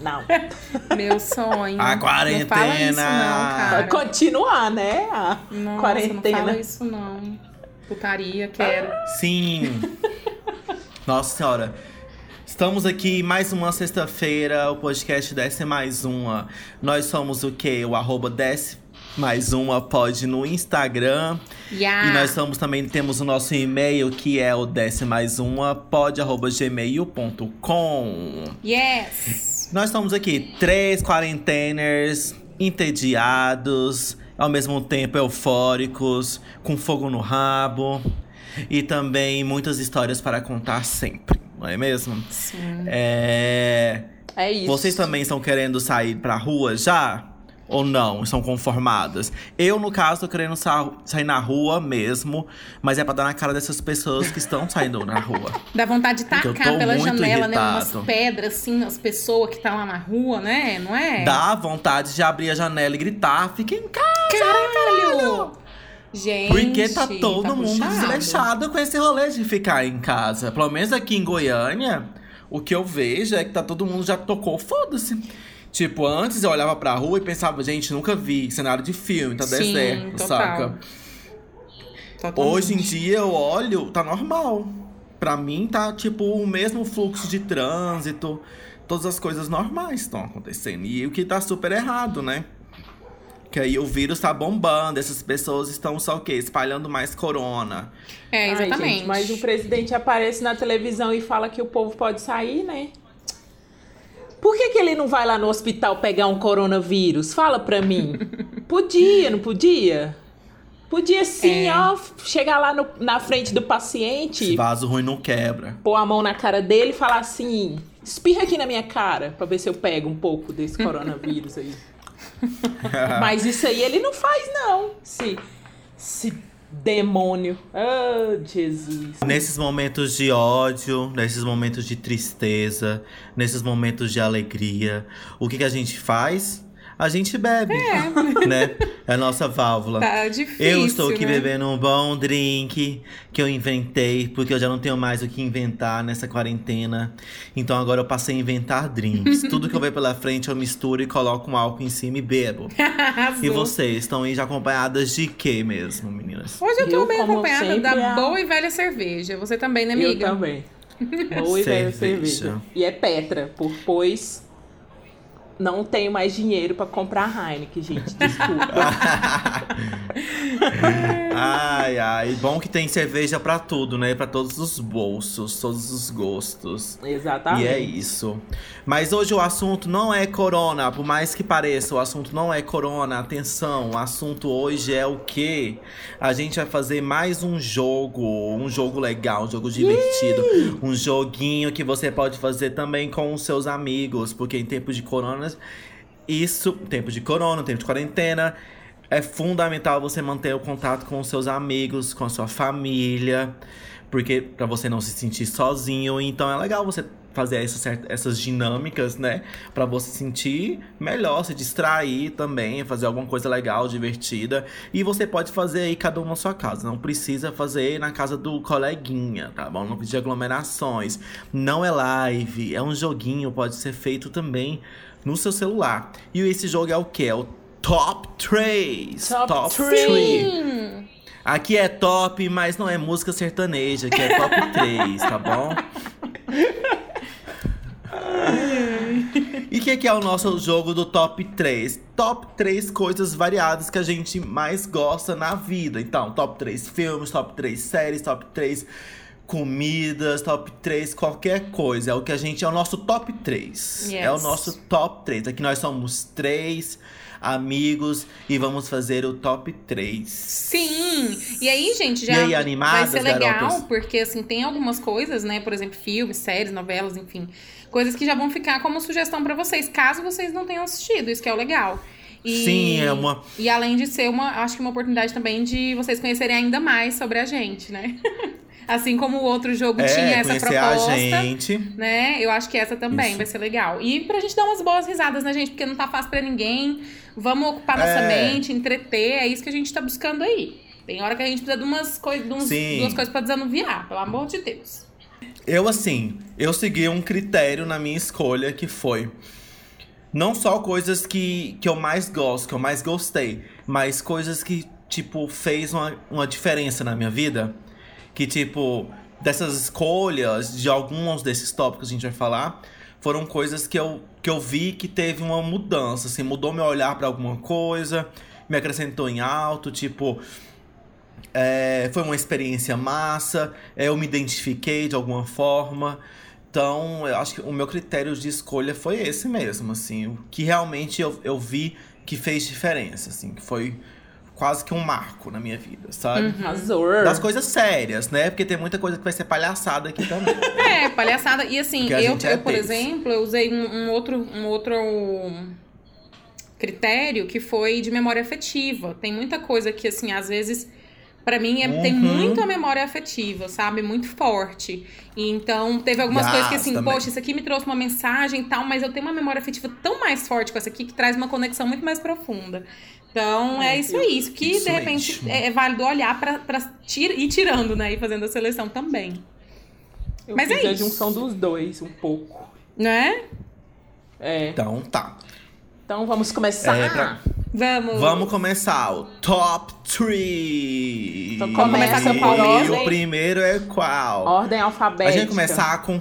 não. Meu sonho. A Não fala isso quarentena. não, Vai cara. continuar, né? A Nossa, quarentena. não fala isso não. Putaria, quero. Sim! Nossa senhora. Estamos aqui mais uma sexta-feira, o podcast Desce Mais Uma. Nós somos o quê? O arroba Desce Mais Uma pode no Instagram. Yeah. E nós somos também, temos o nosso e-mail que é o desce mais uma pod arroba gmail.com. Yes! Nós estamos aqui, três quarenteners, entediados, ao mesmo tempo eufóricos, com fogo no rabo. E também muitas histórias para contar sempre, não é mesmo? Sim. É... É isso. Vocês também estão querendo sair pra rua já? Ou não? Estão conformadas? Eu, no caso, tô querendo sa- sair na rua mesmo, mas é pra dar na cara dessas pessoas que estão saindo na rua. Dá vontade de tacar pela janela, né? irritado. Umas pedras, assim, as pessoas que tá lá na rua, né? Não é? Dá vontade de abrir a janela e gritar, fiquem em casa! Caralho! Gente, Porque tá todo mundo puxado. desleixado com esse rolê de ficar em casa. Pelo menos aqui em Goiânia, o que eu vejo é que tá todo mundo já tocou, foda-se. Tipo, antes eu olhava pra rua e pensava, gente, nunca vi cenário de filme, tá Sim, deserto, total. saca? Totalmente. Hoje em dia eu olho, tá normal. Pra mim tá tipo o mesmo fluxo de trânsito, todas as coisas normais estão acontecendo. E o que tá super errado, né? Que aí o vírus tá bombando, essas pessoas estão só o quê? Espalhando mais corona. É, Ai, exatamente. gente, mas o presidente aparece na televisão e fala que o povo pode sair, né? Por que, que ele não vai lá no hospital pegar um coronavírus? Fala pra mim. Podia, não podia? Podia sim, É. ó, chegar lá no- na frente do Esse paciente, vaso ruim não quebra. pôr a mão na cara dele e falar assim: espirra aqui na minha cara pra ver se eu pego um pouco desse coronavírus aí. Mas isso aí ele não faz, não. Esse, esse demônio. Oh, Jesus. Nesses momentos de ódio, nesses momentos de tristeza, nesses momentos de alegria, o que, que a gente faz? A gente bebe, né? É a nossa válvula. Tá difícil, Eu estou aqui né? bebendo um bom drink que eu inventei, porque eu já não tenho mais o que inventar nessa quarentena. Então agora eu passei a inventar drinks. Tudo que eu vejo pela frente eu misturo e coloco um álcool em cima e bebo. E vocês estão aí já acompanhadas de quê mesmo, meninas? Hoje eu tô Eu, bem acompanhada sempre, da a- boa e velha cerveja. Você também, né, amiga? Eu também. Boa e velha Cerveja. cerveja. E é Petra, por pois não tenho mais dinheiro pra comprar Heineken, gente. Desculpa. ai, ai. Bom que tem cerveja pra tudo, né? Pra todos os bolsos, todos os gostos. Exatamente. E é isso. Mas hoje o assunto não é corona, por mais que pareça, o assunto não é corona. Atenção, o assunto hoje é o quê? A gente vai fazer mais um jogo, um jogo legal, um jogo divertido, um joguinho que você pode fazer também com os seus amigos, porque em tempo de corona, isso, tempo de corona, tempo de quarentena, é fundamental você manter o contato com os seus amigos, com a sua família, porque para você não se sentir sozinho, então é legal você fazer essas, essas dinâmicas, né, Pra você se sentir melhor, se distrair também, fazer alguma coisa legal, divertida, e você pode fazer aí cada um na sua casa, não precisa fazer na casa do coleguinha, tá bom? Não de aglomerações, não é live, é um joguinho, pode ser feito também no seu celular. E esse jogo é o quê? É o Top 3. Top Three. Sim. Aqui é top, mas não é música sertaneja, aqui é top 3, tá bom? E o que, que é o nosso jogo do top 3? Top 3 coisas variadas que a gente mais gosta na vida. Então, top 3 filmes, top 3 séries, top 3 comidas, top 3 qualquer coisa. É o que a gente é o nosso top 3. É o Yes. nosso top 3. Aqui nós somos três amigos e vamos fazer o top 3. Sim! E aí, gente, já aí, vai animadas, ser legal, garotas? porque assim, tem algumas coisas, né? Por exemplo, filmes, séries, novelas, enfim. Coisas que já vão ficar como sugestão pra vocês, caso vocês não tenham assistido. Isso que é o legal. E, Sim, é uma. E além de ser uma, acho que uma oportunidade também de vocês conhecerem ainda mais sobre a gente, né? Assim como o outro jogo É, tinha essa proposta. a gente. né? Eu acho que essa também Isso. vai ser legal. E pra gente dar umas boas risadas, né, gente? Porque não tá fácil pra ninguém. Vamos ocupar nossa É. mente, entreter. É isso que a gente tá buscando aí. Tem hora que a gente precisa de umas coisas, de uns, duas coisas pra desanuviar, pelo amor de Deus. Eu, assim, eu segui um critério na minha escolha que foi. Não só coisas que, que eu mais gosto, que eu mais gostei, mas coisas que, tipo, fez uma, uma diferença na minha vida. Que, tipo, dessas escolhas, de alguns desses tópicos que a gente vai falar, foram coisas que eu, que eu vi que teve uma mudança, assim, mudou meu olhar pra alguma coisa, me acrescentou em alto, tipo. É, foi uma experiência massa, é, eu me identifiquei de alguma forma. Então, eu acho que o meu critério de escolha foi esse mesmo, assim. O que realmente eu, eu vi que fez diferença, assim. Que foi quase que um marco na minha vida, sabe? Arrasou. Das coisas sérias, né? Porque tem muita coisa que vai ser palhaçada aqui também. É, palhaçada. E assim, Que a eu, é eu, por exemplo, eu usei um, um outro, um outro critério que foi de memória afetiva. Tem muita coisa que, assim, às vezes, pra mim, é- tem Uhum. muito a memória afetiva, sabe? Muito forte. E então, teve algumas coisas que, assim, também. poxa, isso aqui me trouxe uma mensagem e tal, mas eu tenho uma memória afetiva tão mais forte com essa aqui que traz uma conexão muito mais profunda. Então, é isso aí. Isso que, Isso de repente, mesmo. é, é válido olhar pra, pra tir- ir tirando, né? E fazendo a seleção também. Eu Mas fiz é a isso. junção dos dois, um pouco. Né? É. Então, tá. Então vamos começar. É, pra- Vamos. Vamos começar o top 3. Então começa e com a ordem. o primeiro é qual? Ordem A alfabética. gente vai começar com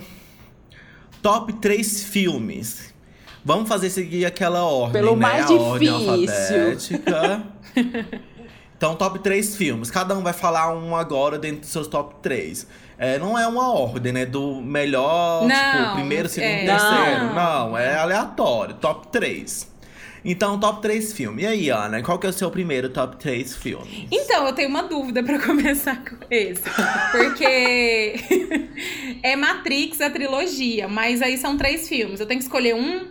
top 3 filmes. Vamos fazer seguir aquela ordem, Pelo né? mais a difícil. alfabética. então, top 3 filmes. Cada um vai falar um agora dentro dos seus top 3. É, não é uma ordem, né? Do melhor, Não, tipo, primeiro, segundo, é. terceiro. Não. Não, é aleatório. Top 3. Então, top 3 filmes. E aí, Ana, qual que é o seu primeiro top 3 filmes? Então, eu tenho uma dúvida pra começar com esse. Porque é Matrix a trilogia, mas aí são três filmes. Eu tenho que escolher um?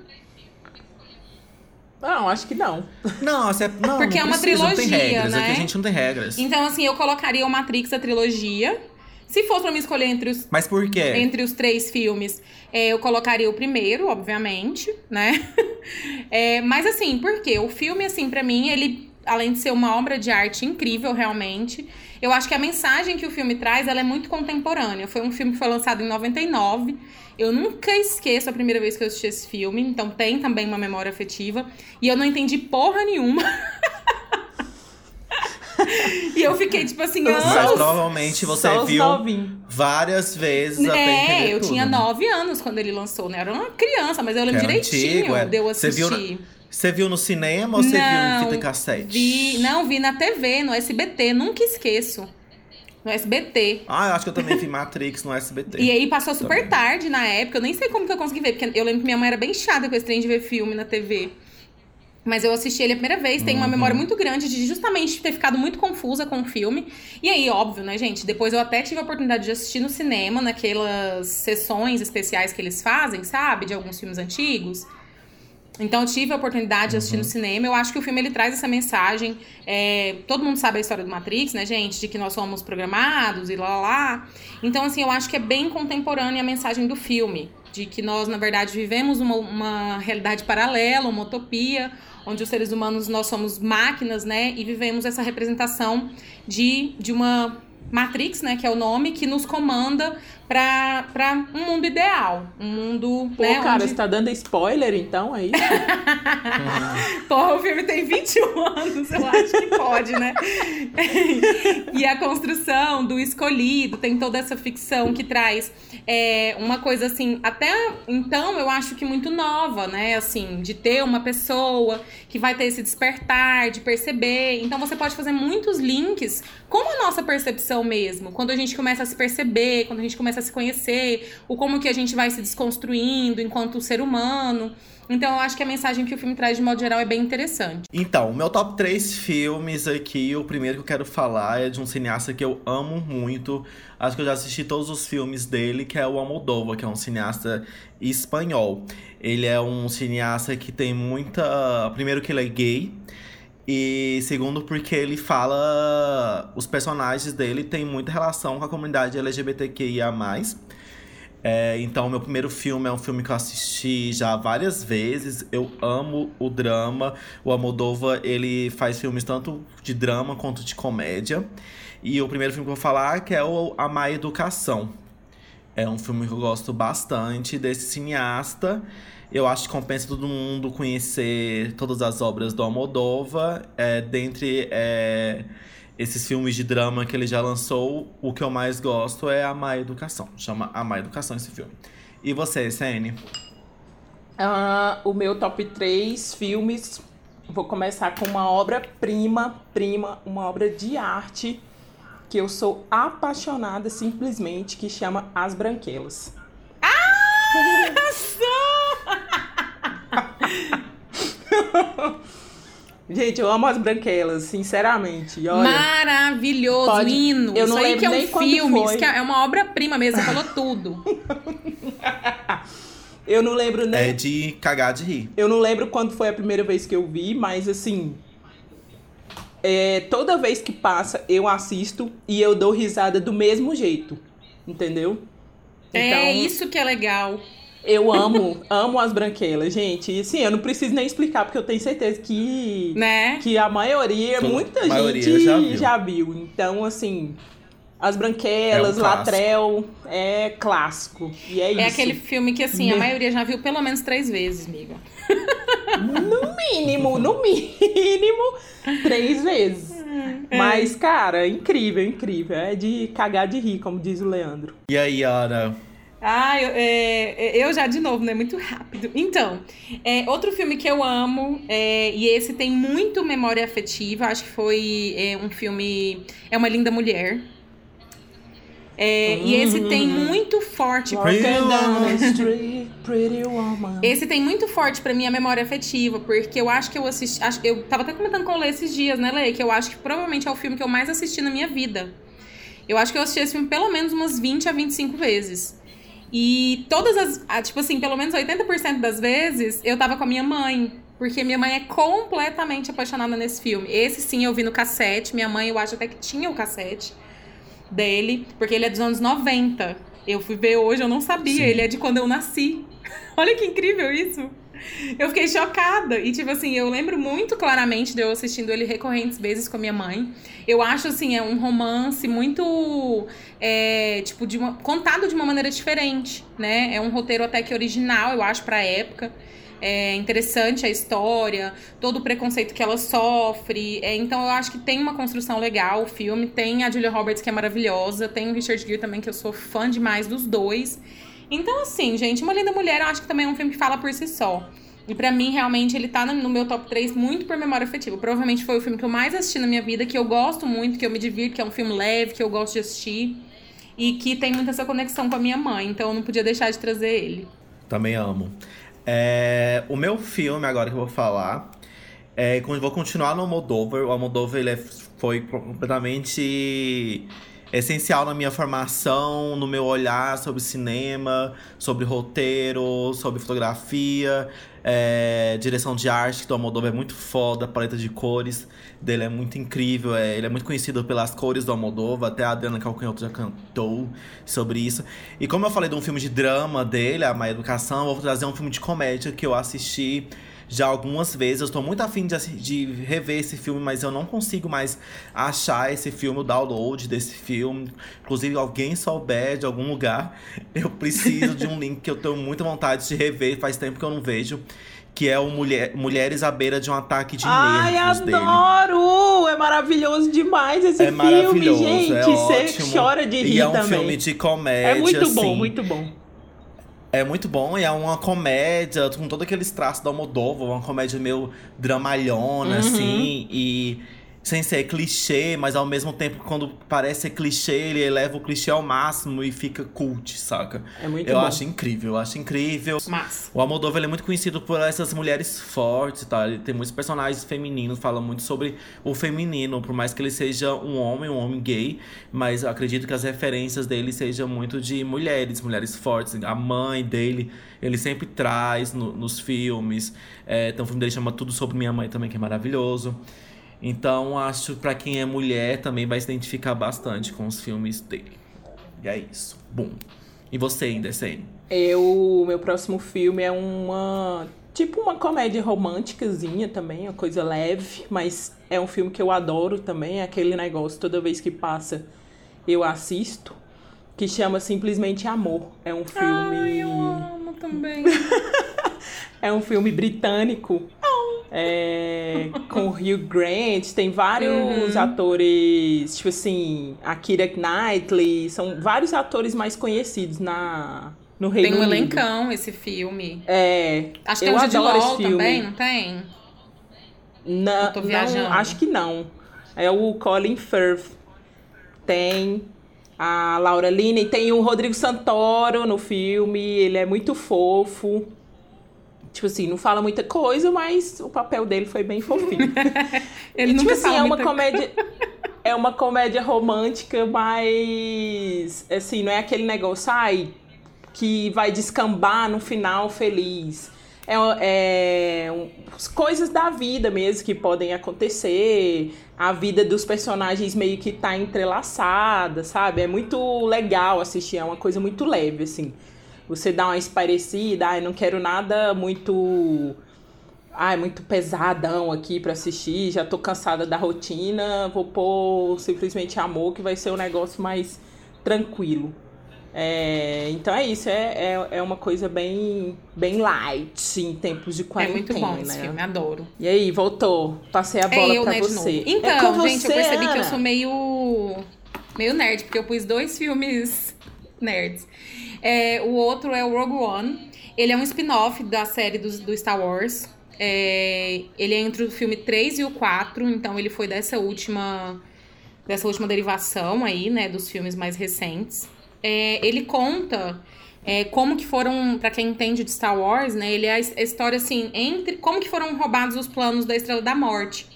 Não, acho que não. Não, você, não Porque não é uma precisa, não tem trilogia, regras. né? Aqui a gente não tem regras. Então, assim, eu colocaria o Matrix a trilogia. Se fosse pra me escolher entre os, Mas por quê? entre os três filmes, é, eu colocaria o primeiro, obviamente, né? É, mas assim, por quê? O filme, assim, pra mim, ele, além de ser uma obra de arte incrível, realmente, eu acho que a mensagem que o filme traz, ela é muito contemporânea. Foi um filme que foi lançado em 99. Eu nunca esqueço a primeira vez que eu assisti esse filme, então tem também uma memória afetiva. E eu não entendi porra nenhuma. e eu fiquei, tipo assim, Mas anos provavelmente você viu várias vezes até É, eu tudo, tinha né? nove anos quando ele lançou, né? Eu era uma criança, mas eu lembro Era direitinho antigo, é. de eu Você assistir. viu Você viu no cinema ou você viu em fita cassete? Vi, não, vi na TV, no SBT, nunca esqueço. No SBT. Ah, eu acho que eu também vi Matrix no SBT. E aí passou super Também. tarde na época, eu nem sei como que eu consegui ver, porque eu lembro que minha mãe era bem chata com esse trem de ver filme na TV. Mas eu assisti ele a primeira vez, tenho uma Uhum. memória muito grande de justamente ter ficado muito confusa com o filme. E aí, óbvio, né, gente? Depois eu até tive a oportunidade de assistir no cinema, naquelas sessões especiais que eles fazem, sabe? De alguns filmes antigos. Então eu tive a oportunidade de assistir Uhum. no cinema. Eu acho que o filme ele traz essa mensagem. é, todo mundo sabe a história do Matrix, né, gente? De que nós somos programados e lá lá lá. Então, assim, eu acho que é bem contemporânea a mensagem do filme. De que nós, na verdade, vivemos uma, uma realidade paralela, uma utopia, onde os seres humanos nós somos máquinas, né? E vivemos essa representação de, de uma Matrix, né? Que é o nome, que nos comanda pra, pra um mundo ideal. Um mundo. Pô, né, cara, onde- você tá dando spoiler então aí? Porra, o filme tem 21 anos, eu acho que pode, né? e a construção do escolhido, tem toda essa ficção que traz é, uma coisa assim, até então eu acho que muito nova, né? Assim, de ter uma pessoa que vai ter esse despertar, de perceber. Então você pode fazer muitos links com a nossa percepção mesmo. Quando a gente começa a se perceber, quando a gente começa começa a se conhecer, o como que a gente vai se desconstruindo enquanto ser humano. Então eu acho que a mensagem que o filme traz de modo geral é bem interessante. Então, o meu top 3 filmes aqui, o primeiro que eu quero falar é de um cineasta que eu amo muito. Acho que eu já assisti todos os filmes dele, que é o Almodóvar, que é um cineasta espanhol. Ele é um cineasta que tem muita. Primeiro, que ele é gay. E segundo, porque ele fala. Os personagens dele têm muita relação com a comunidade LGBTQIA. É, então, meu primeiro filme é um filme que eu assisti já várias vezes. Eu amo o drama. O Almodóvar, ele faz filmes tanto de drama quanto de comédia. E o primeiro filme que eu vou falar que é o A Má Educação. É um filme que eu gosto bastante desse cineasta. Eu acho que compensa todo mundo conhecer todas as obras do Almodóvar. É, dentre... É, esses filmes de drama que ele já lançou, o que eu mais gosto é A Má Educação. Chama A Má Educação esse filme. E você, Sene? Uh, o meu top 3 filmes. Vou começar com uma obra-prima, prima, uma obra de arte que eu sou apaixonada simplesmente, que chama As Branquelas. Ah! Gente, eu amo as branquelas, sinceramente. Olha, Maravilhoso, Pode- hino. eu não Isso aí lembro que é um nem quando filme, foi. isso que é uma obra-prima mesmo, você falou tudo. eu não lembro nem. É de cagar de rir. Eu não lembro quando foi a primeira vez que eu vi, mas assim. é, toda vez que passa, eu assisto e eu dou risada do mesmo jeito. Entendeu? é isso que é legal. Eu amo, amo as branquelas, gente. E sim, eu não preciso nem explicar, porque eu tenho certeza que, Né? que a maioria, Toda- muita a maioria gente já viu. já viu. Então, assim, as branquelas, É um. Latrel, é clássico. E é, isso. É aquele filme que, assim, a maioria já viu pelo menos três vezes, amiga. No mínimo, no mínimo, três vezes. É. Mas, cara, incrível, incrível. É de cagar de rir, como diz o Leandro. E aí, Ana? Ah, eu, é, eu já de novo, né? Muito rápido. Então, é, outro filme que eu amo, é, e esse tem muito memória afetiva, acho que foi é, um filme. É uma linda mulher. É, E esse tem muito forte. Pretty Walking down woman. the street, pretty woman. Esse tem muito forte pra mim a memória afetiva, porque eu acho que eu assisti. Acho, eu tava até comentando com o Lê esses dias, né, Lê? Que eu acho que provavelmente é o filme que eu mais assisti na minha vida. Eu acho que eu assisti esse filme pelo menos umas 20 a 25 vezes. E todas as. ah, Tipo assim, pelo menos 80% das vezes eu tava com a minha mãe. Porque minha mãe é completamente apaixonada nesse filme. Esse sim eu vi no cassete. Minha mãe, eu acho até que tinha o cassete dele, porque ele é dos anos 90. Eu fui ver hoje, eu não sabia. Sim. Ele é de quando eu nasci. Olha que incrível isso. Eu fiquei chocada. E, tipo assim, eu lembro muito claramente de eu assistindo ele recorrentes vezes com a minha mãe. Eu acho, assim, é um romance muito. é, tipo, de uma, contado de uma maneira diferente, né? É um roteiro até que original, eu acho, pra época. É interessante a história, todo o preconceito que ela sofre. É, então eu acho que tem uma construção legal o filme. Tem a Julia Roberts, que é maravilhosa. Tem o Richard Gere também, que eu sou fã demais dos dois. Então, assim, gente, Uma Linda Mulher eu acho que também é um filme que fala por si só. E pra mim, realmente, ele tá no- meu top 3 muito por memória afetiva. Provavelmente foi o filme que eu mais assisti na minha vida, que eu gosto muito, que eu me divirto, que é um filme leve, que eu gosto de assistir. E que tem muita essa conexão com a minha mãe. Então eu não podia deixar de trazer ele. Também amo. É, o meu filme agora que eu vou falar. É, vou continuar no Almodóvar. O Almodóvar ele é- foi completamente essencial na minha formação, no meu olhar sobre cinema, sobre roteiro, sobre fotografia, é, direção de arte, que o Almodóvar é muito foda, a paleta de cores dele é muito incrível, é, ele é muito conhecido pelas cores do Almodóvar, até a Adriana Calcanhoto já cantou sobre isso. E como eu falei de um filme de drama dele, A Má Educação, eu vou trazer um filme de comédia que eu assisti já algumas vezes. Eu estou muito afim de, de rever esse filme, mas eu não consigo mais achar esse filme, o download desse filme. Inclusive, alguém souber de algum lugar, eu preciso de um link que eu tenho muita vontade de rever, faz tempo que eu não vejo. Que é o Mulher, Mulheres à Beira de um Ataque de Ai, Nervos dele. adoro! É maravilhoso demais esse É filme, maravilhoso, gente. é Você ótimo. chora de rir E é um também. filme de comédia, é muito bom, assim. muito bom. É muito bom e é uma comédia com todo aqueles traços da Almodóvar, uma comédia meio dramalhona, Uhum. assim. E sem ser clichê, mas ao mesmo tempo, quando parece ser clichê, ele eleva o clichê ao máximo e fica cult, saca? É muito eu bom. acho incrível, eu acho incrível. Mas. O Almodóvar ele é muito conhecido por essas mulheres fortes, tá? Ele tem muitos personagens femininos, fala muito sobre o feminino, por mais que ele seja um homem, um homem gay, mas eu acredito que as referências dele sejam muito de mulheres, mulheres fortes. A mãe dele, ele sempre traz no- nos filmes. É, tem um filme dele que chama Tudo Sobre Minha Mãe também, que é maravilhoso. Então, acho que pra quem é mulher também vai se identificar bastante com os filmes dele. E é isso. Bom. E você, Indecene? Eu, meu próximo filme é uma tipo uma comédia românticazinha também, uma coisa leve, mas é um filme que eu adoro também, é aquele negócio toda vez que passa eu assisto, que chama simplesmente Amor. É um filme Ai, eu amo também. é um filme britânico. É, com o Hugh Grant, tem vários Uhum. atores, tipo assim, a Keira Knightley, são vários atores mais conhecidos na no Reino Tem um Unido. elencão esse filme. É, Acho que eu tem Law filme. também, não tem? Viajando. Não, acho que não. É o Colin Firth. Tem a Laura Linney, tem o Rodrigo Santoro no filme, ele é muito fofo. Tipo assim, não fala muita coisa, mas o papel dele foi bem fofinho. Ele e, tipo assim, é uma comédia. É uma comédia romântica, mas assim, não é aquele negócio, ai, que vai descambar no final feliz. É, é um- coisas da vida mesmo que podem acontecer. A vida dos personagens meio que tá entrelaçada, sabe? É muito legal assistir, é uma coisa muito leve, assim. Você dá uma esparecida, ai, não quero nada muito ai, muito pesadão aqui pra assistir, já tô cansada da rotina, vou pôr simplesmente amor, que vai ser um negócio mais tranquilo. É, então é isso, é, é, é uma coisa bem, bem light em tempos de É quarentena, muito bom esse né? filme, adoro. E aí, voltou. Passei a bola é eu, pra né, você. novo. Então, é gente, você, eu percebi que eu Ana. sou meio. meio nerd, porque eu pus dois filmes nerds. É, o outro é o Rogue One. Ele é um spin-off da série do, do Star Wars. É, ele é entre o filme 3 e o 4, então ele foi dessa última. dessa última derivação aí, né, dos filmes mais recentes. É, ele conta é, como que foram, pra quem entende de Star Wars, né, ele é a his- a história assim, entre como que foram roubados os planos da Estrela da Morte.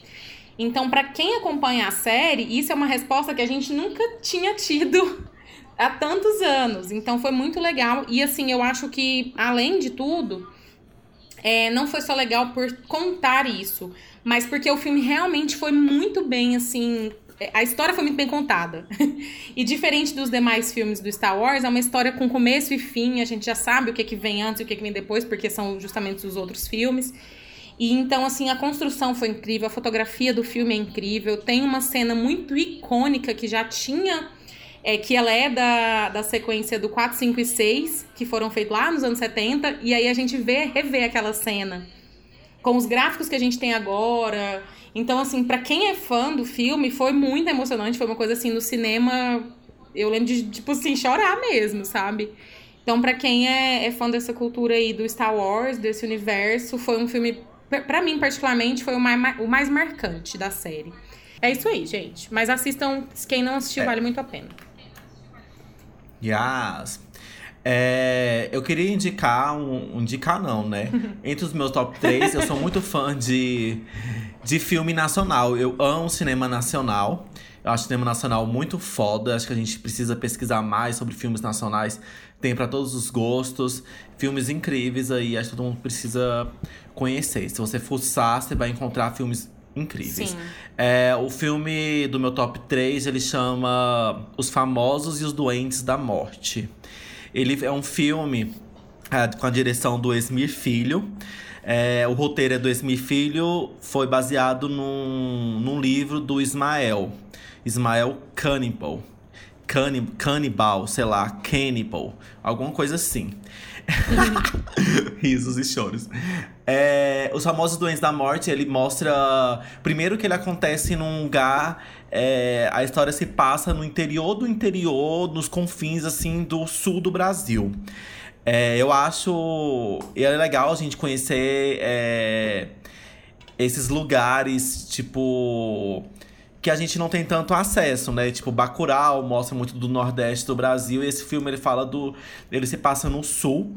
Então, pra quem acompanha a série, isso é uma resposta que a gente nunca tinha tido há tantos anos. Então, foi muito legal. E assim, eu acho que, além de tudo, é, não foi só legal por contar isso, mas porque o filme realmente foi muito bem, assim. é, A história foi muito bem contada. e diferente dos demais filmes do Star Wars, é uma história com começo e fim. A gente já sabe o que, que vem antes e o que, que vem depois, porque são justamente os outros filmes. E então, assim, a construção foi incrível, a fotografia do filme é incrível. Tem uma cena muito icônica que já tinha. É, que ela é da, da sequência do 4, 5 e 6, que foram feitos lá nos anos 70, e aí a gente vê, revê aquela cena com os gráficos que a gente tem agora. Então, assim, pra quem é fã do filme, foi muito emocionante. Foi uma coisa assim, no cinema, eu lembro de, tipo assim, chorar mesmo, sabe? Então, pra quem é, é fã dessa cultura aí do Star Wars, desse universo, foi um filme, pra mim, particularmente, foi o mais, o mais marcante da série. É isso aí, gente. Mas assistam, quem não assistiu, É. vale muito a pena. Yes. É, eu queria indicar um, indicar não, né? Entre os meus top 3, eu sou muito fã de, de filme nacional. Eu amo cinema nacional. Eu acho cinema nacional muito foda. Acho que a gente precisa pesquisar mais sobre filmes nacionais. Tem pra todos os gostos. Filmes incríveis aí. Acho que todo mundo precisa conhecer. Se você fuçar, você vai encontrar filmes incríveis. É, o filme do meu top 3, ele chama Os Famosos e os Doentes da Morte. Ele é um filme é, com a direção do Esmir Filho. É, o roteiro é do Esmir Filho, foi baseado num, num livro do Ismael. Ismael Cannibal. Cannibal, sei lá, Cannibal. Alguma coisa assim. Risos e choros. É, os famosos doentes da morte, ele mostra. Primeiro que ele acontece num lugar. é, a história se passa no interior do interior, nos confins assim do sul do Brasil. É, eu acho. E é legal a gente conhecer é, esses lugares, tipo. Que a gente não tem tanto acesso, né? Tipo, Bacurau mostra muito do Nordeste do Brasil. E esse filme, ele fala do... Ele se passa no Sul.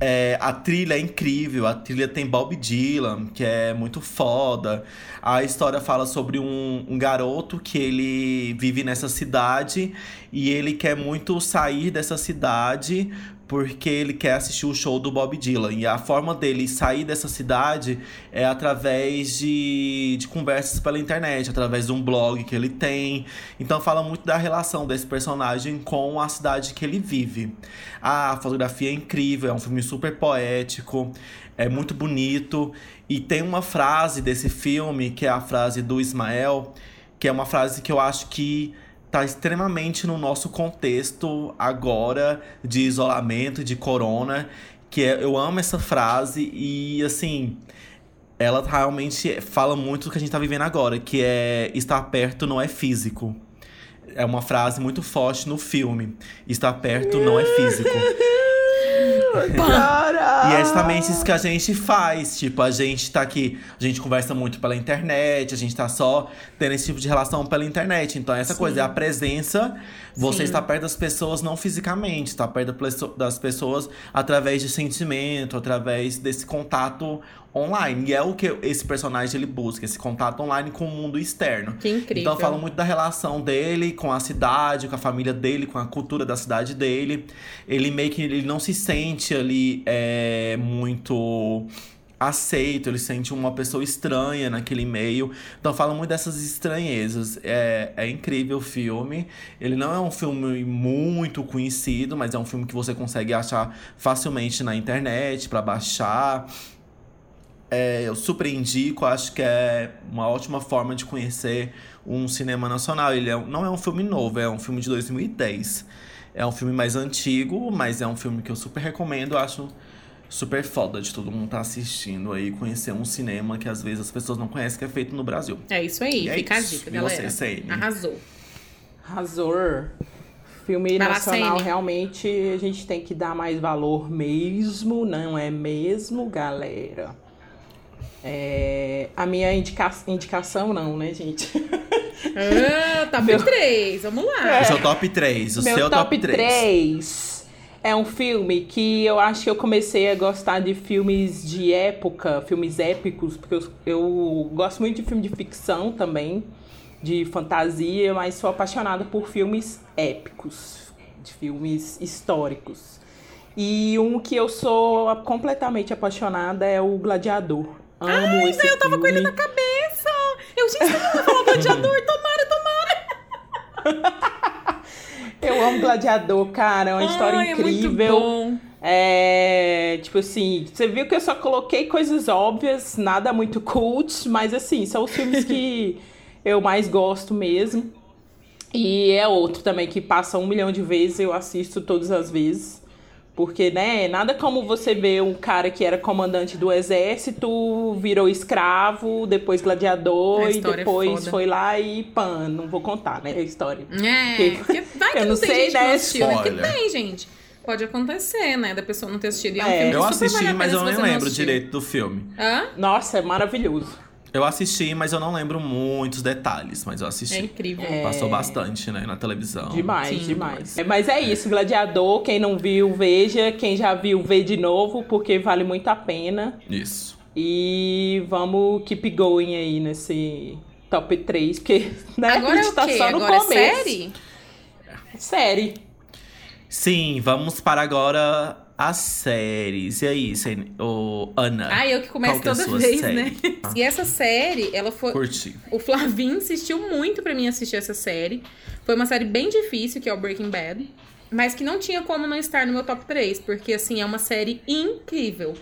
É, a trilha é incrível, a trilha tem Bob Dylan, que é muito foda. A história fala sobre um, um, garoto que ele vive nessa cidade e ele quer muito sair dessa cidade porque ele quer assistir o show do Bob Dylan. E a forma dele sair dessa cidade é através de, de conversas pela internet, através de um blog que ele tem. Então fala muito da relação desse personagem com a cidade que ele vive. A fotografia é incrível, é um filme super poético, é muito bonito. E tem uma frase desse filme, que é a frase do Ismael, que é uma frase que eu acho que tá extremamente no nosso contexto agora de isolamento, de corona, que é, eu amo essa frase e assim, ela realmente fala muito do que a gente tá vivendo agora, que é estar perto não é físico. É uma frase muito forte no filme. Estar perto não é físico. E é justamente isso que a gente faz. Tipo, a gente tá aqui, a gente conversa muito pela internet, a gente tá só tendo esse tipo de relação pela internet. Então, essa Sim. coisa é a presença. Você Sim. está perto das pessoas não fisicamente, está perto das pessoas através de sentimento, através desse contato online. E é o que esse personagem ele busca, esse contato online com o mundo externo. Que incrível. Então fala muito da relação dele com a cidade, com a família dele, com a cultura da cidade dele. Ele meio que ele não se sente ali é, muito aceito, ele sente uma pessoa estranha naquele meio. Então fala muito dessas estranhezas. É, é incrível o filme. Ele não é um filme muito conhecido, mas é um filme que você consegue achar facilmente na internet para baixar. É, eu super indico, acho que é uma ótima forma de conhecer um cinema nacional. Ele é, não é um filme novo, é um filme de 2010. É um filme mais antigo, mas é um filme que eu super recomendo. Acho super foda de todo mundo estar tá assistindo aí, conhecer um cinema que às vezes as pessoas não conhecem que é feito no Brasil. É isso aí, é fica isso. a dica, galera. E você, Arrasou. Arrasou. Filme Vai nacional, realmente, a gente tem que dar mais valor mesmo, não é mesmo, galera? É, a minha indica indicação, não, né, gente? Ah, top Meu- 3, vamos lá. O seu top 3, o Meu seu top top 3. 3 é um filme que eu acho que eu comecei a gostar de filmes de época, filmes épicos, porque eu, eu gosto muito de filme de ficção também, de fantasia, mas sou apaixonada por filmes épicos, de filmes históricos. E um que eu sou completamente apaixonada é o Gladiador. Amo esse Eu tava com ele filme. na cabeça. Eu, gente, vai falar gladiador, tomara, tomara. Eu amo Gladiador, cara, é uma história Ai, incrível. É muito bom. É, tipo assim, você viu que eu só coloquei coisas óbvias, nada muito cult, mas assim, são os filmes que eu mais gosto mesmo. E é outro também que passa um milhão de vezes, eu assisto todas as vezes. Porque, né, nada como você ver um cara que era comandante do exército, virou escravo, depois gladiador e é depois foda. foi lá e pan, não vou contar, né, a história. É, Que- porque vai que eu não, não tem sei, gente né, não assistiu. É que tem, gente. Pode acontecer, né? Da pessoa não ter assistido. E é um É. filme Eu assisti, mas eu nem lembro direito do filme. Hã? Nossa, é maravilhoso. Eu assisti, mas eu não lembro muitos detalhes, mas eu assisti. É incrível. Passou bastante, né, na televisão. Demais, Sim. demais. É, mas é isso, Gladiador, quem não viu, veja. Quem já viu, vê de novo, porque vale muito a pena. Isso. E vamos keep going aí nesse top 3, porque né, Agora a é gente tá só no Agora começo. é série? Série. Sim, vamos para agora as séries. E aí, Sen- ô, Ana? Ah, eu que começo que é a toda vez, série? né? E essa série, ela foi. Curti. O Flavinho insistiu muito pra mim assistir essa série. Foi uma série bem difícil, que é o Breaking Bad. Mas que não tinha como não estar no meu top 3, porque, assim, é uma série incrível.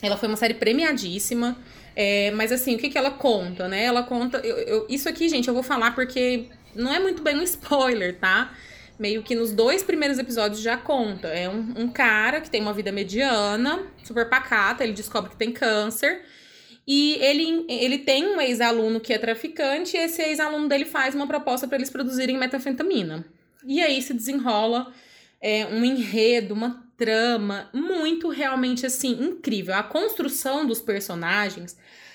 Ela foi uma série premiadíssima. é, mas, assim, o que, que ela conta, né? Ela conta. eu- eu- isso aqui, gente, eu vou falar porque não é muito bem um spoiler, tá? Meio que nos dois primeiros episódios já conta. É um, um cara que tem uma vida mediana, super pacata, ele descobre que tem câncer. E ele, ele tem um ex-aluno que é traficante, e esse ex-aluno dele faz uma proposta para eles produzirem metanfetamina. E aí se desenrola é, um enredo, uma trama muito realmente assim incrível. A construção dos personagens,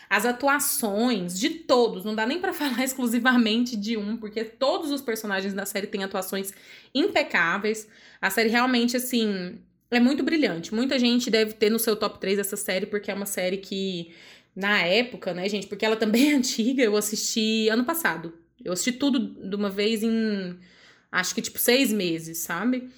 As atuações de todos, não dá nem pra falar exclusivamente de um, porque todos os personagens da série têm atuações impecáveis. A série realmente, assim, é muito brilhante. Muita gente deve ter no seu top 3 essa série, porque é uma série que, na época, né, gente, porque ela também é antiga, eu assisti ano passado. Eu assisti tudo de uma vez em, acho que, tipo, seis meses, sabe?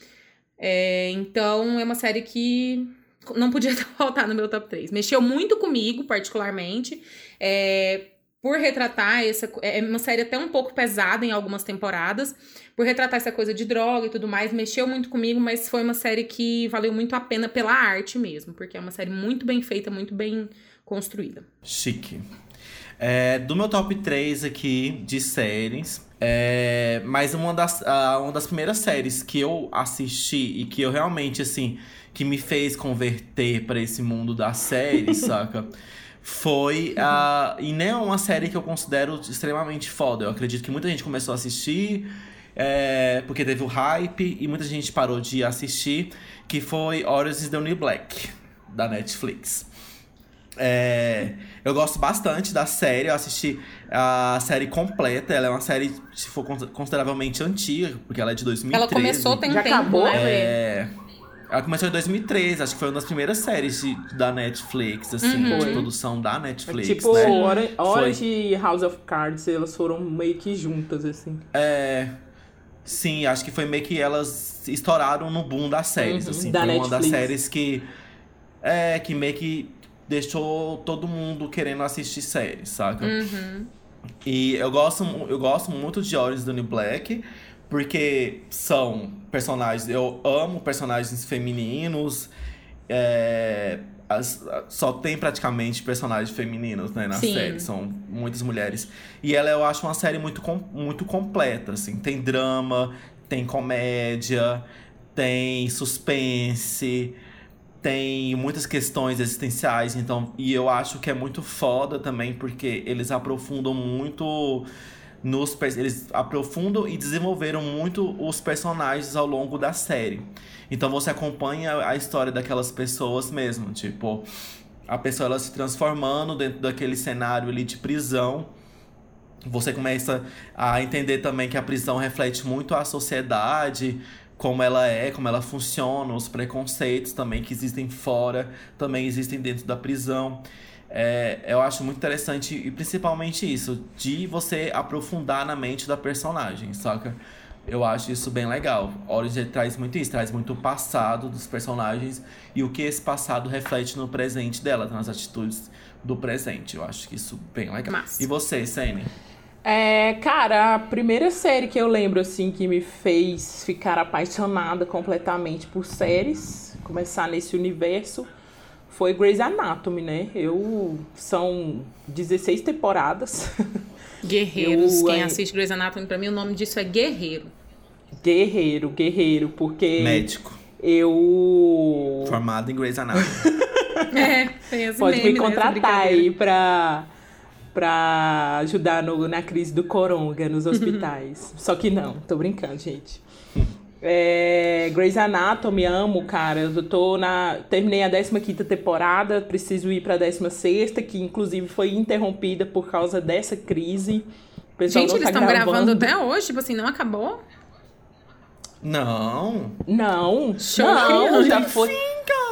É, então, é uma série que não podia faltar no meu top 3. Mexeu muito comigo, particularmente. É, por retratar essa. É uma série até um pouco pesada em algumas temporadas. Por retratar essa coisa de droga e tudo mais. Mexeu muito comigo, mas foi uma série que valeu muito a pena pela arte mesmo. Porque é uma série muito bem feita, muito bem construída. Chique. É, do meu top 3 aqui de séries, é, mas uma das, uma das primeiras séries que eu assisti e que eu realmente, assim, que me fez converter para esse mundo da série, saca? Foi a. Uh, e nem é uma série que eu considero extremamente foda. Eu acredito que muita gente começou a assistir. É, porque teve o hype e muita gente parou de assistir, que foi Orange is the New Black, da Netflix. É, eu gosto bastante da série, eu assisti a série completa. Ela é uma série, se for consideravelmente antiga, porque ela é de 2013. Ela começou tem Já tempo, acabou? né? É, ela começou em 2013, acho que foi uma das primeiras séries de- da Netflix, assim, Uhum. de produção da Netflix, tipo, né? Orange, Orange e House of Cards, elas foram meio que juntas, assim. É. Sim, acho que foi meio que elas estouraram no boom das séries, Uhum, assim. da foi uma das Netflix. séries que. É, que meio que deixou todo mundo querendo assistir séries, saca? Uhum. E eu gosto, eu gosto muito de Orange the New Black, porque são personagens. Eu amo personagens femininos. é, as- só tem praticamente personagens femininos né, na Sim. série, são muitas mulheres. E ela eu acho uma série muito, com- muito completa, assim. Tem drama, tem comédia, tem suspense, tem muitas questões existenciais, então, e eu acho que é muito foda também porque eles aprofundam muito nos eles aprofundam e desenvolveram muito os personagens ao longo da série. Então você acompanha a história daquelas pessoas mesmo, tipo, a pessoa ela se transformando dentro daquele cenário ali de prisão. Você começa a entender também que a prisão reflete muito a sociedade, como ela é, como ela funciona, os preconceitos também que existem fora, também existem dentro da prisão. É, eu acho muito interessante, e principalmente isso, de você aprofundar na mente da personagem, saca? Eu acho isso bem legal. Orange traz muito isso, traz muito o passado dos personagens e o que esse passado reflete no presente dela, nas atitudes do presente. Eu acho que isso bem legal. Massa. E você, Sene? É, cara, a primeira série que eu lembro, assim, que me fez ficar apaixonada completamente por séries, começar nesse universo, foi Grey's Anatomy, né? Eu... São 16 temporadas. Guerreiros. Eu, Quem é- assiste Grey's Anatomy, pra mim, o nome disso é Guerreiro. guerreiro, guerreiro, porque Médico. eu... Formado em Grey's Anatomy. É, tem Pode meme, me né, contratar brincadeira. aí pra, pra ajudar no- na crise do coronga nos hospitais. Só que não, tô brincando, gente. É, Grey's Anatomy, amo, cara. Eu tô na. Terminei a 15 temporada, preciso ir pra 16, que inclusive foi interrompida por causa dessa crise. Gente, não eles tá estão gravando até hoje, tipo assim, não acabou? Não. Não, Chocante. não, já foi.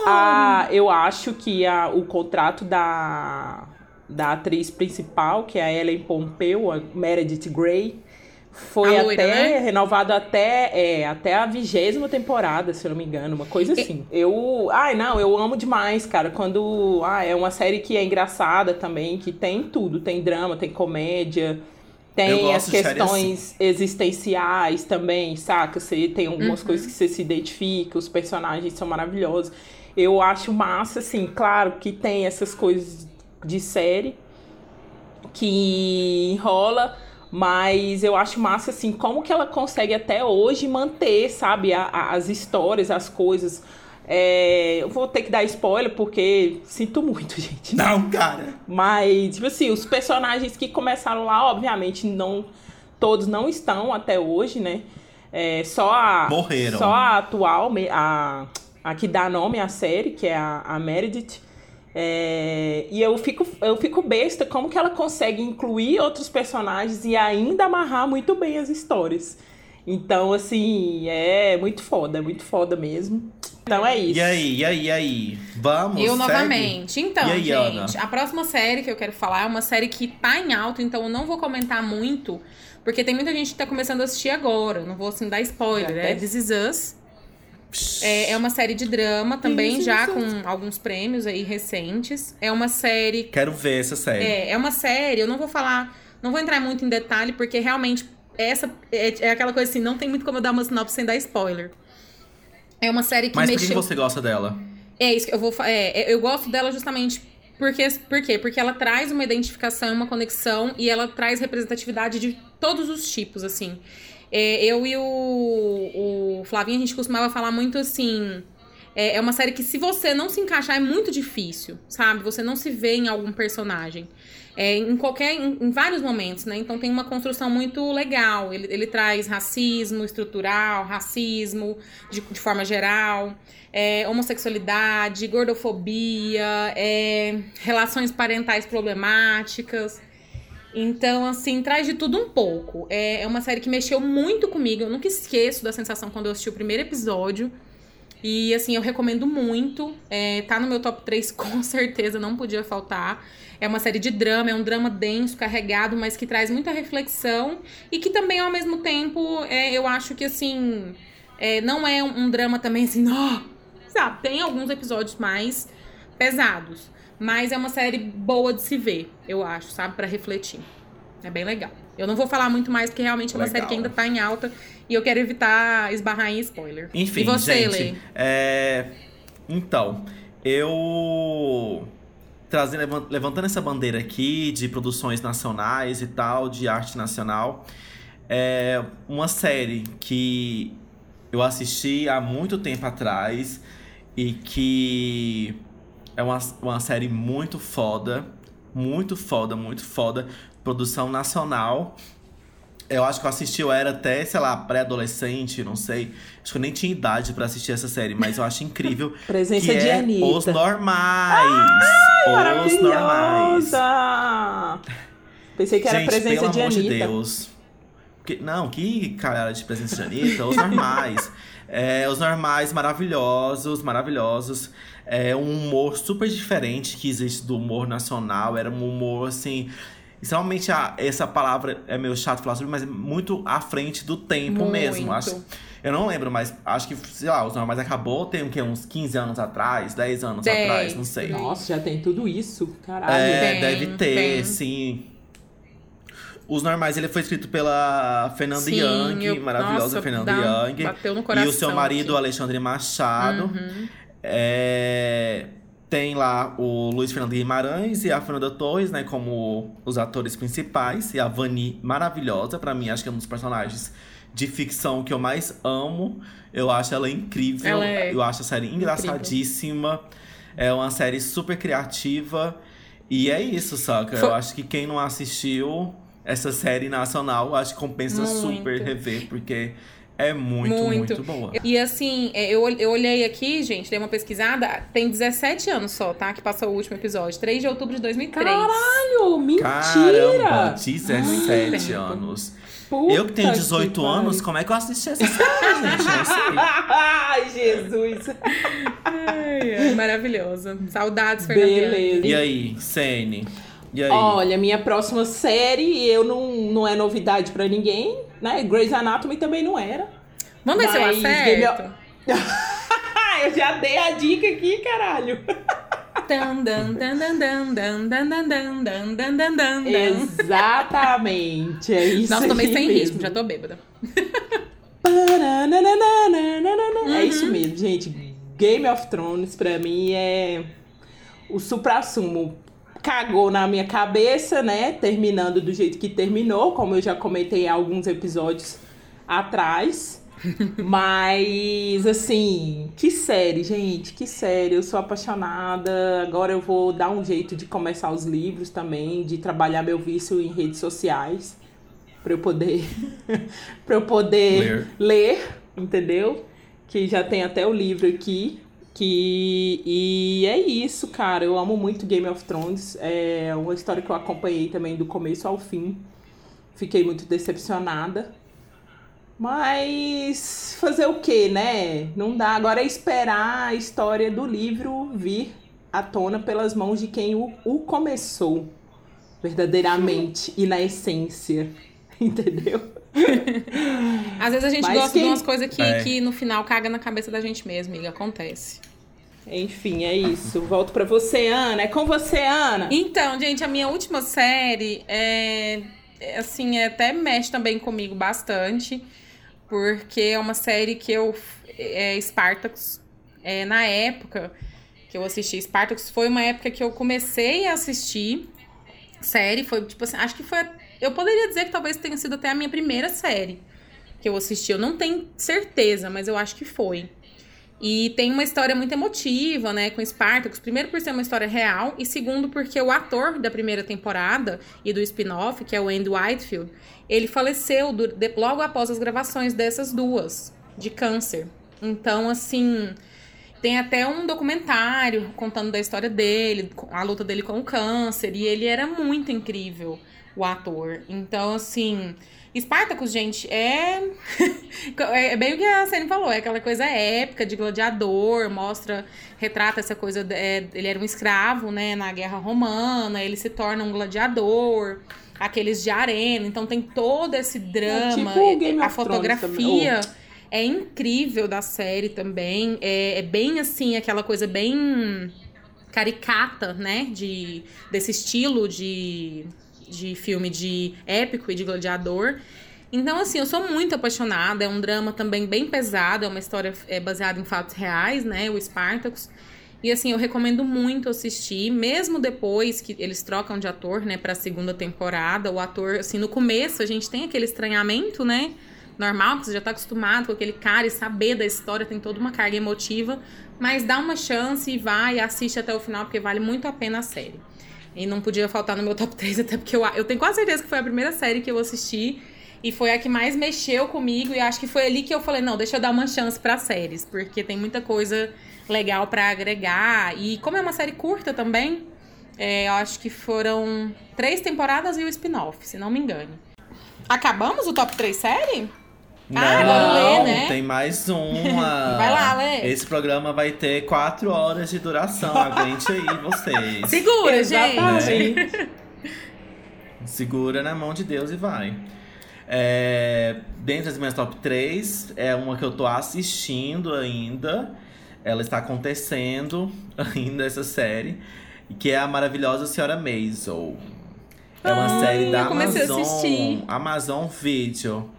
Ah, eu acho que a, o contrato da, da atriz principal, que é a Ellen Pompeu, a Meredith Grey, foi A loira, até né? renovado até, é, até a vigésima temporada, se eu não me engano, uma coisa assim. Eu, ai não, eu amo demais, cara, quando, ah, é uma série que é engraçada também, que tem tudo, tem drama, tem comédia, tem as questões existenciais também, saca? Você tem algumas coisas que você se identifica, os personagens são maravilhosos. Eu acho massa, assim, claro que tem essas coisas de série que enrola, mas eu acho massa, assim, como que ela consegue até hoje manter, sabe, a- a- as histórias, as coisas. É, eu vou ter que dar spoiler porque sinto muito, gente. Não, cara. Mas, tipo assim, os personagens que começaram lá, obviamente, não. Todos não estão até hoje, né? É, só a. Morreram. Só a atual, a, a que dá nome à série, que é a, a Meredith. É, e eu fico, eu fico besta como que ela consegue incluir outros personagens e ainda amarrar muito bem as histórias. Então, assim, é muito foda, é muito foda mesmo. Então é isso. E aí, e aí, e aí? Vamos, Eu segue? novamente. Então, aí, gente, Ana? a próxima série que eu quero falar é uma série que tá em alta, então eu não vou comentar muito, porque tem muita gente que tá começando a assistir agora. eu Não vou assim dar spoiler. Já É até- This Is Us. É, é uma série de drama também, já com alguns prêmios aí recentes. É uma série Quero ver essa série. É, é uma série, eu não vou falar, não vou entrar muito em detalhe, porque realmente essa é, é aquela coisa assim, não tem muito como eu dar uma sinopse sem dar spoiler. É uma série que Mas por que mexeu. você gosta dela? É isso que eu vou é, é, eu gosto dela justamente porque por quê? Porque ela traz uma identificação, uma conexão e ela traz representatividade de todos os tipos, assim. É, eu e o, o Flavinho, a gente costumava falar muito assim. É, é uma série que, se você não se encaixar, é muito difícil, sabe? Você não se vê em algum personagem. É, em qualquer. Em, em vários momentos, né? Então tem uma construção muito legal. Ele, ele traz racismo estrutural, racismo de, de forma geral, é, homossexualidade, gordofobia, é, relações parentais problemáticas. Então, assim, traz de tudo um pouco. É, é uma série que mexeu muito comigo. Eu nunca esqueço da sensação quando eu assisti o primeiro episódio. E, assim, eu recomendo muito. É, tá no meu top 3, com certeza, não podia faltar. É uma série de drama, é um drama denso, carregado, mas que traz muita reflexão. E que também, ao mesmo tempo, é, eu acho que, assim, é, não é um, drama também assim, ó. sabe? Tem alguns episódios mais pesados. Mas é uma série boa de se ver, eu acho, sabe? Pra refletir. É bem legal. Eu não vou falar muito mais, porque realmente é uma Legal. série que ainda tá em alta. E eu quero evitar esbarrar em spoiler. Enfim, e você, gente. Lê? é, Então, eu. Trazendo, levan- levantando essa bandeira aqui de produções nacionais e tal, de arte nacional. É uma série que eu assisti há muito tempo atrás e que é uma, uma série muito foda. Muito foda, muito foda. Produção nacional. Eu acho que eu assisti, eu era até, sei lá, pré-adolescente, não sei. Acho que eu nem tinha idade pra assistir essa série, mas eu acho incrível. Presença que de é Anitta. Os Normais. os Normais. Pensei que era Gente, presença pelo de amor Anitta. de Deus. Que- não, que cara de presença de Anitta, os normais. É, os normais maravilhosos, maravilhosos. É um humor super diferente que existe do humor nacional. Era um humor assim. Extremamente, a- essa palavra é meio chato falar sobre, mas é muito à frente do tempo Muito. mesmo. Acho, eu não lembro, mas acho que, sei lá, os normais acabou tem o quê? Uns 15 anos atrás, 10 anos Tem. atrás, não sei. Nossa, já tem tudo isso. Caralho. É, Tem, deve ter, tem. sim. Os Normais, ele foi escrito pela Fernanda Sim, Young, eu- maravilhosa nossa, Fernanda dá- Young. bateu no coração E o seu marido, aqui. Alexandre Machado. Uhum. É, Tem lá o Luiz Fernando Guimarães e a Fernanda Torres, né, como os atores principais. E a Vani, maravilhosa, pra mim, acho que é um dos personagens de ficção que eu mais amo. Eu acho ela incrível. Ela é eu acho a série engraçadíssima. É uma série super criativa. E é isso, saca? Foi- Eu acho que quem não assistiu essa série nacional, acho que compensa Muito. super rever, porque é muito, Muito. muito, boa. E assim, é, eu, eu olhei aqui, gente, dei uma pesquisada. Tem 17 anos só, tá? Que passou o último episódio. 3 de outubro de 2003. Caralho, mentira! Caramba, 17 Muito tempo. anos. Puta eu que tenho que 18 pariu. anos, como é que eu assisti essa série, gente? Não sei. Ai, Jesus. Ai, ai, maravilhosa. Saudades, Fernanda. Beleza. E aí, Sene? E aí? Olha, minha próxima série, eu não, não é novidade pra ninguém, né? Grey's Anatomy também não era. Vamos ver se eu acerto. eu já dei a dica aqui, caralho. Exatamente, é isso. Nossa, tomei sem mesmo. ritmo, já tô bêbada. É isso mesmo, gente. Game of Thrones pra mim é o supra-sumo Cagou na minha cabeça, né? Terminando do jeito que terminou, como eu já comentei alguns episódios atrás. Mas, assim, que série, gente, que série. Eu sou apaixonada. Agora eu vou dar um jeito de começar os livros também, de trabalhar meu vício em redes sociais. Pra eu poder, pra eu poder Ler. ler, entendeu? Que já tem até o livro aqui. Que, e é isso, cara. Eu amo muito Game of Thrones. É uma história que eu acompanhei também do começo ao fim. Fiquei muito decepcionada. Mas fazer o que, né? Não dá. Agora é esperar a história do livro vir à tona pelas mãos de quem o, o começou verdadeiramente e na essência. Entendeu? Às vezes a gente Mas gosta quem- de umas coisas que, É. que no final caga na cabeça da gente mesmo, amiga. Acontece. Enfim, é isso. Volto pra você, Ana. É com você, Ana. Então, gente, a minha última série é. é, Assim, é, até mexe também comigo bastante. Porque é uma série que eu. É Spartacus. É, na época que eu assisti Spartacus, foi uma época que eu comecei a assistir série. Foi tipo assim, acho que foi. Eu poderia dizer que talvez tenha sido até a minha primeira série que eu assisti. Eu não tenho certeza, mas eu acho que foi. E tem uma história muito emotiva, né, com Spartacus. Primeiro por ser uma história real e segundo porque o ator da primeira temporada e do spin-off, que é o Andy Whitefield, ele faleceu do- de- logo após as gravações dessas duas, de câncer. Então, assim, tem até um documentário contando da história dele, a luta dele com o câncer, e ele era muito incrível, o ator. Então, assim, Spartacus, gente, é. é bem o que a Sene falou, é aquela coisa épica de gladiador, mostra, retrata essa coisa. é, ele era um escravo, né, na guerra romana, ele se torna um gladiador, aqueles de arena, então tem todo esse drama, tipo o Game a fotografia. É incrível da série também. É, é bem assim, aquela coisa bem caricata, né? De, desse estilo de, de filme de épico e de gladiador. Então, assim, eu sou muito apaixonada. É um drama também bem pesado. É uma história é, baseada em fatos reais, né? O Spartacus. E assim, eu recomendo muito assistir, mesmo depois que eles trocam de ator, né, pra segunda temporada. O ator, assim, no começo a gente tem aquele estranhamento, né? Normal, que você já tá acostumado com aquele cara e saber da história, tem toda uma carga emotiva. Mas dá uma chance e vai e assiste até o final, porque vale muito a pena a série. E não podia faltar no meu top 3, até porque eu, eu tenho quase certeza que foi a primeira série que eu assisti. E foi a que mais mexeu comigo. E acho que foi ali que eu falei, não, deixa eu dar uma chance pra séries. Porque tem muita coisa legal pra agregar. E como é uma série curta também, é, eu acho que foram três temporadas e o spin-off, se não me engane. Acabamos o top 3 série? Não, Ah, lê, né? tem mais uma. Vai lá, lê. Esse programa vai ter quatro horas de duração. Aguente aí vocês. Segura, gente! Segura na mão de Deus e vai. É, dentre as minhas top 3, é uma que eu tô assistindo ainda. Ela está acontecendo ainda, essa série. Que é a maravilhosa Senhora Maisel. É uma Ai, série da eu comecei a Amazon. assistir. Amazon Video.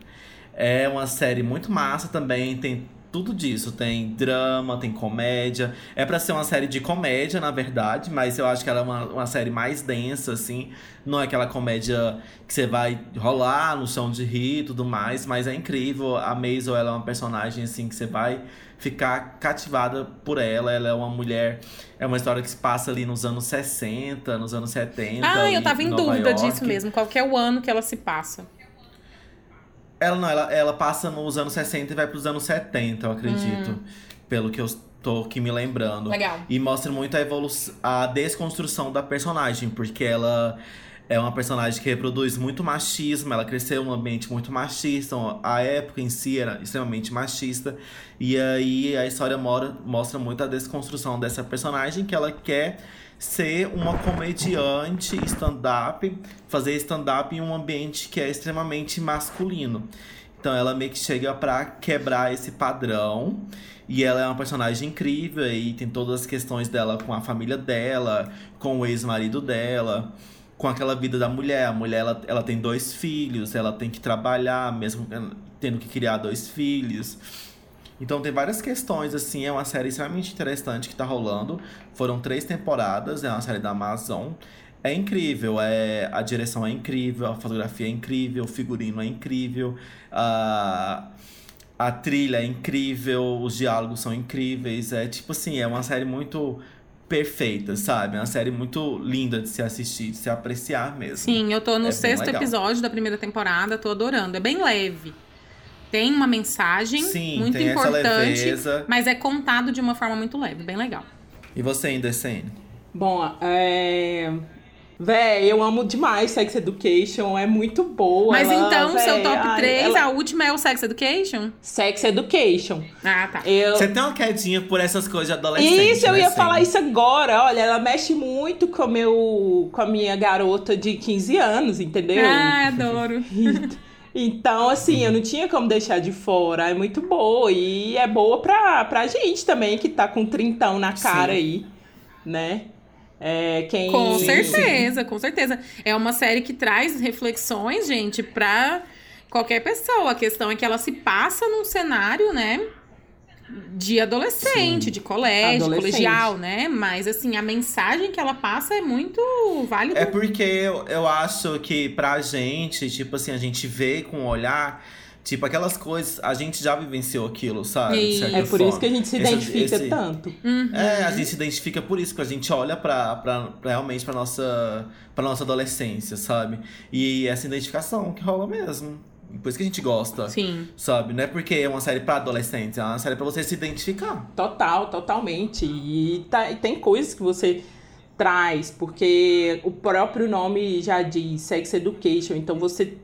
É uma série muito massa também. Tem tudo disso. Tem drama, tem comédia. É pra ser uma série de comédia, na verdade, mas eu acho que ela é uma, uma série mais densa, assim. Não é aquela comédia que você vai rolar no chão de rir e tudo mais, mas é incrível. A Maisel, ela é uma personagem, assim, que você vai ficar cativada por ela. Ela é uma mulher. É uma história que se passa ali nos anos 60, nos anos 70. Ah, eu tava em Nova dúvida York. disso mesmo. Qual que é o ano que ela se passa? Ela não, ela, ela passa nos anos 60 e vai pros anos 70, eu acredito. Pelo que eu tô aqui me lembrando. Legal. E mostra muito a evolução, a desconstrução da personagem, porque ela é uma personagem que reproduz muito machismo, ela cresceu num ambiente muito machista, a época em si era extremamente machista. E aí a história mora, mostra muito a desconstrução dessa personagem que ela quer ser uma comediante stand-up, fazer stand-up em um ambiente que é extremamente masculino. Então ela meio que chega pra quebrar esse padrão. E ela é uma personagem incrível e tem todas as questões dela com a família dela, com o ex-marido dela, com aquela vida da mulher. A mulher ela, ela tem dois filhos, ela tem que trabalhar, mesmo tendo que criar dois filhos. Então tem várias questões, assim, é uma série extremamente interessante que tá rolando. Foram três temporadas, é uma série da Amazon. É incrível, é, a direção é incrível, a fotografia é incrível, o figurino é incrível, a, a trilha é incrível, os diálogos são incríveis. É tipo assim, é uma série muito perfeita, sabe? É uma série muito linda de se assistir, de se apreciar mesmo. Sim, eu tô no É sexto episódio da primeira temporada, tô adorando. É bem leve. Tem uma mensagem Sim, muito importante, mas é contado de uma forma muito leve, bem legal. E você, Indecene? Bom, é. Véi, eu amo demais Sex Education, é muito boa. Mas ela, então, véi, seu top ai, 3, ela- a última é o Sex Education? Sex Education. Ah, tá. Eu... Você tem uma quedinha por essas coisas de adolescente, Isso, eu né, ia Sen? falar isso agora. Olha, ela mexe muito com, meu, com a minha garota de 15 anos, entendeu? Ah, adoro. Então, assim, eu não tinha como deixar de fora. É muito boa. E é boa pra, pra gente também, que tá com trintão na cara Sim. aí, né? É, quem... Com Sim, certeza, com certeza. É uma série que traz reflexões, gente, pra qualquer pessoa. A questão é que ela se passa num cenário, né? De adolescente, Sim. de colégio, Adolescente. colegial, né? Mas, assim, a mensagem que ela passa é muito válida. É porque eu, eu acho que pra gente, tipo assim, a gente vê com o olhar, tipo, aquelas coisas, a gente já vivenciou aquilo, sabe? De Isso. certa É por forma. isso que a gente se Esse- identifica esse- tanto. Uhum. É, a gente se identifica por isso, que a gente olha pra, pra, pra realmente pra nossa, pra nossa adolescência, sabe? E essa identificação que rola mesmo. Por isso que a gente gosta, Sim. sabe? Não é porque é uma série pra adolescentes, é uma série pra você se identificar. Total, totalmente. E, tá- e tem coisas que você traz, porque o próprio nome já diz Sex Education, então você.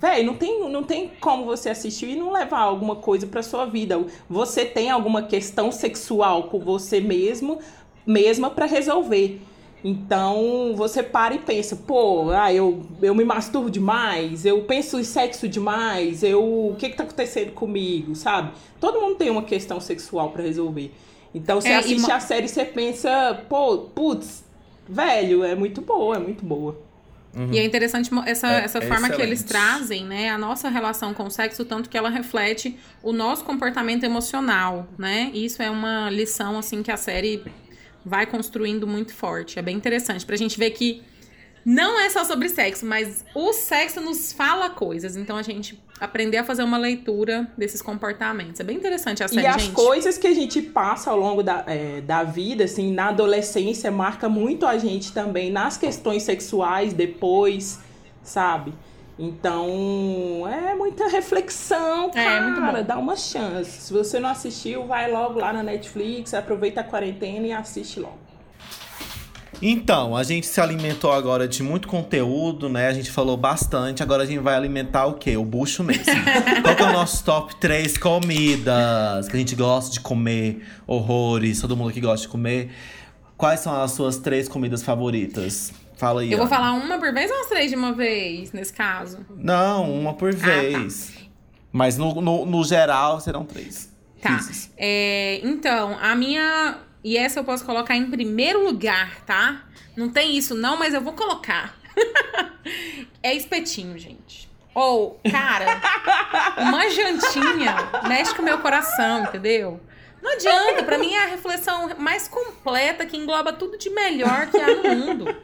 Véi, não tem, não tem como você assistir e não levar alguma coisa pra sua vida. Você tem alguma questão sexual com você mesmo, mesma pra resolver. Então você para e pensa, pô, ah, eu, eu me masturbo demais, eu penso em sexo demais, eu, o que que tá acontecendo comigo, sabe? Todo mundo tem uma questão sexual pra resolver. Então você É, e assiste mo- a série e você pensa, pô, putz, velho, é muito boa, é muito boa. E é interessante essa, É essa forma que eles excelente. trazem, né? A nossa relação com o sexo, tanto que ela reflete o nosso comportamento emocional, né? Isso é uma lição, assim, que a série vai construindo muito forte. É bem interessante pra gente ver que não é só sobre sexo, mas o sexo nos fala coisas. Então a gente aprender a fazer uma leitura desses comportamentos. É bem interessante a série, e as gente. coisas que a gente passa ao longo da, é, da vida, assim, na adolescência, marca muito a gente também nas questões sexuais depois, sabe? Então, é muita reflexão, É, cara. muito bom. Dá uma chance. Se você não assistiu, vai logo lá na Netflix, aproveita a quarentena e assiste logo. Então, a gente se alimentou agora de muito conteúdo, né? A gente falou bastante. Agora a gente vai alimentar o quê? O bucho mesmo. Qual que é o nosso top 3 comidas que a gente gosta de comer? Horrores, todo mundo que gosta de comer. Quais são as suas três comidas favoritas? Fala aí. Eu vou Ana. falar uma por vez ou as três de uma vez, nesse caso? Não, uma por Ah, tá. vez. Mas no, no, no geral serão três. Tá. É, então, a minha. E essa eu posso colocar em primeiro lugar, tá? Não tem isso, não, mas eu vou colocar. é espetinho, gente. Ou, cara, uma jantinha mexe com o meu coração, entendeu? Não adianta, pra mim é a reflexão mais completa que engloba tudo de melhor que há no mundo.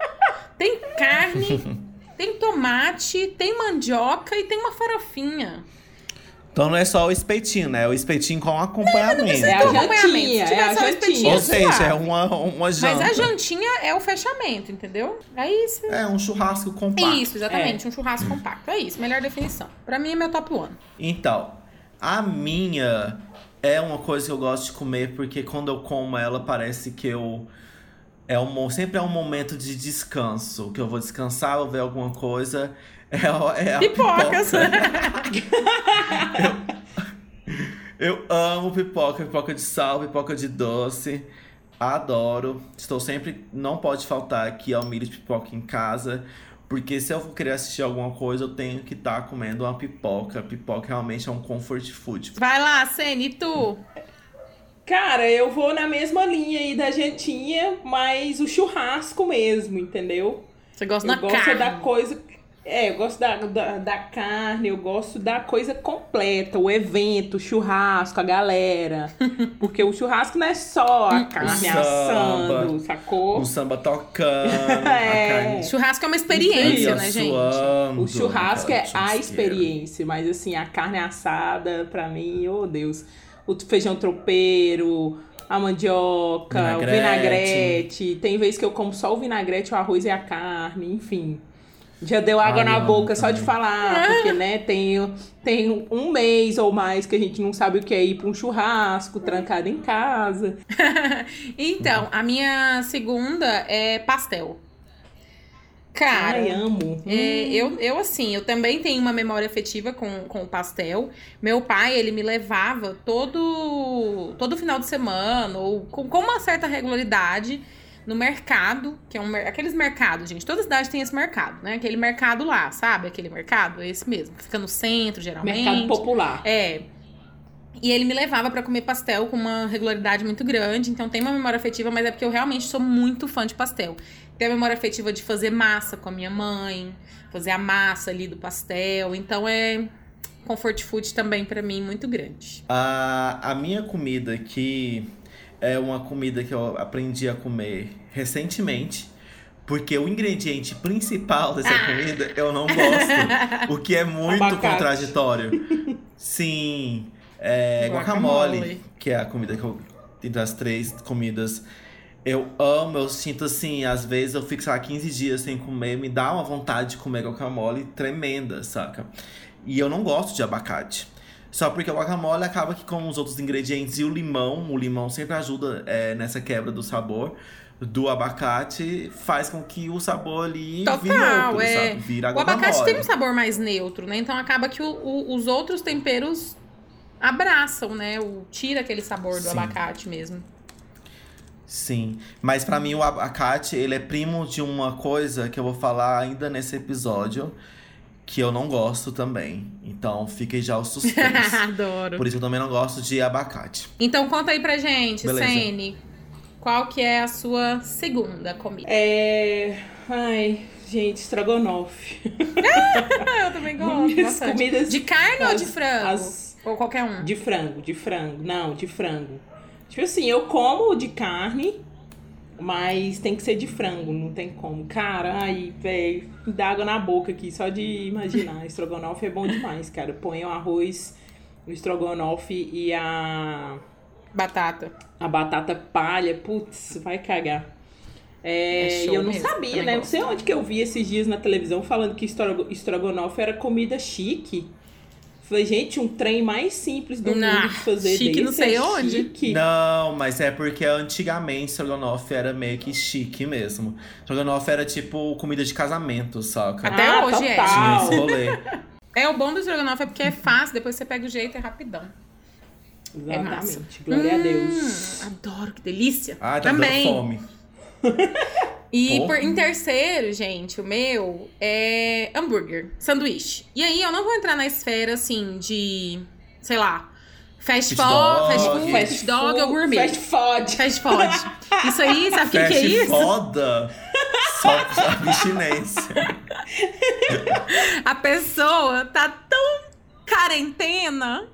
Tem carne, tem tomate, tem mandioca e tem uma farofinha. Então não é só o espetinho, né? É o espetinho com acompanhamento. É a acompanhamento. jantinha, Se é a tiver só espetinho, jantinha. Ou seja, é uma, uma janta. Mas a jantinha é o fechamento, entendeu? É isso. É um churrasco compacto. Isso, exatamente. Um churrasco compacto. É isso, melhor definição. Pra mim é meu top one. Então, a minha é uma coisa que eu gosto de comer porque quando eu como ela parece que eu é um sempre é um momento de descanso, que eu vou descansar, vou ver alguma coisa. É, é a Pipocas. pipoca. Eu amo pipoca, pipoca de sal, pipoca de doce. Adoro. Estou sempre. Não pode faltar aqui almírio de pipoca em casa. Porque se eu for querer assistir alguma coisa, eu tenho que estar comendo uma pipoca. Pipoca realmente é um comfort food. Vai lá, Sene, e tu? Cara, eu vou na mesma linha aí da jantinha, mas o churrasco mesmo, entendeu? Você gosta eu da gosto carne. da coisa. É, eu gosto da, da, da carne, eu gosto da coisa completa, o evento, o churrasco, a galera. Porque o churrasco não é só a carne samba, assando, sacou? Um samba tocando, É. carne Churrasco é uma experiência, né, gente? suando, O churrasco é a experiência, mas assim, a carne assada, pra mim, oh Deus. O feijão tropeiro, a mandioca, Vinagrete. o vinagrete. Tem vezes que eu como só o vinagrete, o arroz e a carne, enfim. Já deu água Ai, na boca só de falar, porque, né, tem, tem um mês ou mais que a gente não sabe o que é ir pra um churrasco, trancado em casa. Então, a minha segunda é pastel. Cara, Ai, amo. É, eu, eu, assim, eu também tenho uma memória afetiva com, com o pastel. Meu pai, ele me levava todo, todo final de semana, ou com, com uma certa regularidade, no mercado, que é um aqueles mercados, gente. Toda cidade tem esse mercado, né? Aquele mercado lá, sabe? Aquele mercado, é esse mesmo. que Fica no centro, geralmente. Mercado popular. É. E ele me levava pra comer pastel com uma regularidade muito grande. Então tem uma memória afetiva, mas é porque eu realmente sou muito fã de pastel. Tem a memória afetiva de fazer massa com a minha mãe, fazer a massa ali do pastel. Então é comfort food também pra mim muito grande. A, a minha comida que é uma comida que eu aprendi a comer recentemente. Porque o ingrediente principal dessa Ah. comida eu não gosto. o que é muito Abacate. contraditório. Sim. É, guacamole, Guacamole. que é a comida que eu. Entre as três comidas. Eu amo, eu sinto assim, às vezes eu fico, sei lá, 15 dias sem comer, me dá uma vontade de comer guacamole tremenda, saca? E eu não gosto de abacate. Só porque o guacamole acaba que com os outros ingredientes e o limão, o limão sempre ajuda é, nessa quebra do sabor do abacate, faz com que o sabor ali vire Total, outro, é. sabe? Vira O abacate tem um sabor mais neutro, né? Então acaba que o- o- os outros temperos abraçam, né? O, tira aquele sabor do Sim. abacate mesmo. Sim, mas pra mim o abacate, ele é primo de uma coisa que eu vou falar ainda nesse episódio, que eu não gosto também. Então fique já o suspense. Adoro. Por isso eu também não gosto de abacate. Então conta aí pra gente, Beleza. Sene. Qual que é a sua segunda comida? É. Ai, gente, estrogonofe. eu também gosto Minhas comidas- De carne ou de as- frango? as- Ou qualquer um? De frango, de frango. Não, de frango. Tipo assim, eu como de carne, mas tem que ser de frango, não tem como. Cara, ai, velho, dá água na boca aqui, só de imaginar. Estrogonofe é bom demais, cara. Põe o arroz, o estrogonofe e a, Batata. a batata palha, putz, vai cagar. É, É e eu não mesmo, sabia, né? Não sei onde que eu vi esses dias na televisão falando que estrogo- estrogonofe era comida chique. Falei, gente, um trem mais simples do Nah, mundo de fazer chique desse não sei é onde. chique. Não, mas é porque antigamente estrogonofe era meio que chique mesmo. Estrogonofe era tipo comida de casamento, saca? Até Ah, hoje é. Tinha total. esse rolê. É o bom do estrogonofe é porque é fácil, depois você pega o jeito e é rapidão. É massa. Exatamente. Glória a Deus. Hum, adoro, que delícia. Ah, tá Também. dando fome. E por- em terceiro, gente, o meu é hambúrguer, sanduíche. E aí eu não vou entrar na esfera assim de, sei lá, fast food, fast food, Fast dog ou gourmet. Fast food. Fast food. Isso aí, sabe o que, que é Fast isso? foda. Só abstinência. A pessoa tá tão quarentena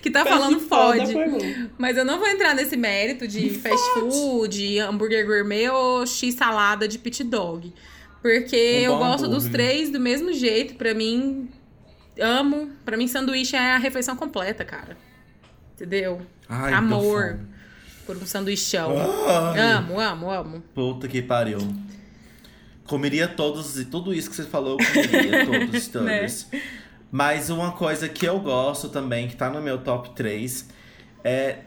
que tá falando foda fode. Mas eu não vou entrar nesse mérito de fast food, hambúrguer gourmet ou x salada de pit dog. Porque Um eu gosto dos hambúrguer. três do mesmo jeito. Pra mim, amo. Pra mim, sanduíche é a refeição completa, cara. Entendeu? Ai, Amor por um sanduichão. Ai, Amo, amo, amo. Puta que pariu. Comeria todos e tudo isso que você falou, eu comeria todos, todos. Mas uma coisa que eu gosto também, que tá no meu top 3, é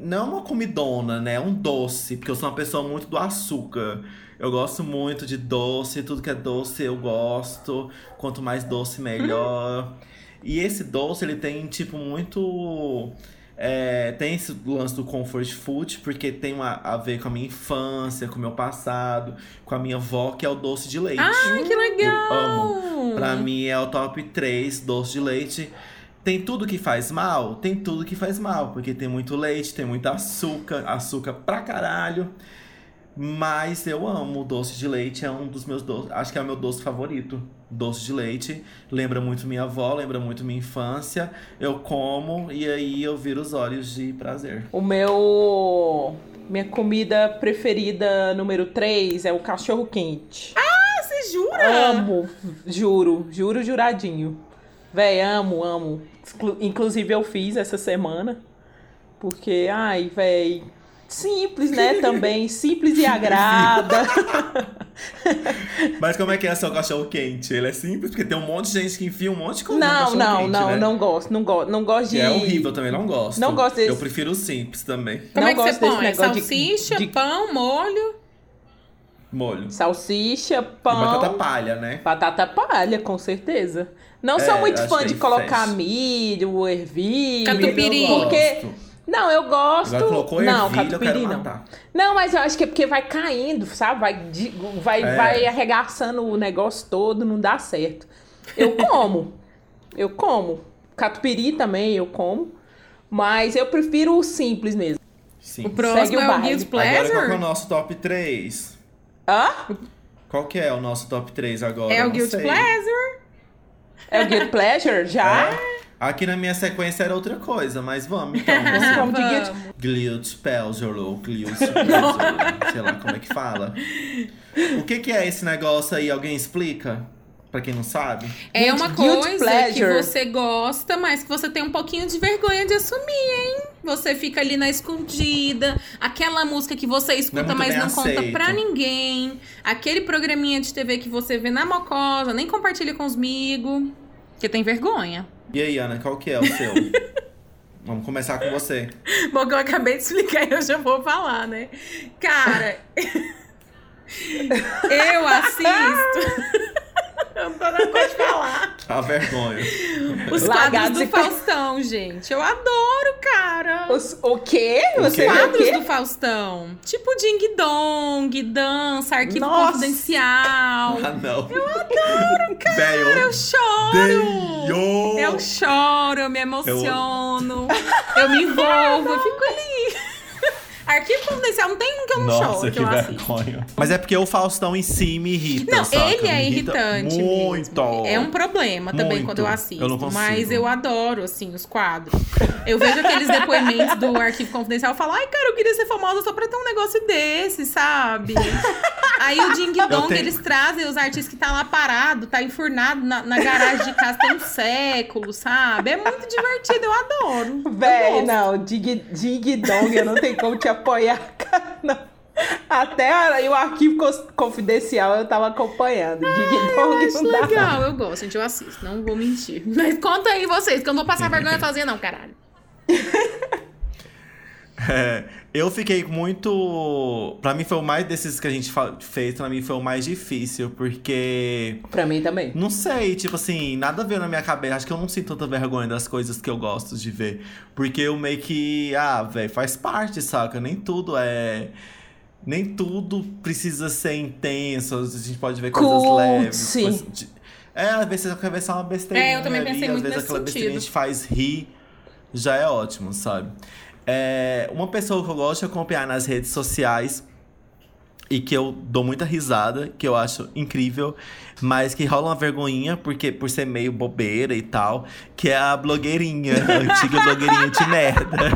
não uma comidona, né? Um doce, porque eu sou uma pessoa muito do açúcar. Eu gosto muito de doce, tudo que é doce eu gosto. Quanto mais doce, melhor. E esse doce, ele tem, tipo, muito. É, tem esse lance do comfort food, porque tem uma- a ver com a minha infância, com o meu passado, com a minha avó, que é o doce de leite. Ai, que legal! Eu amo. Pra mim é o top 3 doce de leite. Tem tudo que faz mal? Tem tudo que faz mal, porque tem muito leite, tem muito açúcar, açúcar pra caralho. Mas eu amo doce de leite, é um dos meus doces, acho que é o meu doce favorito. Doce de leite, lembra muito minha avó, lembra muito minha infância. Eu como e aí eu viro os olhos de prazer. O meu. Minha comida preferida número 3 é o cachorro quente. Ah, você jura? Amo, juro, juro juradinho. Véi, amo, amo. Inclusive eu fiz essa semana. Porque, ai, véi, simples, né? Também, simples e agrada. Mas como é que é seu cachorro quente? Ele é simples, porque tem um monte de gente que enfia um monte de coisa Não, não, quente, não, né? não gosto, não gosto, não gosto de. Que é horrível também, não gosto. Não gosto desse- Eu prefiro o simples também. Como Não é que você gosto desse põe? de- Salsicha, de- pão, molho. Molho. Salsicha, E pão. batata palha, né? Batata palha, com certeza. Não É, sou muito fã de colocar milho, ervilha. Catupiry. Eu Porque. Não, eu gosto. Agora colocou não, ervilha, catupiry não. Não, mas eu acho que é porque vai caindo, sabe? Vai, de- vai, É. vai arregaçando o negócio todo, não dá certo. Eu como. eu como. Catupiry também eu como. Mas eu prefiro o simples mesmo. Sim. O Segue próximo o é o baile. Guilty Agora qual que é o Pleasure. nosso top 3? Hã? Qual que é o nosso top 3 agora? É o Guilty. Pleasure. É o Guilty Pleasure? Já? É. Aqui na minha sequência era outra coisa, mas vamos então. Vamos de ou Guilty Pleasure, sei lá como é que fala. O que que é esse negócio aí? Alguém explica? Pra quem não sabe? É uma coisa que você gosta, mas que você tem um pouquinho de vergonha de assumir, hein? Você fica ali na escondida, aquela música que você escuta, muito mas bem não conta aceito. pra ninguém, aquele programinha de TV que você vê na mocosa, nem compartilha com os amigos, porque tem vergonha. E aí, Ana, qual que é o seu? Vamos começar com você. Bom, que eu acabei de explicar e eu já vou falar, né? Cara, eu assisto. Eu tô na coisa de falar. A vergonha. Os quadros do Faustão, gente. Eu adoro, cara. Os- o quê? O Você quê? vê o Quadros quê? do Faustão. Tipo Ding Dong, dança, arquivo Nossa. Ah, confidencial. não. Eu adoro, cara. Eu choro. Eu choro, eu me emociono. Eu me envolvo, eu fico ali. Arquivo confidencial não tem um que eu não Nossa, choro, que, que assisto. vergonha. Mas é porque o Faustão em si me irrita, Não, saca? ele é irritante Muito. mesmo. É um problema também Muito. quando eu assisto. Eu não consigo. Mas eu adoro, assim, os quadros. Eu vejo aqueles depoimentos do Arquivo Confidencial e falo, ai, cara, eu queria ser famosa só pra ter um negócio desse, sabe? Aí o Ding Dong, tenho- eles trazem os artistas que tá lá parado, tá enfurnado na, na garagem de casa tem um século, sabe? É muito divertido, eu adoro. Véi, não, Dig, Dig Dong, eu não tenho como te apoiar. Até aí o arquivo confidencial eu tava acompanhando. Dig Dong Acho não dá. legal, eu gosto, gente, eu assisto, não vou mentir. Mas conta aí vocês, que eu não vou passar vergonha sozinha não, caralho. É, eu fiquei muito. Pra mim foi o mais desses que a gente fez, pra mim foi o mais difícil, porque. Pra mim também. Não sei, tipo assim, nada veio na minha cabeça. Acho que eu não sinto tanta vergonha das coisas que eu gosto de ver. Porque eu meio que. Ah, velho, faz parte, saca? Nem tudo é. Nem tudo precisa ser intenso. A gente pode ver coisas Cult, leves. sim. coisas de- É, às vezes aquela vez é uma besteira. É, eu também pensei às muito vezes nesse aquela besteira a gente faz rir, já é ótimo, sabe? É, uma pessoa que eu gosto de acompanhar nas redes sociais e que eu dou muita risada, que eu acho incrível, mas que rola uma vergonhinha porque por ser meio bobeira e tal, que é a blogueirinha, a antiga blogueirinha de merda.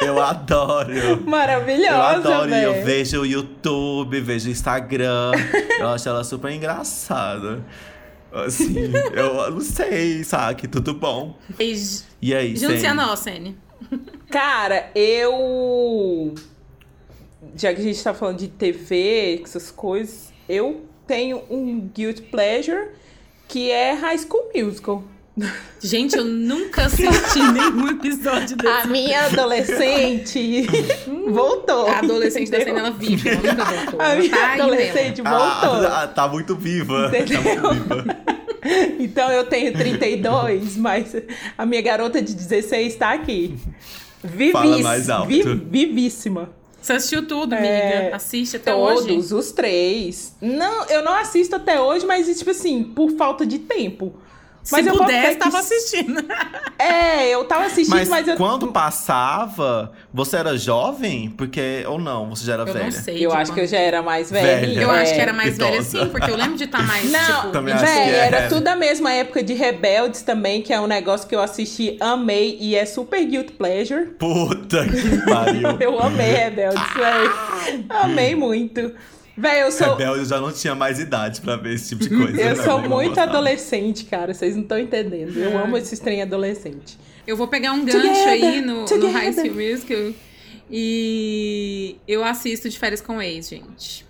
Eu adoro. Eu Maravilhosa, adoro, e eu vejo o YouTube, vejo o Instagram. eu acho ela super engraçada. Assim, eu não sei, sabe? Tudo bom. Beijo. E aí, Junte-se a nós, Sene. Cara, eu. Já que a gente tá falando de TV, essas coisas, eu tenho um Guilty Pleasure que é High School Musical. Gente, eu nunca assisti nenhum episódio desse. A minha adolescente voltou. A adolescente da entendeu? Ela vive, ela nunca voltou. A minha tá adolescente voltou. Ah, tá muito viva. Entendeu? Tá muito viva. Então eu tenho 32, mas a minha garota de 16 tá aqui. Fala mais alto. vi- vivíssima. Você assistiu tudo, É, amiga. Assiste até hoje. Todos, os três. Não, eu não assisto até hoje, mas tipo assim, por falta de tempo. Mas Se eu pudesse, que- tava assistindo. É, eu tava assistindo, Mas, mas, eu. quando passava, você era jovem? Porque. Ou não, você já era Eu velha? não sei. Eu de acho que eu já era mais velha. Velha. Eu é. acho que era mais velha idosa. sim, porque eu lembro de estar mais, Não, tipo... Também Véi, que é. era tudo a mesma época de Rebeldes também, que é um negócio que eu assisti, amei e é super guilt pleasure. Puta que pariu. Eu amei Rebeldes, véi. Amei muito. Véi, eu sou. Rebelde já não tinha mais idade pra ver esse tipo de coisa. Eu né? sou muito adolescente, cara. Vocês não estão entendendo. Eu É. amo esses trem adolescente. Eu vou pegar um gancho Together, aí no, no. High School Musical. E eu assisto de férias com ex, gente.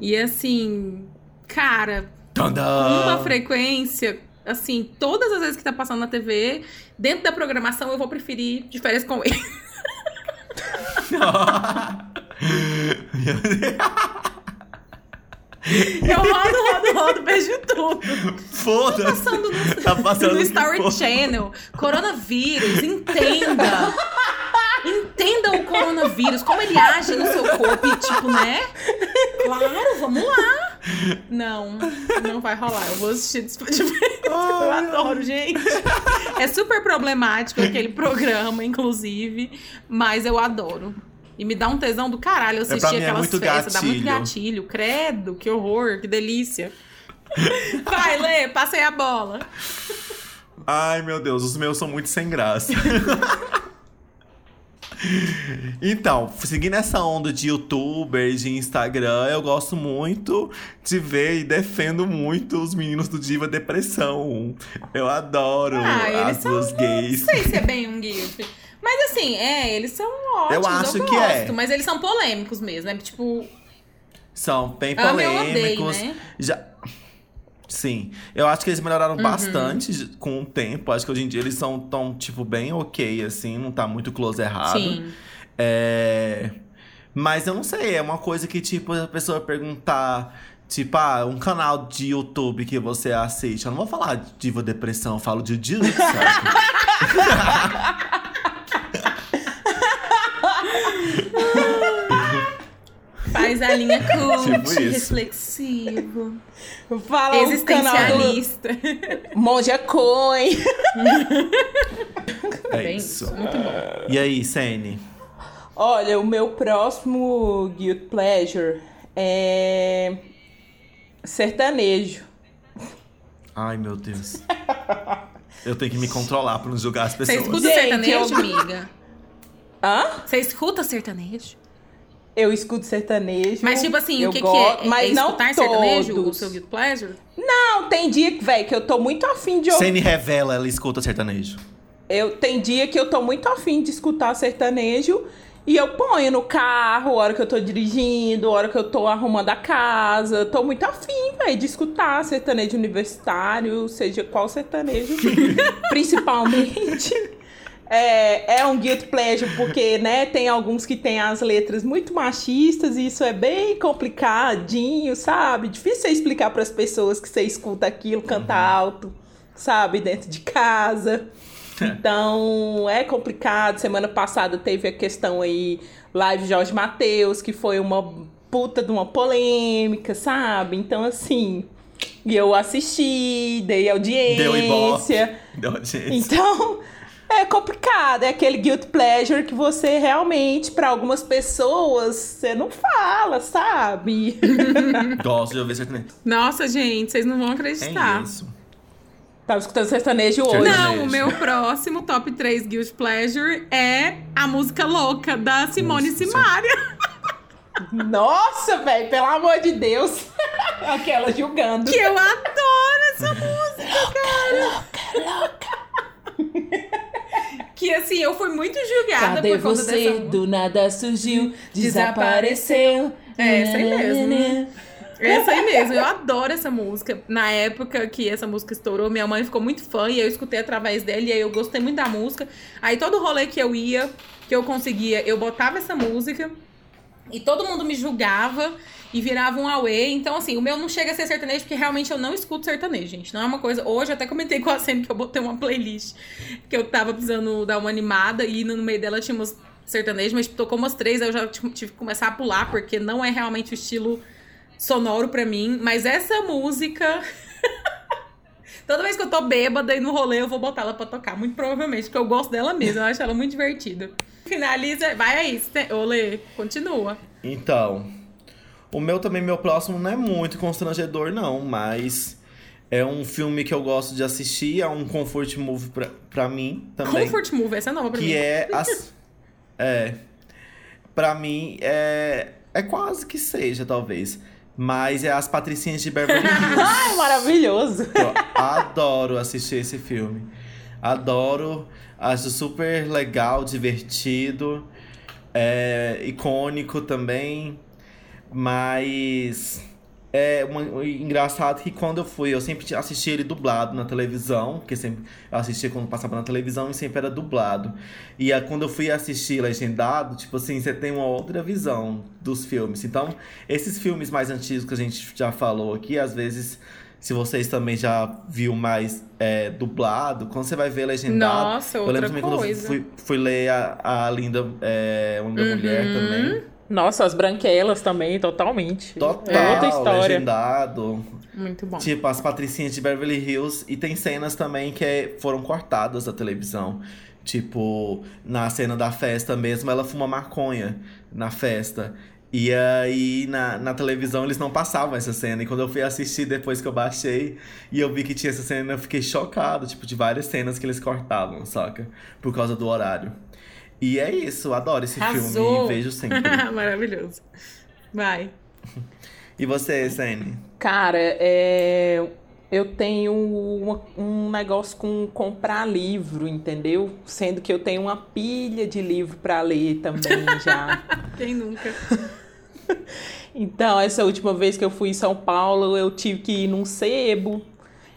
E assim, cara, uma frequência, assim, todas as vezes que tá passando na TV, dentro da programação eu vou preferir de férias com ele. Eu rodo, rodo, rodo, vejo tudo. Foda-se. Passando no, Tá passando no Story. Channel. Coronavírus, entenda. Entenda o coronavírus, como ele age no seu corpo e tipo, né? Claro, vamos lá. Não, não vai rolar. Eu vou assistir de Eu adoro, gente. É super problemático aquele programa, inclusive, mas eu adoro. E me dá um tesão do caralho pra assistir é aquelas muito festas. Dá muito gatilho. gatilho. Credo, que horror, que delícia. Vai, Lê, passei a bola. Ai, meu Deus, os meus são muito sem graça. Então, seguindo essa onda de youtuber, de Instagram, eu gosto muito de ver e defendo muito os meninos do Diva Depressão. Eu adoro Ah, as são- duas gays. Não sei se é bem um guilty. Mas assim, é, eles são ótimos, eu, acho que gosto, é. mas eles são polêmicos mesmo, é tipo, São bem odeie, polêmicos. né? Já... Sim, eu acho que eles melhoraram Uhum. bastante com o tempo. Acho que hoje em dia eles são tão, tipo, bem ok, assim, não tá muito close errado. sim. É... Mas eu não sei, é uma coisa que, tipo, a pessoa perguntar, tipo, ah, um canal de YouTube que você assiste. Eu não vou falar de Diva Depressão, eu falo de Jiu, sabe? Faz a linha coach, Tipo reflexivo, Fala o canal existencialista. do Monja Coin. É Bem isso. Muito bom. E aí, Sene? Olha, o meu próximo guilt pleasure é sertanejo. Ai, meu Deus. Eu tenho que me controlar pra não julgar as Você pessoas. escuta Gente, sertanejo, eu- amiga? Hã? Você escuta sertanejo? Eu escuto sertanejo. Mas tipo assim, o que, go- que é? Mas é não escutar sertanejo, o todos. seu guilty pleasure? Não, tem dia, velho, que eu tô muito afim de ouvir. Sene revela, ela escuta sertanejo. Eu, tem dia que eu tô muito afim de escutar sertanejo e eu ponho no carro, a hora que eu tô dirigindo, a hora que eu tô arrumando a casa. Tô muito afim, velho, de escutar sertanejo universitário, seja qual sertanejo, principalmente. É, é um guilt pleasure porque, né, tem alguns que tem as letras muito machistas e isso é bem complicadinho, sabe? Difícil você explicar para as pessoas que você escuta aquilo, canta alto, sabe, dentro de casa. Então, é complicado. Semana passada teve a questão aí, live Jorge Matheus, que foi uma puta de uma polêmica, sabe? Então, assim, e eu assisti, dei audiência. Deu ibope. Deu audiência. Então, é complicado. É aquele guilt pleasure que você realmente, para algumas pessoas, você não fala, sabe? Gosto de ouvir sertanejo. Nossa, gente, vocês não vão É acreditar. isso. Tava escutando sertanejo hoje. Não, o meu próximo top 3 Guilty Pleasure é a música louca da Simone Nossa, Simaria. Nossa, velho, pelo amor de Deus. Aquela julgando. Que eu adoro essa música, cara. Que assim, eu fui muito julgada Cadê por conta você? dessa música. Do nada surgiu, Desapareceu. desapareceu. É, essa aí mesmo. Essa aí mesmo, eu adoro essa música. Na época que essa música estourou, minha mãe ficou muito fã e eu escutei através dela e aí eu gostei muito da música. Aí todo rolê que eu ia, que eu conseguia, eu botava essa música e todo mundo me julgava e virava um away. Então, assim, o meu não chega a ser sertanejo porque realmente eu não escuto sertanejo, gente. Não é uma coisa. Hoje eu até comentei com a Sam que eu botei uma playlist que eu tava precisando dar uma animada e no meio dela tinha umas sertanejo, mas tocou umas três, eu já tive que começar a pular porque não é realmente o estilo sonoro pra mim, mas essa música. Toda vez que eu tô bêbada e no rolê, eu vou botar ela pra tocar. Muito provavelmente, porque eu gosto dela mesmo. Eu acho ela muito divertida. Finaliza. Vai aí, Olê, continua. Então, o meu também, meu próximo, não é muito constrangedor, não, mas é um filme que eu gosto de assistir, é um comfort movie pra, pra mim também. Comfort Move, essa é nova pra mim. que é as. é. Pra mim, é. É quase que seja, talvez. Mas é As Patricinhas de Beverly Hills. Ai, maravilhoso. Eu adoro assistir esse filme. Adoro, acho super legal, divertido, é, icônico também. Mas é uma- engraçado que quando eu fui, eu sempre assisti ele dublado na televisão, porque sempre eu assistia quando passava na televisão e sempre era dublado. E aí, quando eu fui assistir legendado, tipo assim, você tem uma outra visão dos filmes. Então, esses filmes mais antigos que a gente já falou aqui, às vezes, se vocês também já viu mais é, dublado, quando você vai ver legendado. Nossa, eu outra lembro também quando eu coisa. fui, fui ler a, a Linda, é, Linda Mulher Uhum. também. Nossa, as branquelas também, totalmente. Total, É outra história. legendado. Muito bom. Tipo, as patricinhas de Beverly Hills. E tem cenas também que é- foram cortadas da televisão. Tipo, na cena da festa mesmo, ela fuma maconha na festa. E aí, na, na televisão, eles não passavam essa cena. E quando eu fui assistir depois que eu baixei e eu vi que tinha essa cena, eu fiquei chocado. Tipo, de várias cenas que eles cortavam, saca? Por causa do horário. E é isso, adoro esse Arrasou. filme. Vejo sempre. Maravilhoso. Vai. E você, Sene? Cara, é, eu tenho uma- um negócio com comprar livro, entendeu? Sendo que eu tenho uma pilha de livro pra ler também já. Quem nunca? Então, essa última vez que eu fui em São Paulo, eu tive que ir num sebo.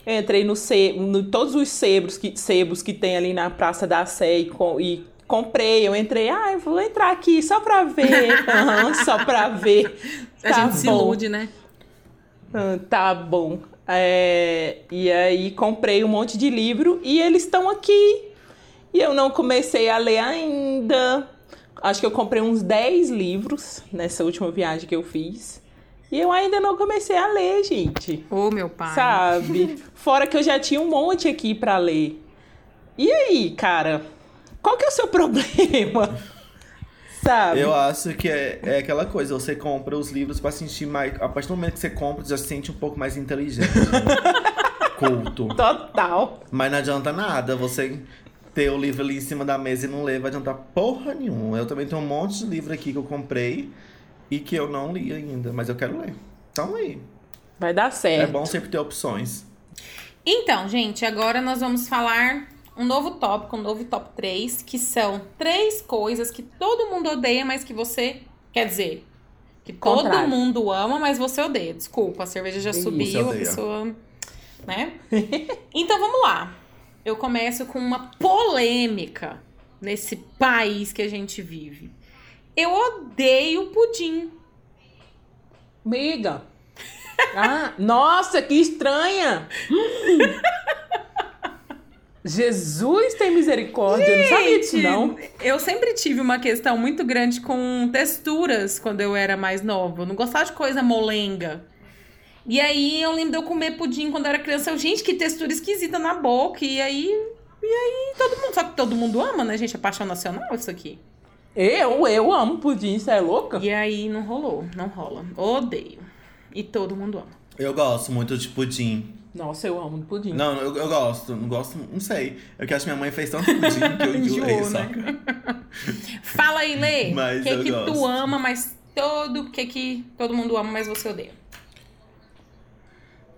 Eu entrei no sebo, no todos os sebos que, sebos que tem ali na Praça da Sé e, com- e comprei. Eu entrei, ah, eu vou entrar aqui só pra ver. Aham, só pra ver. A Tá gente se bom. ilude, né? Ah, tá bom. É, e aí comprei um monte de livro e eles estão aqui. E eu não comecei a ler ainda. Acho que eu comprei uns 10 livros nessa última viagem que eu fiz. E eu ainda não comecei a ler, gente. Ô, meu pai. Sabe? Fora que eu já tinha um monte aqui pra ler. E aí, cara? Qual que é o seu problema? Sabe? Eu acho que é, é aquela coisa, você compra os livros pra sentir mais. A partir do momento que você compra, você já se sente um pouco mais inteligente. né? Culto. Total. Mas não adianta nada você ter o livro ali em cima da mesa e não ler, vai adiantar porra nenhuma. Eu também tenho um monte de livro aqui que eu comprei e que eu não li ainda, mas eu quero ler. Então aí. Vai dar É certo. bom sempre ter opções. Então, gente, agora nós vamos falar um novo tópico, um novo top 3, que são três coisas que todo mundo odeia, mas que você. Quer dizer, que todo Contrário. mundo ama, mas você odeia. Desculpa, a cerveja já Isso, subiu, a pessoa. Né? então vamos lá. Eu começo com uma polêmica nesse país que a gente vive. Eu odeio pudim. Miga. Ah, nossa, que estranha! Jesus tem misericórdia, eu não sabia disso, não. Eu sempre tive uma questão muito grande com texturas quando eu era mais nova. Eu não gostava de coisa molenga. E aí eu lembro de eu comer pudim quando eu era criança. Eu, gente, que textura esquisita na boca. E aí. E aí todo mundo. Só que todo mundo ama, né, gente? É paixão nacional isso aqui. Eu, eu amo pudim, você é louca? E aí não rolou, não rola. Odeio. E todo mundo ama. Eu gosto muito de pudim. Nossa, eu amo pudim. Não, eu, eu gosto, não gosto, não sei. É que acho que minha mãe fez tanto pudim que eu enjoei, Enjoou, né? saca? Fala aí, Lê. O que que tu ama, mas todo. O que que todo mundo ama, mas você odeia?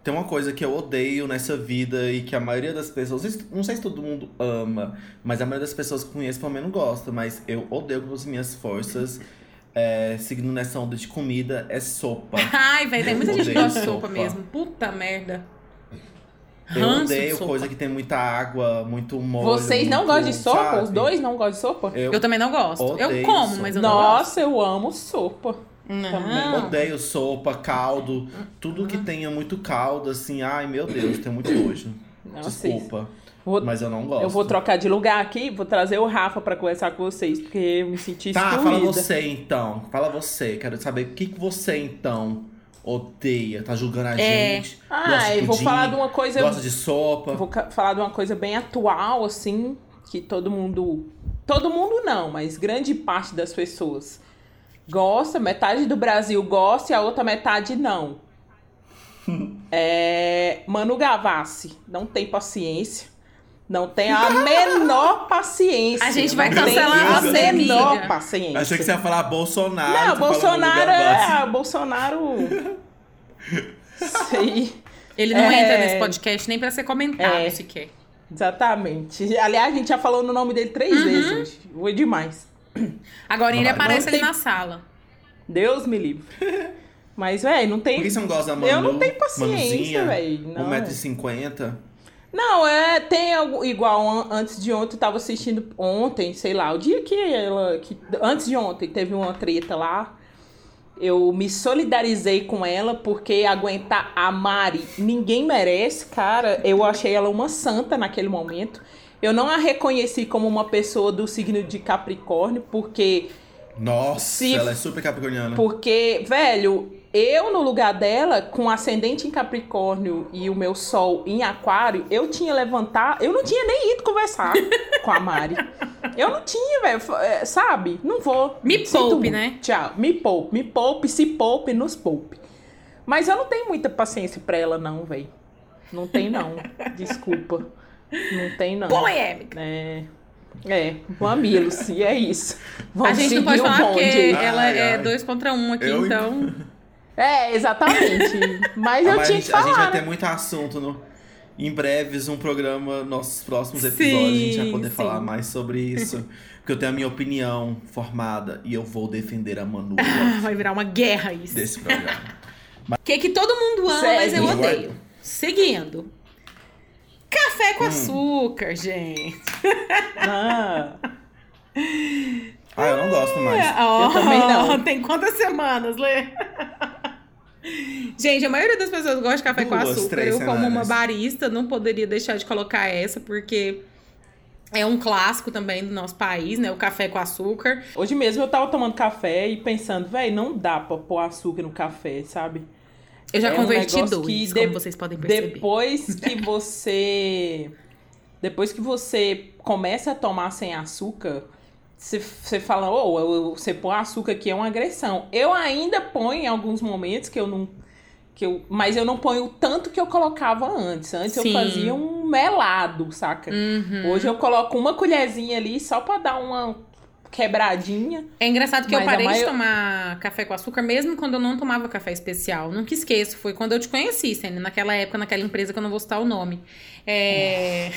Tem uma coisa que eu odeio nessa vida e que a maioria das pessoas, não sei se- todo mundo ama, mas a maioria das pessoas que conheço pelo menos gosta, mas eu odeio com as minhas forças, é, seguindo nessa onda de comida, é sopa. Ai, velho, tem muita gente que gosta de sopa. mesmo. Puta merda. Eu Ranço odeio sopa. coisa que tem muita água, muito molho. Vocês não muito, gostam de sopa? sabe? Os dois não gostam de sopa? Eu, Eu também não gosto. eu como, sopa. mas eu não gosto. Nossa, eu amo sopa. também. Não. odeio sopa, caldo, tudo que tenha muito caldo, assim, ai meu Deus, tem muito nojo. Desculpa, Vou- mas eu não gosto. Eu vou trocar de lugar aqui, vou trazer o Rafa pra conversar com vocês, porque eu me senti Tá, excluída. fala você então. Fala você. Quero saber o que, que você então odeia. Tá julgando a É. gente. Ah, gosta de eu vou pudim, falar de uma coisa- Gosta de sopa. Vou falar de uma coisa bem atual, assim, que todo mundo. Todo mundo não, mas grande parte das pessoas gosta, metade do Brasil gosta e a outra metade não. É, Manu Gavassi não tem paciência. Não tem a menor paciência. A gente vai tem cancelar a menor amiga. paciência. Achei que você ia falar Bolsonaro. Não, Bolsonaro é. Bolsonaro. Sei. Ele não É. entra nesse podcast nem pra ser comentado É. sequer. Exatamente. Aliás, a gente já falou no nome dele três Uhum. vezes hoje. Foi demais. Agora ele aparece ali tem- na sala. Deus me livre. Mas, velho, não tem. Por que você não gosta da Manu? Eu não tenho paciência, velho. Não. 1,50m. Não, é, tem algo igual an- antes de ontem, eu tava assistindo ontem, sei lá, o dia que ela. Que, antes de ontem teve uma treta lá. Eu me solidarizei com ela porque aguentar a Mari ninguém merece, cara. Eu achei ela uma santa naquele momento. Eu não a reconheci como uma pessoa do signo de Capricórnio, porque Nossa, Se- ela é super capricorniana. porque, velho, eu no lugar dela, com ascendente em Capricórnio e o meu sol em Aquário, eu tinha levantar, eu não tinha nem ido conversar com a Mari. Eu não tinha, velho, é, sabe? Não vou. Me Sinto poupe, muito. né? Tchau. Me poupe, me poupe, se poupe, nos poupe. Mas eu não tenho muita paciência pra ela, não, velho. Não tem, não. Desculpa. Não tem, não. Polêmica. É. É, mamilos, e é isso. A Vamos gente não pode falar porque aí. ela Ai, é ai. dois contra um aqui, Eu- então. É, exatamente. Mas eu mas a tinha gente, que a gente falar. vai ter né? muito assunto no, em breves, um programa, nossos próximos Sim, episódios, a gente vai poder sim. falar mais sobre isso. Porque eu tenho a minha opinião formada e eu vou defender a Manu Ah, vai virar uma guerra isso. desse programa. O que, que todo mundo ama, Segue. mas eu odeio. Seguindo. Café Hum. com açúcar, gente. Ah, Ah, eu não gosto mais. Ó, também não. Tem quantas semanas, Lê? Gente, a maioria das pessoas gosta de café com Duas, açúcar. três Eu, como uma barista, não poderia deixar de colocar essa, porque é um clássico também do nosso país, né? O café com açúcar. hoje mesmo eu tava tomando café e pensando, velho, não dá pra pôr açúcar no café, sabe? Eu já É um converti negócio dois, que como vocês podem perceber. Depois que você. Depois que você começa a tomar sem açúcar, você, fala, ô, eu- você põe açúcar aqui é uma agressão. Eu ainda ponho em alguns momentos que eu não. Que eu, mas eu não ponho o tanto que eu colocava antes. Antes Sim. eu fazia um melado, saca? Uhum. Hoje eu coloco uma colherzinha ali só pra dar uma quebradinha. É engraçado que eu a parei de maior- tomar café com açúcar mesmo quando eu não tomava café especial. Nunca esqueço. Foi quando eu te conheci, Sênia, naquela época, naquela empresa que eu não vou citar o nome. É...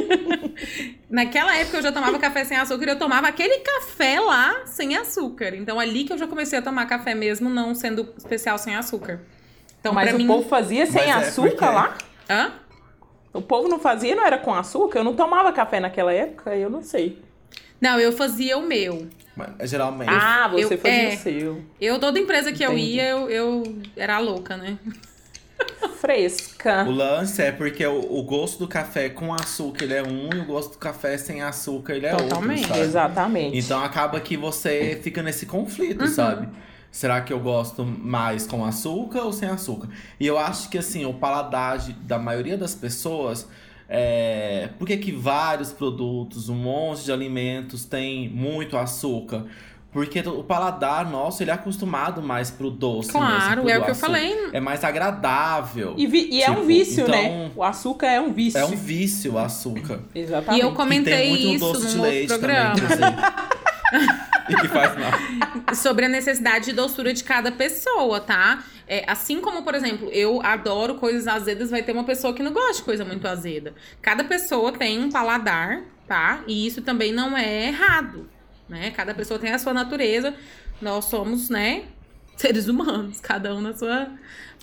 naquela época eu já tomava café sem açúcar e eu tomava aquele café lá sem açúcar. Então ali que eu já comecei a tomar café mesmo, não sendo especial sem açúcar. Então mas o mim. povo fazia sem Mas é açúcar porque- lá? Hã? O povo não fazia, não era com açúcar? Eu não tomava café naquela época, eu não sei. Não, eu fazia o meu. Mas, geralmente. Ah, você eu- fazia é. o seu. Eu, toda empresa que eu Entendi. ia, eu, eu era a louca, né? Fresca. O lance é porque o, o gosto do café com açúcar ele é um e o gosto do café sem açúcar ele é Totalmente. outro, sabe? Exatamente. Então acaba que você fica nesse conflito, Uhum. sabe? Será que eu gosto mais com açúcar ou sem açúcar? E eu acho que assim, o paladar da maioria das pessoas. É... Por que, que vários produtos, um monte de alimentos tem muito açúcar? Porque o paladar nosso, ele é acostumado mais pro doce. Claro, mesmo, é o que eu falei. É mais agradável. E, vi- e é Tipo, um vício, então- né? O açúcar é um vício. É um vício o açúcar. Exatamente. E eu E comentei tem muito no isso doce de leite programa. também, e que faz mal. sobre a necessidade de doçura de cada pessoa, tá? É, assim como, por exemplo, eu adoro coisas azedas, vai ter uma pessoa que não gosta de coisa muito azeda. Cada pessoa tem um paladar, tá? E isso também não é errado, né? Cada pessoa tem a sua natureza. Nós somos, né, seres humanos, cada um na sua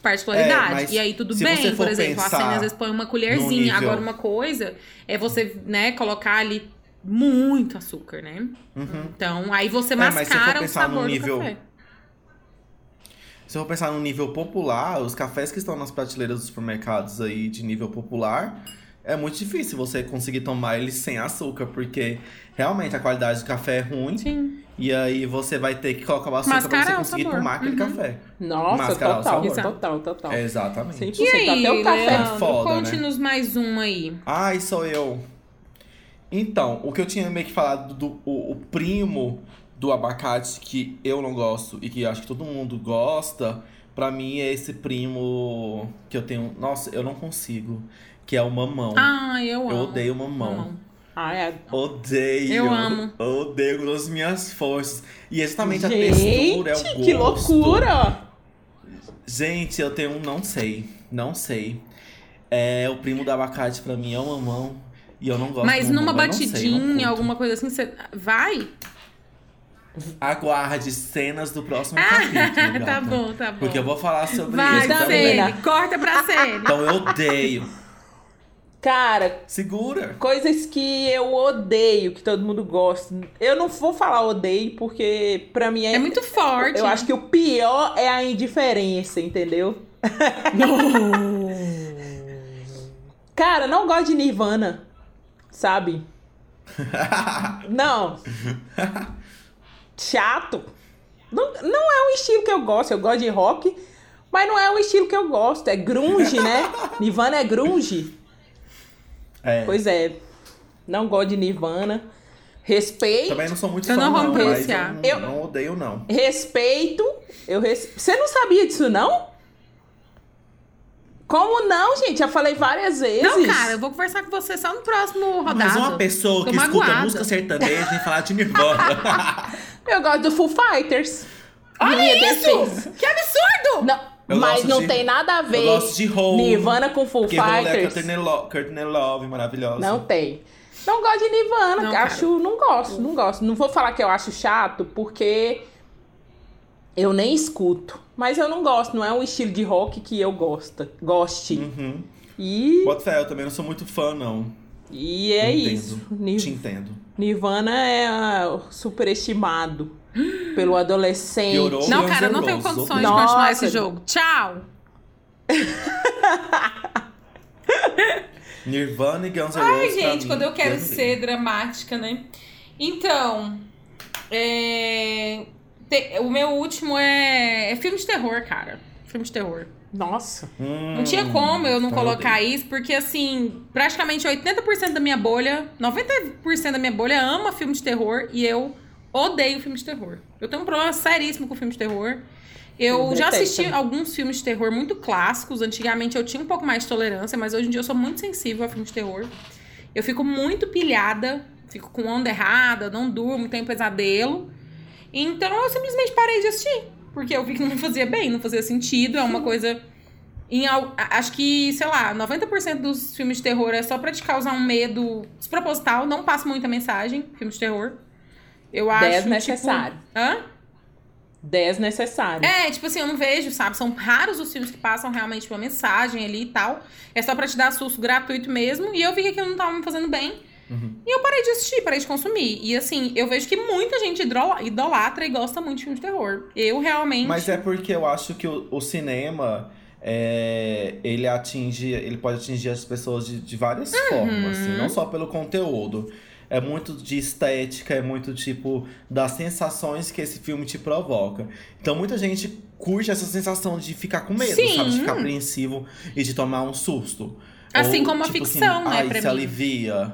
particularidade. É, e aí tudo bem, por exemplo, a pensar Sênia às vezes põe uma colherzinha. Agora, uma coisa é você, né, colocar ali muito açúcar, né? Uhum. Então, aí você É, mas se for mascara o pensar no sabor nível- do café. Se eu for pensar no nível popular, os cafés que estão nas prateleiras dos supermercados aí de nível popular, é muito difícil você conseguir tomar eles sem açúcar, porque realmente a qualidade do café é ruim. Sim. E aí você vai ter que colocar o açúcar pra Mascarar você o conseguir tomar aquele Uhum. café. Nossa, Mascarar o total, sabor. total, total. É, exatamente. 100%. E aí, Até o café. Leandro, Foda, né? conte-nos mais um aí. Ai, sou eu. Então, o que eu tinha meio que falado do o, o primo do abacate que eu não gosto e que acho que todo mundo gosta, pra mim é esse primo que eu tenho. Nossa, eu não consigo. Que é o mamão. Ah, eu amo. eu odeio mamão. Mamão. Ah, é. Odeio. Eu amo. Odeio com as minhas forças. E exatamente a Gente, textura, é o gosto. que loucura! Gente, eu tenho um não sei. Não sei. É o primo do abacate pra mim é o mamão. E eu não gosto Mas mamão, numa eu sei, eu não batidinha, curto. alguma coisa assim, você vai? Aguarde cenas do próximo capítulo. tá bom, tá bom. Porque eu vou falar sobre Vai, isso. Sabrina. Cene, corta pra Cene. Então eu odeio. Cara, Segura. coisas que eu odeio, que todo mundo gosta. Eu não vou falar odeio, porque pra mim é. É muito forte. Eu acho que o pior é a indiferença, entendeu? Cara, não gosto de Nirvana, sabe? Não. Chato. Não, não é um estilo que eu gosto. Eu gosto de rock, mas não é um estilo que eu gosto. É grunge, né? Nirvana é grunge. É. Pois é. Não gosto de Nirvana. Respeito. Também não sou muito Eu fã, não não, mas eu, não- Eu- não odeio, não. Respeito. Eu res... Você não sabia disso, não? Como não, gente? Já falei várias vezes. Não, cara, eu vou conversar com você só no próximo rodado. Mas uma pessoa Tô que escuta magoada. música sertaneja vem falar de Nirvana. Eu gosto do Full Fighters. Olha Minha isso! defesa. Que absurdo! Não, Eu mas não de- tem nada a ver. eu gosto de Hole. Nirvana com Full Porque é Fighters. Courtney Lo- Courtney Love, maravilhosa. Não tem. Não gosto de Nirvana. Não, cara. acho, não gosto, não gosto. Não vou falar que eu acho chato, porque eu nem escuto. Mas eu não gosto, não é um estilo de rock que eu gosto, goste. Uhum. E, Bota fé, eu também não sou muito fã, não. e é Entendo. isso. Nir- Te entendo. Nirvana é ah, superestimado pelo adolescente. Piorou. Não, cara, não tenho condições de odeio. continuar Nossa. esse jogo. Tchau! Nirvana e Guns N' Ai, Roses. pra gente, mim, quando eu quero ser dramática, né? Então, é, te- o meu último é, é filme de terror, cara. Filme de terror. Nossa. Hum, Não tinha como eu não então colocar odeio. isso, porque assim, praticamente 80% da minha bolha, 90% da minha bolha ama filme de terror e eu odeio filme de terror. Eu tenho um problema seríssimo com filme de terror. Eu Eu já assisti alguns filmes de terror muito clássicos. Antigamente eu tinha um pouco mais de tolerância, mas hoje em dia eu sou muito sensível a filme de terror. Eu fico muito pilhada, fico com onda errada, não durmo, tenho pesadelo. Então eu simplesmente parei de assistir. Porque eu vi que não fazia bem, não fazia sentido. É uma coisa. Em, acho que, sei lá, 90% dos filmes de terror é só pra te causar um medo desproposital. Não passa muita mensagem, filme de terror. Eu acho. Desnecessário. Tipo, hã? Desnecessário. É, tipo assim, eu não vejo, sabe? São raros os filmes que passam realmente uma mensagem ali e tal. É só pra te dar susto gratuito mesmo. E eu vi que aquilo não tava me fazendo bem. Uhum. E eu parei de assistir, parei de consumir. E assim, eu vejo que muita gente idolatra e gosta muito de filme de terror. Eu realmente. Mas é porque eu acho que o, o cinema, é, ele atinge, ele pode atingir as pessoas de, de várias Uhum. formas, assim, não só pelo conteúdo. É muito de estética, é muito tipo das sensações que esse filme te provoca. Então muita gente curte essa sensação de ficar com medo, Sim. sabe? De ficar apreensivo e de tomar um susto. Assim Ou, como a tipo ficção, assim, né, Ai, pra se mim. alivia.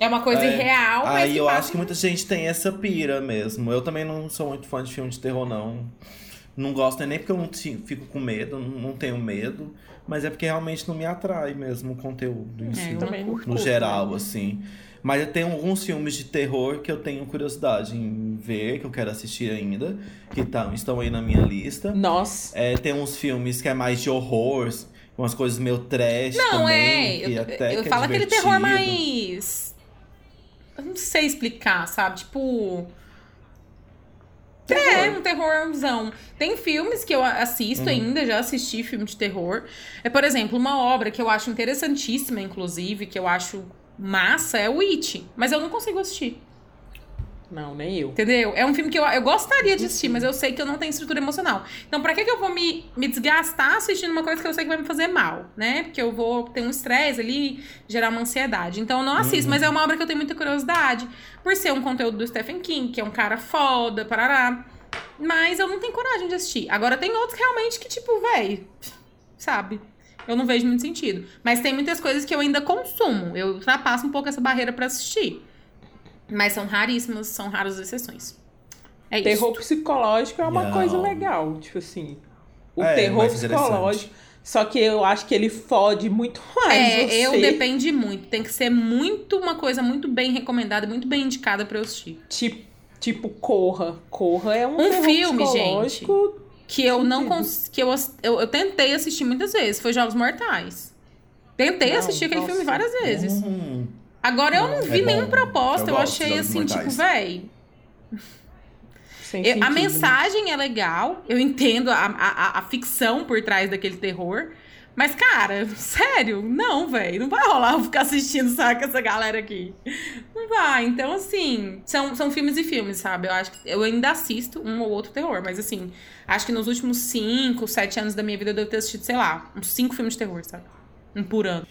É uma coisa É, irreal, mas. Aí eu passa- acho que muita gente tem essa pira mesmo. Eu também não sou muito fã de filme de terror, não. Não gosto nem porque eu não fico com medo, não, não tenho medo. Mas é porque realmente não me atrai mesmo o conteúdo em É, si. não no curto, geral, né? assim. Mas eu tenho alguns filmes de terror que eu tenho curiosidade em ver, que eu quero assistir ainda. Que tá, estão aí na minha lista. Nossa. É, tem uns filmes que é mais de horror, umas coisas meio trash Não, também. é. que Eu, eu é falo aquele terror mais. Eu não sei explicar, sabe? Tipo. É, um terrorzão. Tem filmes que eu assisto Uhum. ainda, já assisti filme de terror. É, por exemplo, uma obra que eu acho interessantíssima, inclusive, que eu acho massa, é o It. Mas eu não consigo assistir. Não, nem eu. Entendeu? É um filme que eu, eu gostaria de assistir, mas eu sei que eu não tenho estrutura emocional. Então, pra que, que eu vou me, me desgastar assistindo uma coisa que eu sei que vai me fazer mal, né? Porque eu vou ter um estresse ali, gerar uma ansiedade. Então, eu não assisto, mas é uma obra que eu tenho muita curiosidade. Por ser um conteúdo do Stephen King, que é um cara foda, parará. Mas eu não tenho coragem de assistir. Agora, tem outros realmente que, tipo, véi, sabe? Eu não vejo muito sentido. Mas tem muitas coisas que eu ainda consumo. Eu ultrapasso um pouco essa barreira pra assistir. Mas são raríssimas, são raras exceções. É isso. Terror psicológico é uma Não. coisa legal. Tipo assim. O É, terror psicológico. Só que eu acho que ele fode muito mais. É, você. eu depende muito. Tem que ser muito uma coisa muito bem recomendada, muito bem indicada pra eu assistir. Tipo, tipo Corra. Corra é um, Um terror filme, psicológico. Que eu não cons... que eu, eu, eu tentei assistir muitas vezes. Foi Jogos Mortais. Tentei Não, assistir aquele nossa. filme várias vezes. Hum. Agora eu não vi É bom. nenhuma proposta. Eu Eu, gosto achei assim, tipo, véi. Eu- a mensagem é legal, eu entendo a, a, a ficção por trás daquele terror. Mas, cara, sério, não, velho. Não vai rolar eu ficar assistindo, sabe, com essa galera aqui. Não vai. Então, assim, são, são filmes e filmes, sabe? Eu acho que eu ainda assisto um ou outro terror, mas assim, acho que nos últimos cinco, sete anos da minha vida eu devo ter assistido, sei lá, uns cinco filmes de terror, sabe? Um por ano.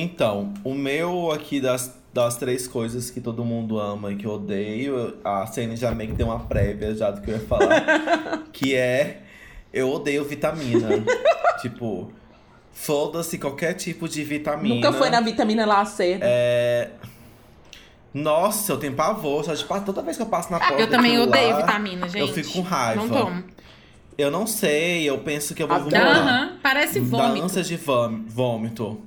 Então, o meu aqui das, das três coisas que todo mundo ama e que eu odeio, a Cena já meio que deu uma prévia já do que eu ia falar. que é eu odeio vitamina. tipo, foda-se qualquer tipo de vitamina. Nunca foi na vitamina Lacerda. É. Nossa, eu tenho pavor. Só de, toda vez que eu passo na porta. eu também odeio lá, vitamina, gente. Eu fico com raiva. Não tomo. Eu não sei, eu penso que eu vou Adoro. vomitar. Aham, parece vômito. ânsia de vôm- vômito.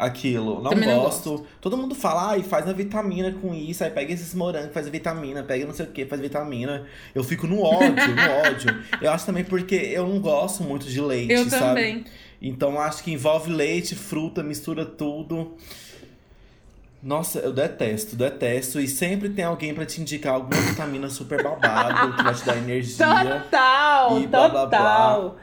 Aquilo. Não não gosto. Todo mundo fala, ai, faz a vitamina com isso. Aí pega esses morangos, faz a vitamina. Pega não sei o que, faz vitamina. Eu fico no ódio, no ódio. Eu acho também porque eu não gosto muito de leite, Eu sabe? também. Então acho que envolve leite, fruta, mistura tudo. Nossa, eu detesto, detesto. E sempre tem alguém pra te indicar alguma vitamina super babado, que vai te dar energia. Total, E blá, blá, total.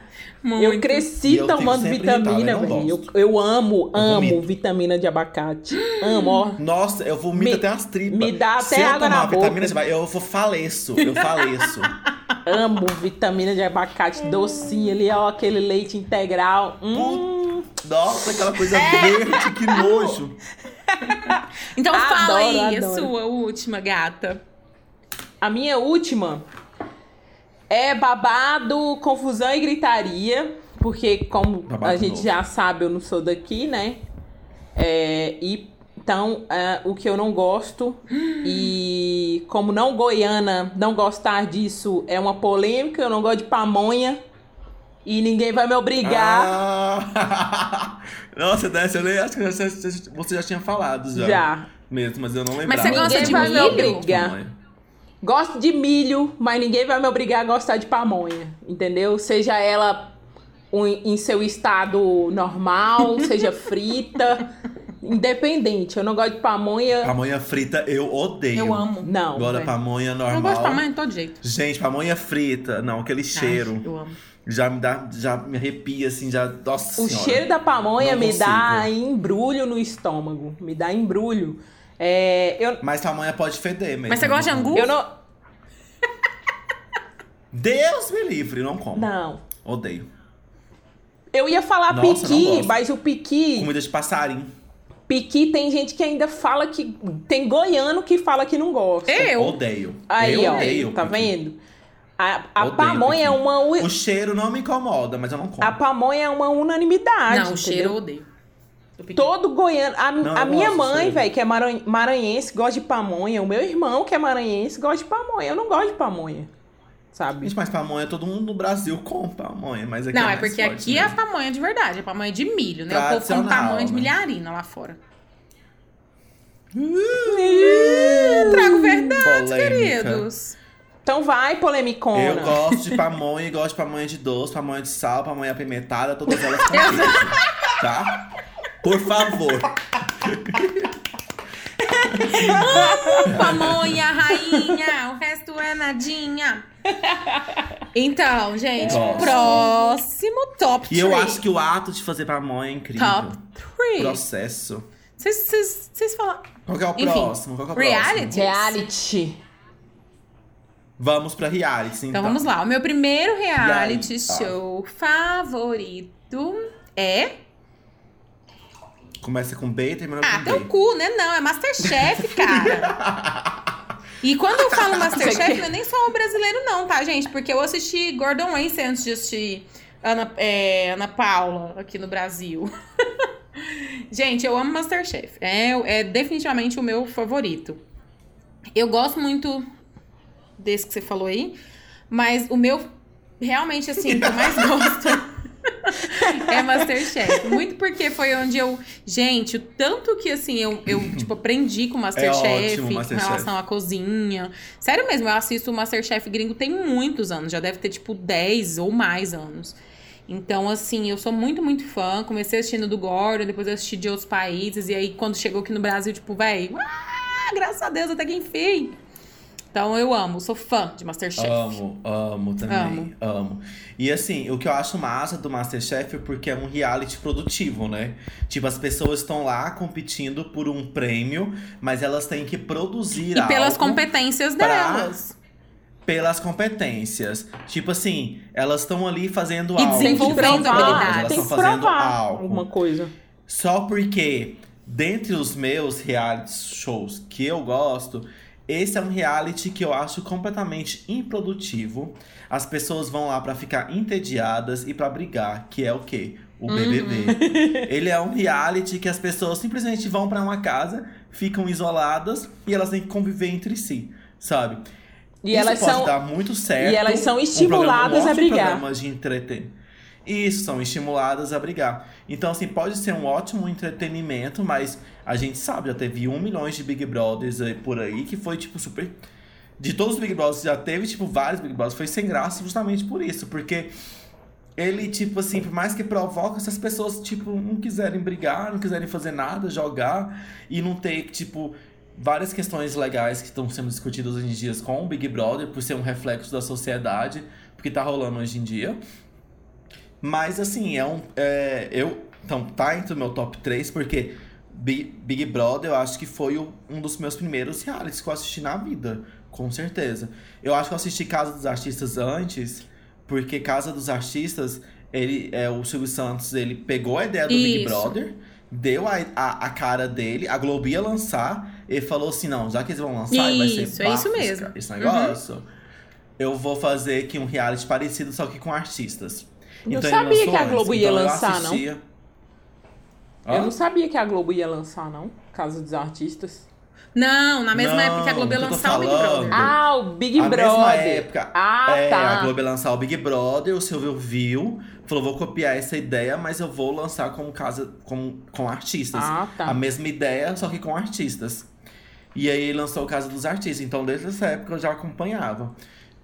Muito. Eu cresci E eu tomando vitamina, eu velho. Eu, eu amo, amo vomito. vitamina de abacate. Amo, ó. Nossa, eu vomito Me- até as tripas. me dá Se até eu água tomar vitamina, boca. de eu vou faleço. Eu faleço. Amo vitamina de abacate docinho ali, ó. Aquele leite integral. Hum. Nossa, aquela coisa É. verde, que nojo. Então fala Adoro, aí a adoro. sua última, gata. A minha última é babado, confusão e gritaria. Porque, como Babado a gente novo. já sabe, eu não sou daqui, né? É, e então, é, o que eu não gosto, e como não goiana, não gostar disso é uma polêmica, eu não gosto de pamonha. E ninguém vai me obrigar. Ah. Nossa, dessa eu nem acho que você já tinha falado já. Já. Mesmo, mas eu não Mas lembrava. você gosta Ninguém de vai me milho? obrigar. Gosto de milho, mas ninguém vai me obrigar a gostar de pamonha, entendeu? Seja ela em seu estado normal, seja frita, independente. Eu não gosto de pamonha, Pamonha frita eu odeio. Eu amo. não. Agora velho. pamonha Eu normal. gosto de pamonha de todo jeito. Gente, pamonha frita, não, aquele cheiro. Ai, eu amo. Já me dá, já me arrepia assim, já. Nossa O senhora. cheiro da pamonha Não me dá consigo. embrulho no estômago, me dá embrulho. É, eu, Mas pode feder mesmo. Mas você gosta de angu? eu não, Deus me livre, não como. não. Odeio. Eu ia falar Nossa, piqui, mas o piqui, Comida de passarinho. piqui tem gente que ainda fala que tem goiano que fala que não gosta. Eu? Odeio. Aí, eu ó, odeio. tá piqui. vendo? A, a Odeio pamonha é uma O cheiro não me incomoda, mas eu não como. a pamonha é uma unanimidade. Não, o cheiro eu entendeu? odeio. Todo goiano, a, Não, a minha gosto mãe, velho, que é maran- maranhense, gosta de pamonha. O meu irmão, que é maranhense, gosta de pamonha. Eu não gosto de pamonha, sabe? Gente, mas pamonha, todo mundo no Brasil come pamonha, mas aqui Não, é mais porque forte aqui é a pamonha de verdade, é pamonha de milho, né? O povo come pamonha de né? milharina lá fora. Trago verdades, Polêmica. queridos. Então vai, polemicona. Eu gosto de pamonha e gosto de pamonha de doce, pamonha de sal, pamonha apimentada, todas elas com queijo, tá? Por favor. Pamonha, rainha, o resto é nadinha. Então, gente, Gosto. próximo top 3. E eu acho que o ato de fazer pamonha é incrível. Top 3. Processo. Vocês falaram. Qual que é o Enfim, próximo? Qual que é o reality. próximo? Reality. Vamos pra reality, então. Então vamos lá. O meu primeiro reality E aí? show favorito é. Começa com B e termina Ah, com teu B. cu, né? Não, é Masterchef, cara. E quando eu falo Masterchef, não é nem só o brasileiro, não, tá, gente? Porque eu assisti Gordon Ramsay antes de assistir Ana, é, Ana Paula aqui no Brasil. gente, eu amo Masterchef. É, é definitivamente o meu favorito. Eu gosto muito desse que você falou aí, mas o meu, realmente, assim, que eu mais gosto. É Masterchef. Muito porque foi onde eu. Gente, o tanto que assim eu, eu tipo, aprendi com o Masterchef ótimo, com Masterchef. relação à cozinha. Sério mesmo, eu assisto o Masterchef gringo tem muitos anos. Já deve ter, tipo, 10 ou mais anos. Então, assim, eu sou muito, muito fã. Comecei assistindo do Gordon, depois eu assisti de outros países. E aí, quando chegou aqui no Brasil, tipo, véi, ah, graças a Deus, até que enfim. Então eu amo, sou fã de Masterchef. Amo, amo também, amo. amo. E assim, o que eu acho massa do Masterchef é porque é um reality produtivo, né? Tipo, as pessoas estão lá competindo por um prêmio, mas elas têm que produzir E pelas competências pra... delas. Pelas competências. Tipo assim, elas estão ali fazendo e algo. desenvolvendo habilidades. Elas Tem estão que fazendo provar algo. alguma coisa. Só porque, dentre os meus reality shows que eu gosto, esse é um reality que eu acho completamente improdutivo. As pessoas vão lá pra ficar entediadas e pra brigar, que é o quê? O BBB. Ele é um reality que as pessoas simplesmente vão pra uma casa, ficam isoladas e elas têm que conviver entre si, sabe? E Isso elas pode são dar muito certo. e elas são um estimuladas programa, um a brigar. de Isso, são estimuladas a brigar. Então, assim, pode ser um ótimo entretenimento, mas a gente sabe, já teve um milhão de Big Brothers aí por aí, que foi, tipo, super. De todos os Big Brothers, já teve, tipo, vários Big Brothers, foi sem graça justamente por isso, porque ele, tipo assim, por mais que provoca, se as pessoas, tipo, não quiserem brigar, não quiserem fazer nada, jogar, e não ter, tipo, várias questões legais que estão sendo discutidas hoje em dia com o Big Brother, por ser um reflexo da sociedade, porque tá rolando hoje em dia. Mas assim, é um. É, eu. Então, tá entre o meu top 3, porque Big, Big Brother eu acho que foi o- um dos meus primeiros realities que eu assisti na vida. Com certeza. Eu acho que eu assisti Casa dos Artistas antes, porque Casa dos Artistas, ele, é, o Silvio Santos, ele pegou a ideia do Big Isso. Brother, deu a, a, a cara dele, a Globo ia lançar, ele falou assim: não, já que eles vão lançar, vai ser Isso, é isso mesmo. esse negócio. Eu vou fazer aqui um reality parecido, só que com artistas. Não ele sabia lançou que a antes, Globo ia então eu lançar, não. assistia. Eu não sabia que a Globo ia lançar, não. Casa dos Artistas. Não, na mesma Não, época que a Globo ia eu lançar o Big. Brother. Ah, o Big a Brother. mesma época. Ah, é, tá. a Globo ia lançar o Big Brother, o Silvio viu, falou, vou copiar essa ideia, mas eu vou lançar com casa com, com artistas. Ah, tá. A mesma ideia, só que com artistas. E aí lançou o Casa dos Artistas. Então, desde essa época eu já acompanhava.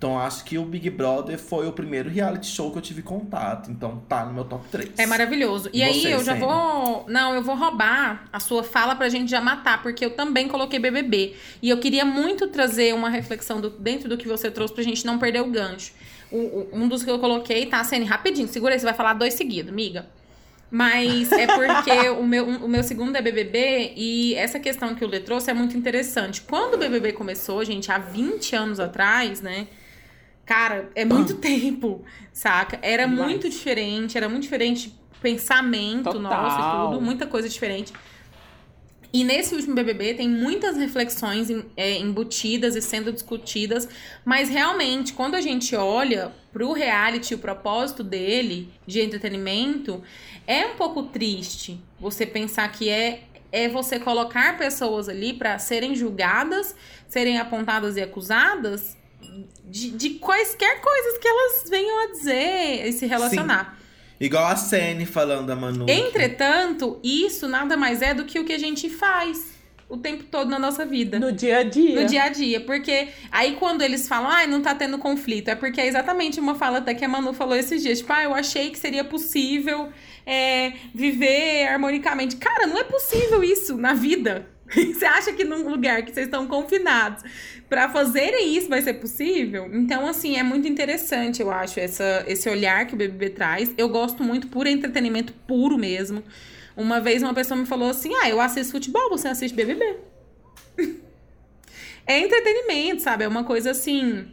Então, acho que o Big Brother foi o primeiro reality show que eu tive contato. Então, tá no meu top 3. É maravilhoso. E aí eu já vou. Não, eu vou roubar a sua fala pra gente já matar, porque eu também coloquei BBB. E eu queria muito trazer uma reflexão do- dentro do que você trouxe pra gente não perder o gancho. O- o- um dos que eu coloquei, tá, Sene? Rapidinho, segura aí, você vai falar dois seguidos, miga. Mas é porque o, meu, o meu segundo é BBB e essa questão que o Lê trouxe é muito interessante. Quando o BBB começou, gente, há 20 anos atrás, né? Cara, é muito tempo, saca? Era Demais. muito diferente, era muito diferente pensamento Total. nosso e tudo, muita coisa diferente. E nesse último BBB tem muitas reflexões é, embutidas e sendo discutidas, mas realmente, quando a gente olha pro reality, o propósito dele de entretenimento, é um pouco triste você pensar que é, é você colocar pessoas ali para serem julgadas, serem apontadas e acusadas de, de quaisquer coisas que elas venham a dizer e se relacionar. Igual a Sene falando da Manu. Entretanto, isso nada mais é do que o que a gente faz o tempo todo na nossa vida. No dia a dia. No dia a dia, porque aí quando eles falam, ai, não tá tendo conflito, é porque é exatamente uma fala até que a Manu falou esses dias, tipo, ah, eu achei que seria possível é, viver harmonicamente. Cara, não é possível isso na vida. Você acha que num lugar que vocês estão confinados pra fazerem isso vai ser possível? Então, assim, é muito interessante, eu acho, essa, esse olhar que o BBB traz. Eu gosto muito por entretenimento puro mesmo. Uma vez uma pessoa me falou assim: Ah, eu assisto futebol, você assiste BBB. é entretenimento, sabe? É uma coisa assim.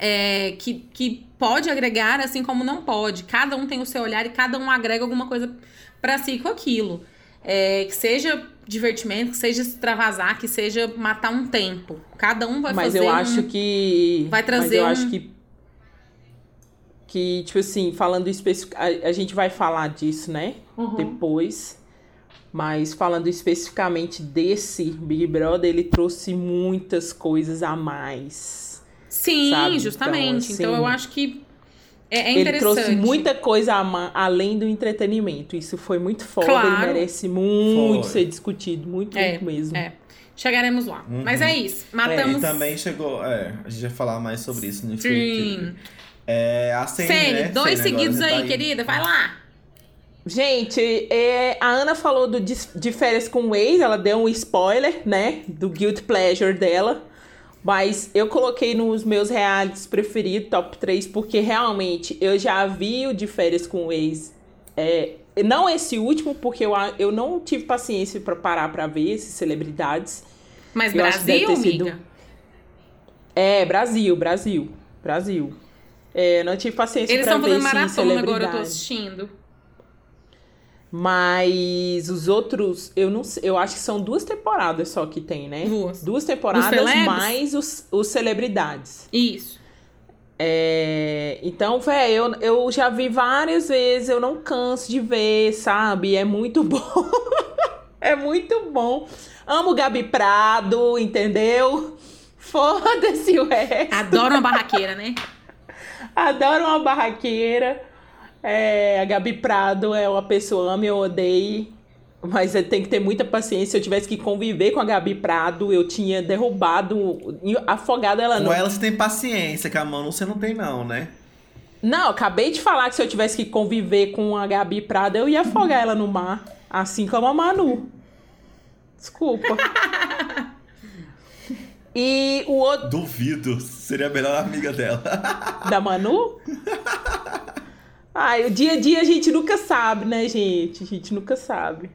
é, que, que pode agregar, assim como não pode. Cada um tem o seu olhar e cada um agrega alguma coisa pra si com aquilo. É, que seja divertimento, que seja extravasar, que seja matar um tempo. Cada um vai Mas fazer. eu um- acho que. vai Mas trazer eu um- acho que. Que, tipo assim, falando específico. A, gente vai falar disso, né? Uhum. Depois. Mas falando especificamente desse Big Brother, ele trouxe muitas coisas a mais. Sim, sabe? justamente. Então, Então, assim, eu acho que é, é ele trouxe muita coisa além do entretenimento. Isso foi muito foda Claro. e merece muito Foi. ser discutido. Muito, É, muito mesmo. é. Chegaremos lá. Mas é isso. Matamos. E também chegou. É, a gente vai falar mais sobre isso no Sim. É, a Sene, Sene, né? dois Sene, seguidos você aí, tá querida. Vai lá. Gente, é, a Ana falou do, de, de férias com o ex, ela deu um spoiler, né? Do guilt pleasure dela. Mas eu coloquei nos meus realities preferidos, top 3, porque realmente eu já vi o de férias com o ex. É, não esse último, porque eu, eu não tive paciência para parar para ver esses celebridades. Mas eu Brasil, sido... amiga? É, Brasil, Brasil, Brasil. É, não tive paciência Eles pra ver Eles estão fazendo maratona agora, eu tô assistindo. Mas os outros, eu não sei, eu acho que são duas temporadas só que tem, né? Duas. Duas temporadas mais os, os celebridades. Isso. É, então, velho, eu, eu já vi várias vezes, eu não canso de ver, sabe? É muito bom. é muito bom. Amo Gabi Prado, entendeu? Foda-se o resto. Adoro uma barraqueira, né? Adoro uma barraqueira. É, a Gabi Prado é uma pessoa, ame ou odeie, mas tem que ter muita paciência. Se eu tivesse que conviver com a Gabi Prado, eu tinha derrubado, afogado ela. Com no... ela você tem paciência, com a Manu você não tem não, né? Não, acabei de falar que se eu tivesse que conviver com a Gabi Prado, eu ia afogar ela no mar, assim como a Manu. Desculpa. E o outro. Duvido. Seria a melhor amiga dela. Da Manu? Ai, o dia a dia a gente nunca sabe, né, gente? A gente nunca sabe.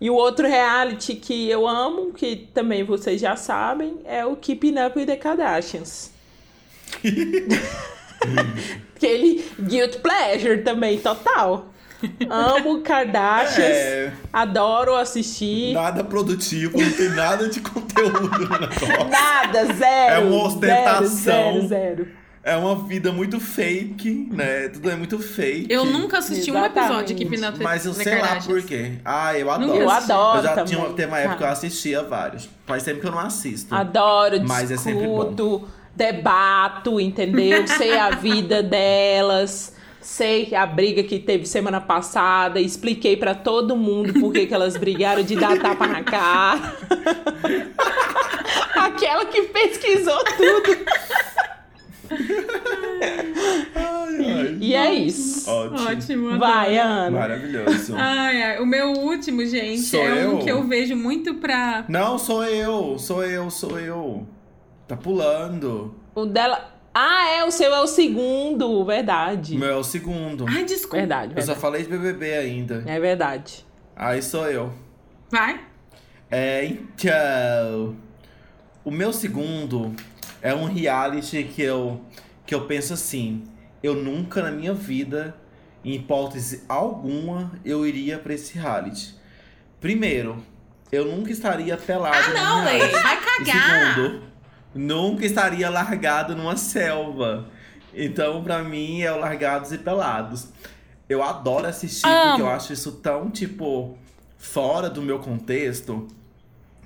E o outro reality que eu amo, que também vocês já sabem, é o Keeping Up with the Kardashians. Aquele guilt pleasure também, total. Amo Kardashians, é... adoro assistir. Nada produtivo, não tem nada de conteúdo negócio. Nada, zero. É uma ostentação. Zero, zero, zero. É uma vida muito fake, né? Tudo é muito fake. Eu nunca assisti Exatamente. um episódio de Keeping Up Mas eu sei lá por quê. Ah, eu adoro. Eu adoro. Eu já também. tinha teve uma época que eu assistia vários. Faz tempo que eu não assisto. Adoro, Mas discuto, é sempre bom. debato, entendeu? sei a vida delas. Sei a briga que teve semana passada, expliquei para todo mundo por que elas brigaram de dar tapa na cara. Aquela que pesquisou tudo. Ai, ai. E é isso. Ótimo. Ótimo Vai, Ana. Maravilhoso. Ai, ai. O meu último, gente, Sou é eu? um que eu vejo muito pra. Não, sou eu. Sou eu, sou eu. Tá pulando. O dela. Ah, é, o seu é o segundo, verdade. O meu é o segundo. Ai, desculpa. Verdade, Eu verdade. só falei de BBB ainda. É verdade. Aí sou eu. Vai. É, então. O meu segundo é um reality que eu, que eu penso assim. Eu nunca na minha vida, em hipótese alguma, eu iria pra esse reality. Primeiro, eu nunca estaria pelado. Ah, não, Lei. Vai E cagar. segundo, nunca estaria largado numa selva. Então, pra mim, é o Largados e Pelados. Eu adoro assistir, Amo. porque eu acho isso tão, tipo, fora do meu contexto,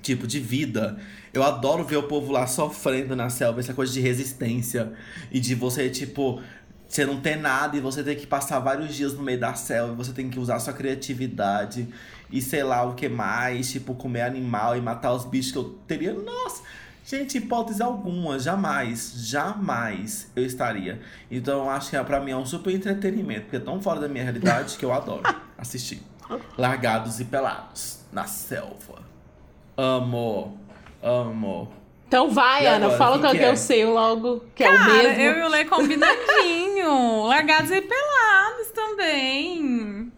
tipo, de vida. Eu adoro ver o povo lá sofrendo na selva, essa coisa de resistência. E de você, tipo, você não ter nada e você ter que passar vários dias no meio da selva, e você tem que usar sua criatividade e sei lá o que mais, tipo, comer animal e matar os bichos que eu teria. Nossa! Gente, hipótese alguma, jamais, jamais eu estaria. Então eu acho que pra mim é um super entretenimento, porque é tão fora da minha realidade que eu adoro assistir. Largados e pelados na selva. Amo, amo. Então vai, E Ana, agora, fala quem qual que que é é? o seu logo, que é o Cara, mesmo. eu e o Lê combinadinho. Largados e pelados também.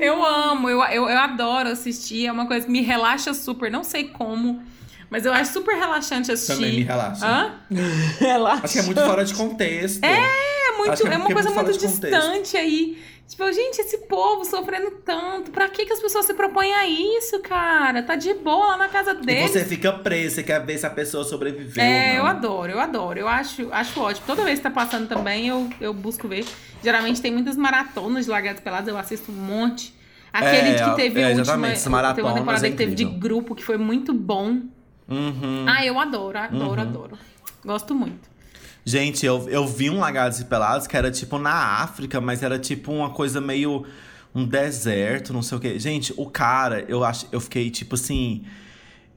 Eu amo, eu, eu, eu adoro assistir. É uma coisa que me relaxa super. Não sei como, mas eu acho super relaxante assistir. Também me relaxa. Hã? Relaxa. Acho que é muito fora de contexto. É muito, Acho que é é uma é coisa muito muito fora de contexto. distante aí. Tipo, gente, esse povo sofrendo tanto. Pra que, que as pessoas se propõem a isso, cara? Tá de boa lá na casa E deles. você fica preso, você quer ver se a pessoa sobreviveu. É, ou eu adoro, eu adoro. Eu acho, acho ótimo. Toda vez que tá passando também, eu, eu busco ver. Geralmente tem muitas maratonas de Largados Pelados, eu assisto um monte. Aquele É, que teve é, última, teve uma temporada é que teve de grupo, que foi muito bom. Uhum. Ah, eu adoro, adoro, Uhum. adoro. Gosto muito. Gente, eu, eu vi um Largados e Pelados que era tipo na África, mas era tipo uma coisa meio. um deserto, não sei o quê. Gente, o cara, eu acho, eu fiquei tipo assim.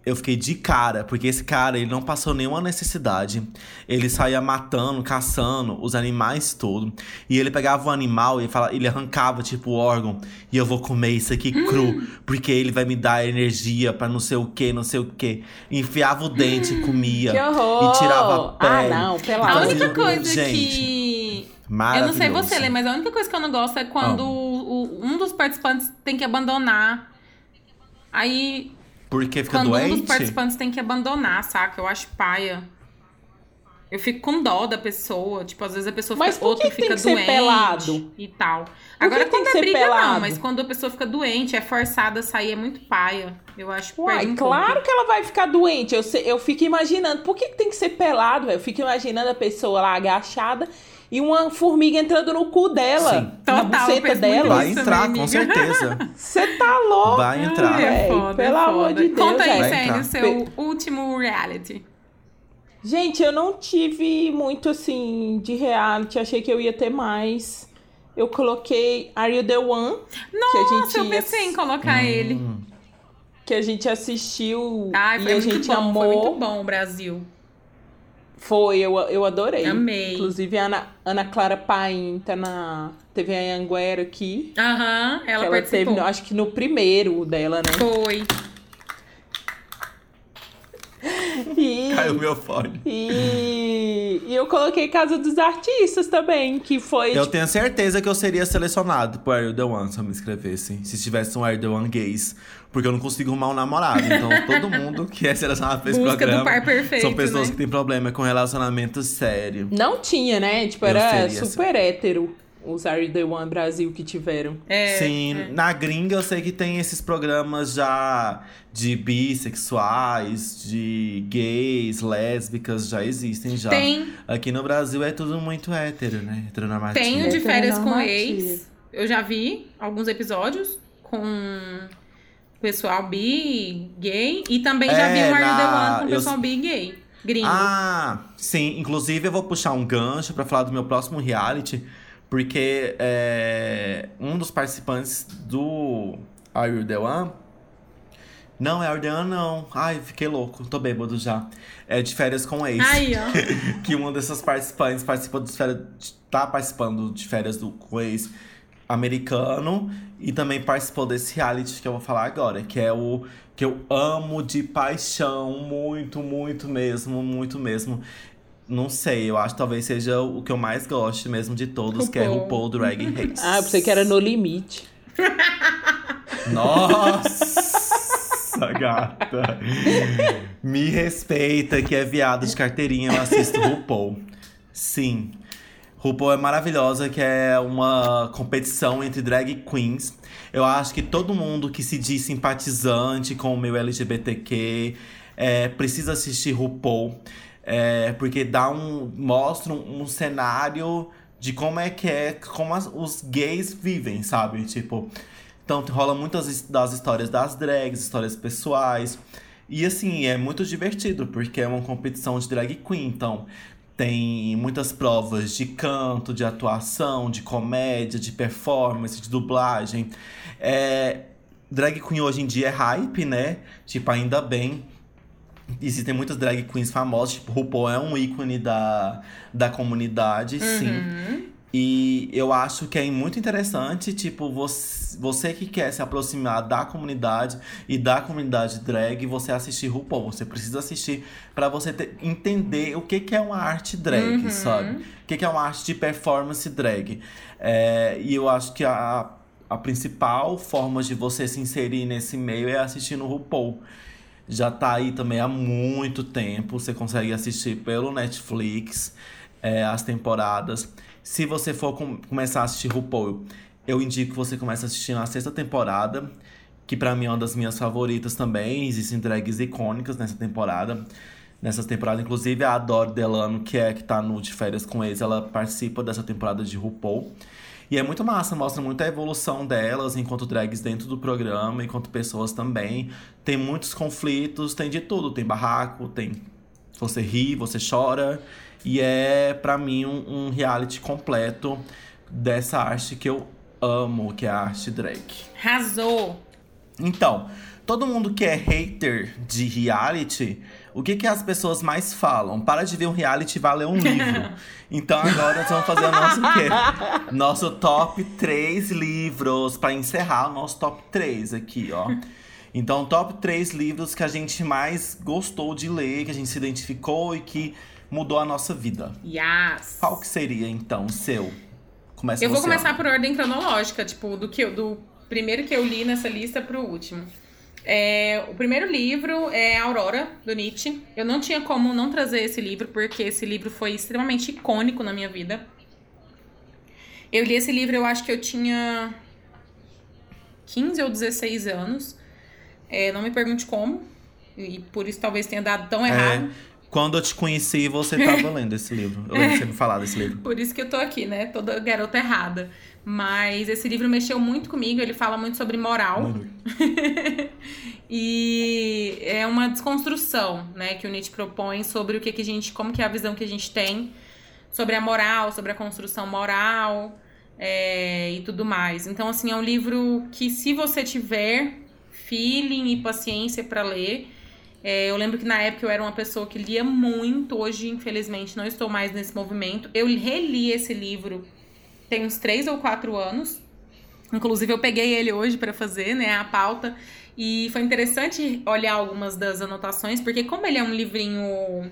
Eu fiquei de cara, porque esse cara, ele não passou nenhuma necessidade. Ele saía matando, caçando os animais todos. E ele pegava o animal e fala, ele arrancava, tipo, o órgão. E eu vou comer isso aqui cru, porque ele vai me dar energia para não sei o que, não sei o que. Enfiava o dente comia. Que horror! E tirava a pele. Ah, não, pela A única coisa gente, que. Eu não sei você, Lê, mas a única coisa que eu não gosto é quando Ah. o- um dos participantes tem que abandonar. Aí, Porque fica quando um dos doente? participantes tem que abandonar, saca? Eu acho paia. Eu fico com dó da pessoa. Tipo, às vezes a pessoa Mas fica, por outro fica que ser doente pelado? e tal. que Agora, quando que é briga, não, pelado? mas quando a pessoa fica doente, é forçada a sair, é muito paia. Eu acho que Uai, um claro pouco. que ela vai ficar doente. Eu, eu fico imaginando, por que, que tem que ser pelado, velho? Eu fico imaginando a pessoa lá agachada e uma formiga entrando no cu dela, Sim. na Total, buceta dela. Vai Isso entrar, com certeza. Você tá louco? Vai entrar. Ai, é foda, pelo é amor de Deus, Conta aí, Sênio, seu último reality. Gente, eu não tive muito assim de reality, achei que eu ia ter mais. Eu coloquei Are You the One? que a Nossa, gente eu ia- pensei em colocar ele. Hum. que a gente assistiu Ai, e a gente bom, amou. foi muito bom o Brasil. Foi, eu, eu adorei. Amei. Inclusive, a Ana, Ana Clara Paim tá na. Teve a Anguera aqui. Aham, ela participou. teve, acho que no primeiro dela, né? Foi. E, Caiu meu fone. e, e eu coloquei Casa dos Artistas também, que foi. Eu tipo, tenho certeza que eu seria selecionado pro Air The One se eu me inscrevesse. Se tivesse um Air The One gays. Porque eu não consigo arrumar um namorado. Então todo mundo que é selecionado pra esse Busca do programa par perfeito, são pessoas né? que têm problema com relacionamento sério. Não tinha, né? Tipo, era super hétero os Are The One Brasil que tiveram. É, Sim, é. na gringa eu sei que tem esses programas já de bissexuais, de gays, lésbicas, já existem já. Tem, Aqui no Brasil é tudo muito hétero, né? Heteronormativo. tem o de férias com ex. Eu já vi alguns episódios com pessoal bi, gay. E também já É, vi o Are You The na- One com eu- pessoal bi e gay. Gringo. Ah, sim. Inclusive, eu vou puxar um gancho pra falar do meu próximo reality, porque é, um dos participantes do Are You The One. Não, é Are You The One, não. Ai, fiquei louco, tô bêbado já. É de férias com ex. Aí, ó. que uma dessas participantes participou de férias, tá participando de férias do com ex americano e também participou desse reality que eu vou falar agora, que é o que eu amo de paixão, muito, muito mesmo, muito mesmo. Não sei, eu acho que talvez seja o que eu mais gosto mesmo de todos, que é RuPaul. RuPaul Drag Race. Ah, eu pensei que era no limite. Nossa, gata. Me respeita que é viado de carteirinha, eu assisto RuPaul. Sim. RuPaul é maravilhosa, que é uma competição entre drag queens. Eu acho que todo mundo que se diz simpatizante com o meu LGBTQ é, precisa assistir RuPaul. É, porque dá um. mostra um, um cenário de como é que é, como as- os gays vivem, sabe? Tipo. Então rola muitas das histórias das drags, histórias pessoais. E assim, é muito divertido, porque é uma competição de drag queen. Então, tem muitas provas de canto, de atuação, de comédia, de performance, de dublagem. É, drag queen hoje em dia é hype, né? Tipo, ainda bem. Existem muitas drag queens famosas, tipo, RuPaul é um ícone da, da comunidade, sim. Uhum. E eu acho que é muito interessante, tipo, você, você que quer se aproximar da comunidade e da comunidade drag, você assistir RuPaul. Você precisa assistir pra você ter- entender o que, que é uma arte drag, Uhum. sabe? O que, que é uma arte de performance drag. É, e eu acho que a, a principal forma de você se inserir nesse meio é assistindo RuPaul. Já tá aí também há muito tempo. Você consegue assistir pelo Netflix é, as temporadas. Se você for com- começar a assistir RuPaul, eu indico que você comece a assistir na sexta temporada, que pra mim é uma das minhas favoritas também. Existem drags icônicas nessa temporada. Nessa temporada, inclusive a Adore Delano, que é que tá no De Férias com eles, ela participa dessa temporada de RuPaul. E é muito massa, mostra muito a evolução delas enquanto drags dentro do programa, enquanto pessoas também. Tem muitos conflitos, tem de tudo. Tem barraco, tem. Você ri, você chora. E é, pra mim, um, um reality completo dessa arte que eu amo, que é a arte drag. Arrasou. Então, todo mundo que é hater de reality, o que, que as pessoas mais falam? Para de ver um reality e vai ler um livro. Então agora nós vamos fazer o nosso quê? Nosso top 3 livros, para encerrar o nosso top 3 aqui, ó. Então, top 3 livros que a gente mais gostou de ler, que a gente se identificou e que mudou a nossa vida. Yes! Qual que seria, então, o seu? Começa eu vou começar por ordem cronológica, tipo, do, que, do primeiro que eu li nessa lista pro último. É, o primeiro livro é Aurora, do Nietzsche. Eu não tinha como não trazer esse livro, porque esse livro foi extremamente icônico na minha vida. Eu li esse livro, eu acho que eu tinha 15 ou 16 anos. É, não me pergunte como. E por isso talvez tenha dado tão é, errado. É, quando eu te conheci, você estava lendo esse livro. Eu lembro de você me falar desse livro. Por isso que eu tô aqui, né? Toda garota errada. Mas esse livro mexeu muito comigo, ele fala muito sobre moral. e é uma desconstrução, né, que o Nietzsche propõe sobre o que, que a gente, como que é a visão que a gente tem sobre a moral, sobre a construção moral é, e tudo mais. Então, assim, é um livro que se você tiver feeling e paciência para ler, é, eu lembro que na época eu era uma pessoa que lia muito, hoje, infelizmente, não estou mais nesse movimento. Eu reli esse livro tem uns três ou quatro anos. Inclusive, eu peguei ele hoje para fazer, né, a pauta. E foi interessante olhar algumas das anotações, porque como ele é um livrinho.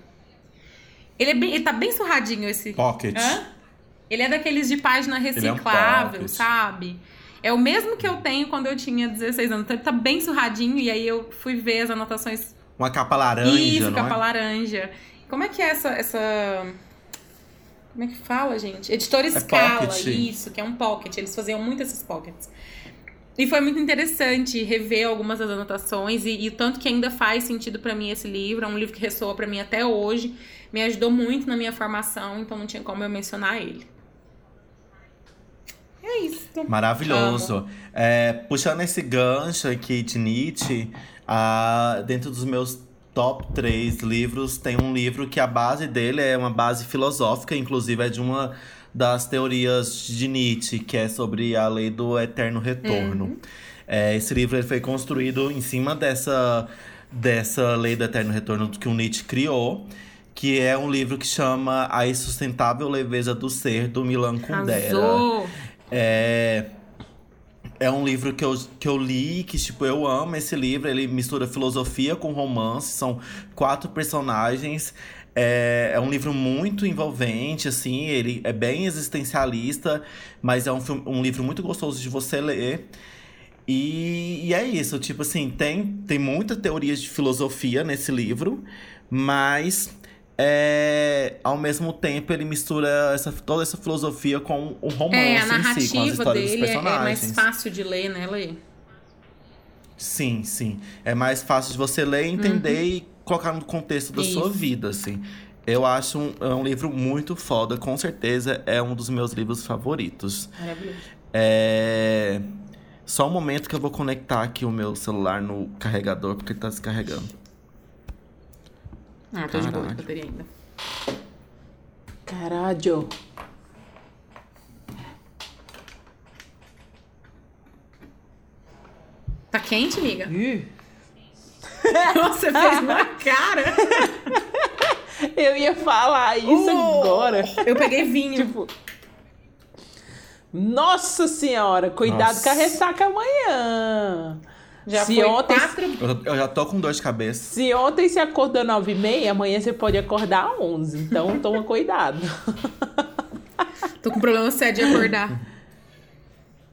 Ele, é bem, ele tá bem surradinho esse. Pocket. Hã? Ele é daqueles de página reciclável, é um sabe? É o mesmo que eu tenho quando eu tinha 16 anos. Então ele tá bem surradinho, e aí eu fui ver as anotações. Uma capa laranja. Isso, capa é? laranja. Como é que é essa, essa como é que fala, gente? Editora é Scala, pocket. isso, que é um pocket. Eles faziam muito esses pockets. E foi muito interessante rever algumas das anotações e, e tanto que ainda faz sentido para mim esse livro. É um livro que ressoa para mim até hoje. Me ajudou muito na minha formação, então não tinha como eu mencionar ele. É isso. Maravilhoso. É, puxando esse gancho aqui de Nietzsche, uh, dentro dos meus top 3 livros, tem um livro que a base dele é uma base filosófica, inclusive é de uma das teorias de Nietzsche, que é sobre a lei do eterno retorno. Uhum. É, esse livro ele foi construído em cima dessa, dessa lei do eterno retorno que o Nietzsche criou, que é um livro que chama A Insustentável Leveza do Ser, do Milan Kundera. Arrasou. É, é um livro que eu, que eu li, que, tipo, eu amo esse livro. Ele mistura filosofia com romance. São quatro personagens. É, é um livro muito envolvente, assim. Ele é bem existencialista, mas é um, um livro muito gostoso de você ler. E, e é isso, tipo assim, tem, tem muita teoria de filosofia nesse livro, mas é, ao mesmo tempo ele mistura essa, toda essa filosofia com o romance é, a narrativa em si, com as histórias dele dos personagens. É mais fácil de ler, né, Lê? Sim, sim. É mais fácil de você ler, entender uhum. e colocar no contexto da Isso. sua vida, assim. Eu acho um, é um livro muito foda, com certeza é um dos meus livros favoritos. Maravilhoso. É... Só um momento que eu vou conectar aqui o meu celular no carregador, porque ele tá descarregando. Ah, tô de boa de bateria ainda. Caralho. Tá quente, amiga? Ih. Você fez na cara. Eu ia falar isso uh, agora. Eu peguei vinho. tipo. Nossa senhora, cuidado Nossa. com a ressaca amanhã. Já se ontem, quatro... eu, já tô com dor de cabeça. Se ontem você acordou 9 e meia, amanhã você pode acordar 11. Então toma cuidado. tô com problema sério de acordar.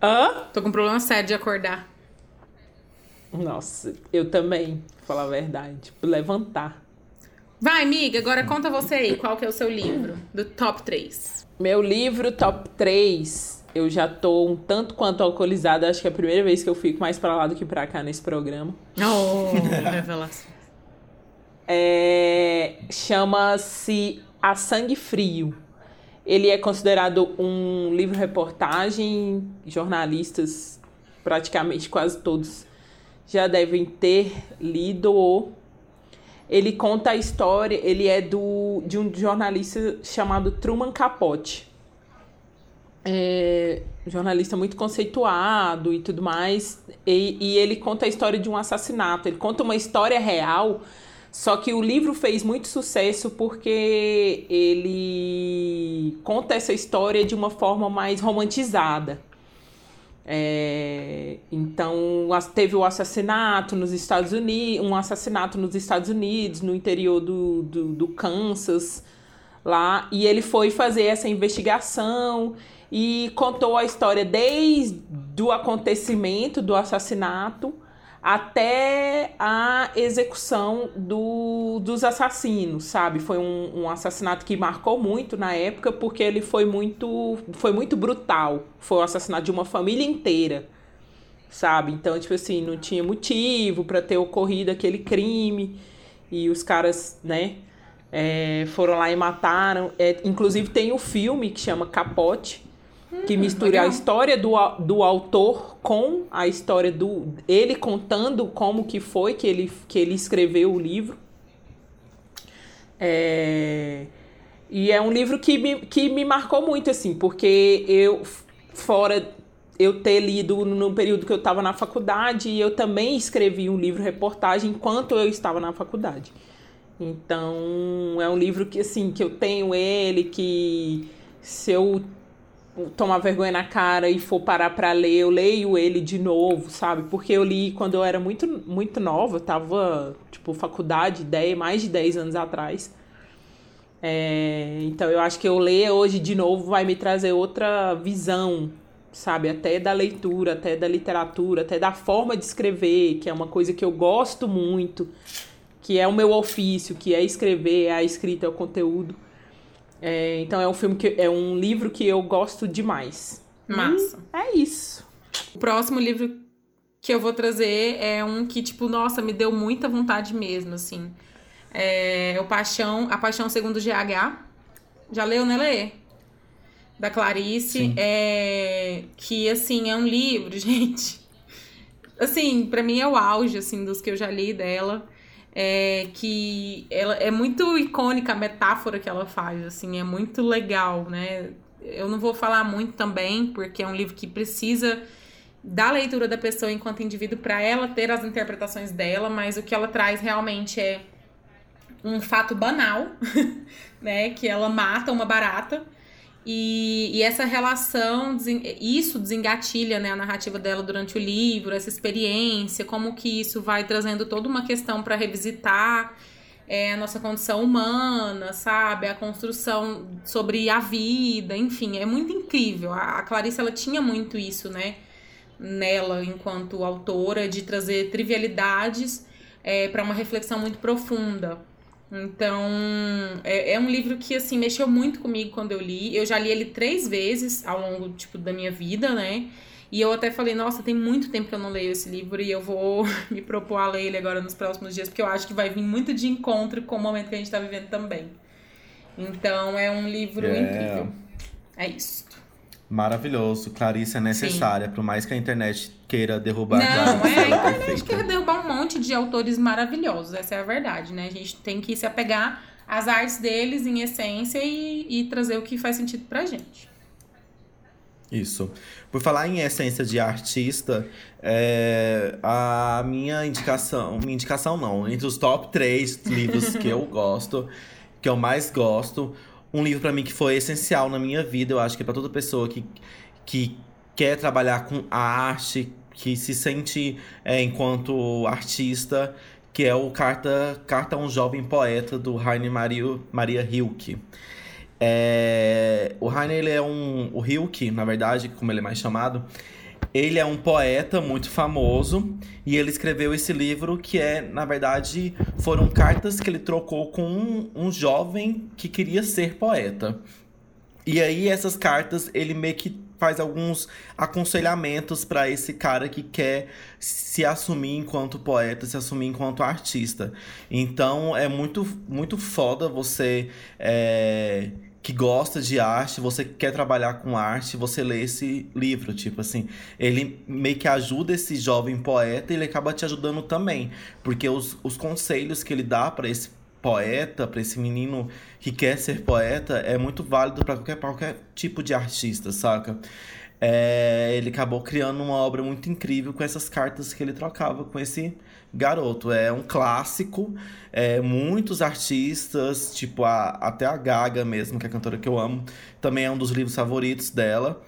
Hã? Tô com problema sério de acordar. Nossa, eu também, pra falar a verdade. Tipo, levantar. Vai, amiga, agora conta você aí, qual que é o seu livro do top 3? Meu livro top 3 eu já tô um tanto quanto alcoolizada. Acho que é a primeira vez que eu fico mais pra lá do que pra cá nesse programa. Oh, revelação. É, Chama-se A Sangue Frio. Ele é considerado um livro-reportagem. Jornalistas, praticamente quase todos, já devem ter lido. Ele conta a história. Ele é do, de um jornalista chamado Truman Capote é, jornalista muito conceituado e tudo mais, e, e ele conta a história de um assassinato. Ele conta uma história real, só que o livro fez muito sucesso porque ele conta essa história de uma forma mais romantizada. É, então teve o assassinato nos Estados Unidos, um assassinato nos Estados Unidos, no interior do, do, do Kansas, lá, e ele foi fazer essa investigação e contou a história desde o acontecimento do assassinato até a execução do, dos assassinos, sabe? Foi um, um, assassinato que marcou muito na época porque ele foi muito, foi muito brutal. Foi o assassinato de uma família inteira, sabe? Então, tipo assim, não tinha motivo para ter ocorrido aquele crime e os caras, né? É, foram lá e mataram. É, inclusive tem o um filme que chama Capote, que mistura a história do, do autor com a história do ele contando como que foi que ele, que ele escreveu o livro. É, e é um livro que me, que me marcou muito, assim, porque eu, fora eu ter lido no período que eu estava na faculdade, eu também escrevi um livro reportagem enquanto eu estava na faculdade. Então, é um livro que, assim, que eu tenho ele, que se eu tomar vergonha na cara e for parar para ler, eu leio ele de novo, sabe? Porque eu li quando eu era muito, muito nova, tava, tipo, faculdade, ideia, mais de 10 anos atrás. É, então eu acho que eu ler hoje de novo vai me trazer outra visão, sabe? Até da leitura, até da literatura, até da forma de escrever, que é uma coisa que eu gosto muito, que é o meu ofício, que é escrever, é a escrita, é o conteúdo. É, então é um filme que é um livro que eu gosto demais. Massa. E é isso. O próximo livro que eu vou trazer é um que, tipo, nossa, me deu muita vontade mesmo, assim. É o Paixão, A Paixão Segundo GH. Já leu, né, Lê? Da Clarice. Sim. É, que, assim, é um livro, gente. Assim, para mim é o auge, assim, dos que eu já li dela é, que ela é muito icônica a metáfora que ela faz, assim, é muito legal, né? Eu não vou falar muito também, porque é um livro que precisa da leitura da pessoa enquanto indivíduo para ela ter as interpretações dela, mas o que ela traz realmente é um fato banal, né? Que ela mata uma barata e, e, essa relação, isso desengatilha né, a narrativa dela durante o livro, essa experiência, como que isso vai trazendo toda uma questão para revisitar é, a nossa condição humana, sabe? A construção sobre a vida, enfim, é muito incrível. A, a Clarice, ela tinha muito isso, né? Nela, enquanto autora, de trazer trivialidades é, para uma reflexão muito profunda. Então, é, é, um livro que, assim, mexeu muito comigo quando eu li. Eu já li ele três vezes ao longo, tipo, da minha vida, né? E eu até falei, nossa, tem muito tempo que eu não leio esse livro e eu vou me propor a ler ele agora nos próximos dias, porque eu acho que vai vir muito de encontro com o momento que a gente tá vivendo também. Então, é um livro incrível. É isso. Maravilhoso. Clarice é necessária, Sim. por mais que a internet queira derrubar Não, a Clarice. é, a internet quer derrubar um monte de autores maravilhosos, essa é a verdade, né? A gente tem que se apegar às artes deles em essência e, e trazer o que faz sentido pra gente. Isso. Por falar em essência de artista, é, a minha indicação, minha indicação não, entre os top 3 livros que eu gosto, que eu mais gosto, um livro para mim que foi essencial na minha vida, eu acho que para toda pessoa que, que quer trabalhar com arte, que se sente é, enquanto artista, que é o Carta, Carta a um Jovem Poeta, do Heine Maria, Hilke. É, o Heine, ele é um... O Hilke, na verdade, como ele é mais chamado, ele é um poeta muito famoso e ele escreveu esse livro que é, na verdade, foram cartas que ele trocou com um, um jovem que queria ser poeta. E aí essas cartas ele meio que faz alguns aconselhamentos para esse cara que quer se assumir enquanto poeta, se assumir enquanto artista. Então é muito muito foda você é, que gosta de arte, você quer trabalhar com arte, você lê esse livro, tipo assim, ele meio que ajuda esse jovem poeta e ele acaba te ajudando também, porque os, os conselhos que ele dá para esse poeta, para esse menino que quer ser poeta, é muito válido para qualquer, qualquer tipo de artista, saca? É, ele acabou criando uma obra muito incrível com essas cartas que ele trocava com esse garoto. É um clássico. É, muitos artistas, tipo a, até a Gaga mesmo, que é a cantora que eu amo, também é um dos livros favoritos dela.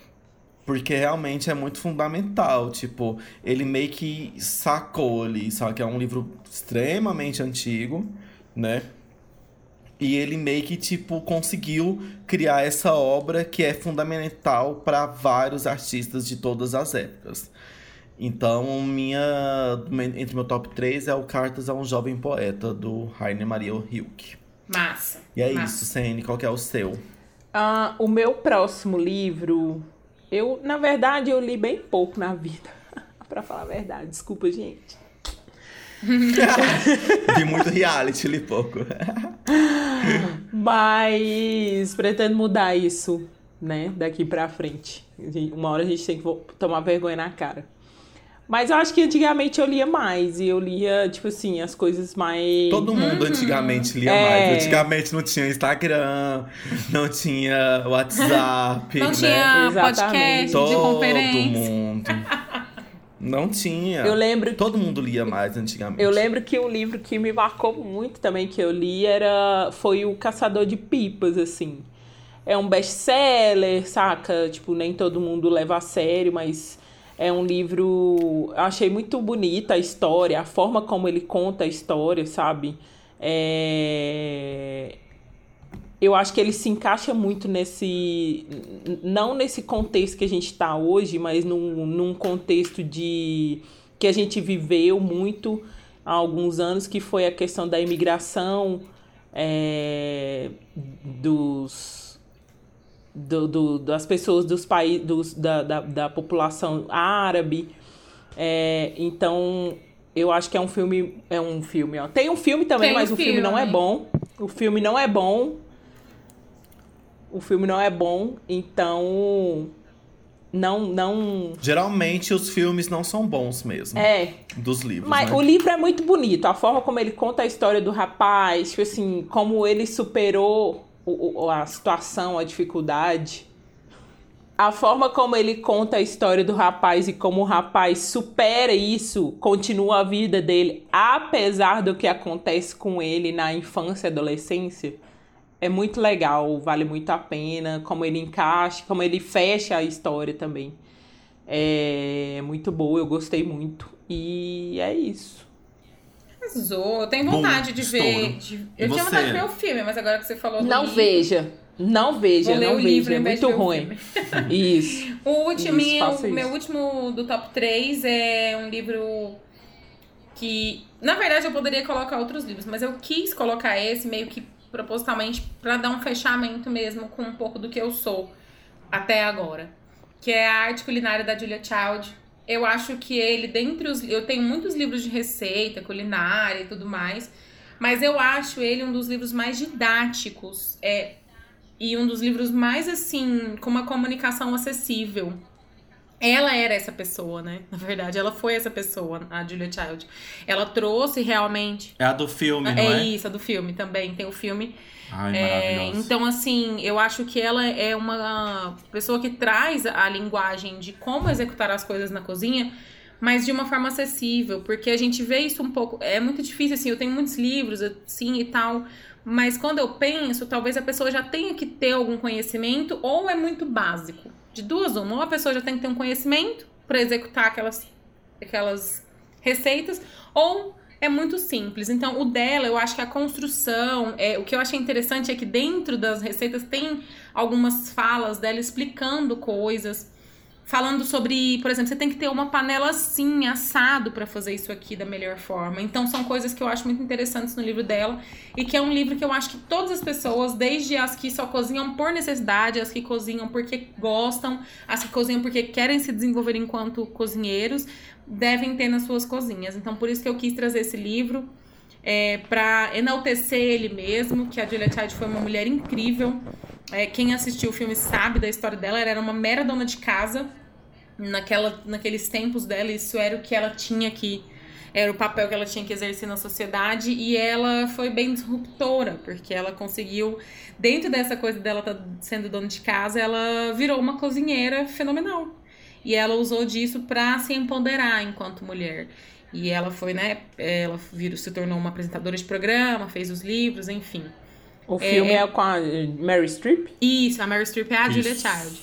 Porque realmente é muito fundamental. Tipo, ele meio que sacou ali, sabe? Que é um livro extremamente antigo, né? E ele meio que, tipo, conseguiu criar essa obra que é fundamental para vários artistas de todas as épocas. Então, minha entre meu top 3 é o Cartas a um Jovem Poeta, do Rainer Maria Hilke. Massa. E é massa. isso, Sene, qual que é o seu? Ah, o meu próximo livro, eu, na verdade, eu li bem pouco na vida. pra falar a verdade, desculpa, gente. Vi muito reality, li pouco. Mas pretendo mudar isso, né, daqui pra frente. Uma hora a gente tem que tomar vergonha na cara. Mas eu acho que antigamente eu lia mais. E eu lia, tipo assim, as coisas mais. Todo mundo uhum. antigamente lia é. mais. Antigamente não tinha Instagram, não tinha WhatsApp. Não né? tinha podcast Todo de conferência. Todo mundo. Não tinha. Eu lembro. Todo mundo lia mais antigamente. Eu lembro que um livro que me marcou muito também que eu li era foi o Caçador de Pipas, assim. É um best-seller, saca? Tipo, nem todo mundo leva a sério, mas é um livro. Eu achei muito bonita a história, a forma como ele conta a história, sabe? É... Eu acho que ele se encaixa muito nesse. Não nesse contexto que a gente está hoje, mas num, num contexto de. que a gente viveu muito há alguns anos, que foi a questão da imigração é... dos do, do, das pessoas dos países da, da, da população árabe. É, então, eu acho que é um filme. É um filme, ó. Tem um filme também, Tem mas o filme. filme não é bom. O filme não é bom. O filme não é bom, então. Não, não. Geralmente os filmes não são bons mesmo. É. Dos livros. Mas né? o livro é muito bonito. A forma como ele conta a história do rapaz, tipo assim, como ele superou o, a situação, a dificuldade. A forma como ele conta a história do rapaz e como o rapaz supera isso, continua a vida dele, apesar do que acontece com ele na infância e adolescência, é muito legal, vale muito a pena. Como ele encaixa, como ele fecha a história também. É muito boa, eu gostei muito. E é isso. Arrasou. Eu tenho vontade Bom, de ver. De... Eu tinha vontade de ver o filme, mas agora que você falou Não livro, veja. Não veja, Vou não veja. É muito ruim. Isso. O último, isso, meu último do top 3 é um livro que. Na verdade, eu poderia colocar outros livros, mas eu quis colocar esse meio que propositalmente para dar um fechamento mesmo com um pouco do que eu sou até agora. Que é a arte culinária da Julia Child eu acho que ele, dentre os. Eu tenho muitos livros de receita, culinária e tudo mais, mas eu acho ele um dos livros mais didáticos é, e um dos livros mais, assim, com uma comunicação acessível. Ela era essa pessoa, né? Na verdade, ela foi essa pessoa, a Julia Child. Ela trouxe realmente. É a do filme, não é? É isso, a do filme também. Tem o filme. Ai, é, então, assim, eu acho que ela é uma pessoa que traz a linguagem de como executar as coisas na cozinha, mas de uma forma acessível, porque a gente vê isso um pouco. É muito difícil, assim, eu tenho muitos livros, assim e tal, mas quando eu penso, talvez a pessoa já tenha que ter algum conhecimento, ou é muito básico. De duas, uma, ou a pessoa já tem que ter um conhecimento para executar aquelas, aquelas receitas, ou é muito simples. Então, o dela, eu acho que a construção, é, o que eu achei interessante é que dentro das receitas tem algumas falas dela explicando coisas, falando sobre, por exemplo, você tem que ter uma panela assim, assado para fazer isso aqui da melhor forma. Então, são coisas que eu acho muito interessantes no livro dela e que é um livro que eu acho que todas as pessoas, desde as que só cozinham por necessidade, as que cozinham porque gostam, as que cozinham porque querem se desenvolver enquanto cozinheiros, devem ter nas suas cozinhas. Então, por isso que eu quis trazer esse livro. É, para enaltecer ele mesmo, que a Julia Child foi uma mulher incrível. É, quem assistiu o filme sabe da história dela. Ela era uma mera dona de casa. Naquela, naqueles tempos dela, isso era o que ela tinha que era o papel que ela tinha que exercer na sociedade e ela foi bem disruptora, porque ela conseguiu, dentro dessa coisa dela tá sendo dona de casa, ela virou uma cozinheira fenomenal. E ela usou disso para se empoderar enquanto mulher. E ela foi, né? Ela virou, se tornou uma apresentadora de programa, fez os livros, enfim. O filme é, é com a Mary Streep? Isso, a Mary Streep é a Isso. Julia Child.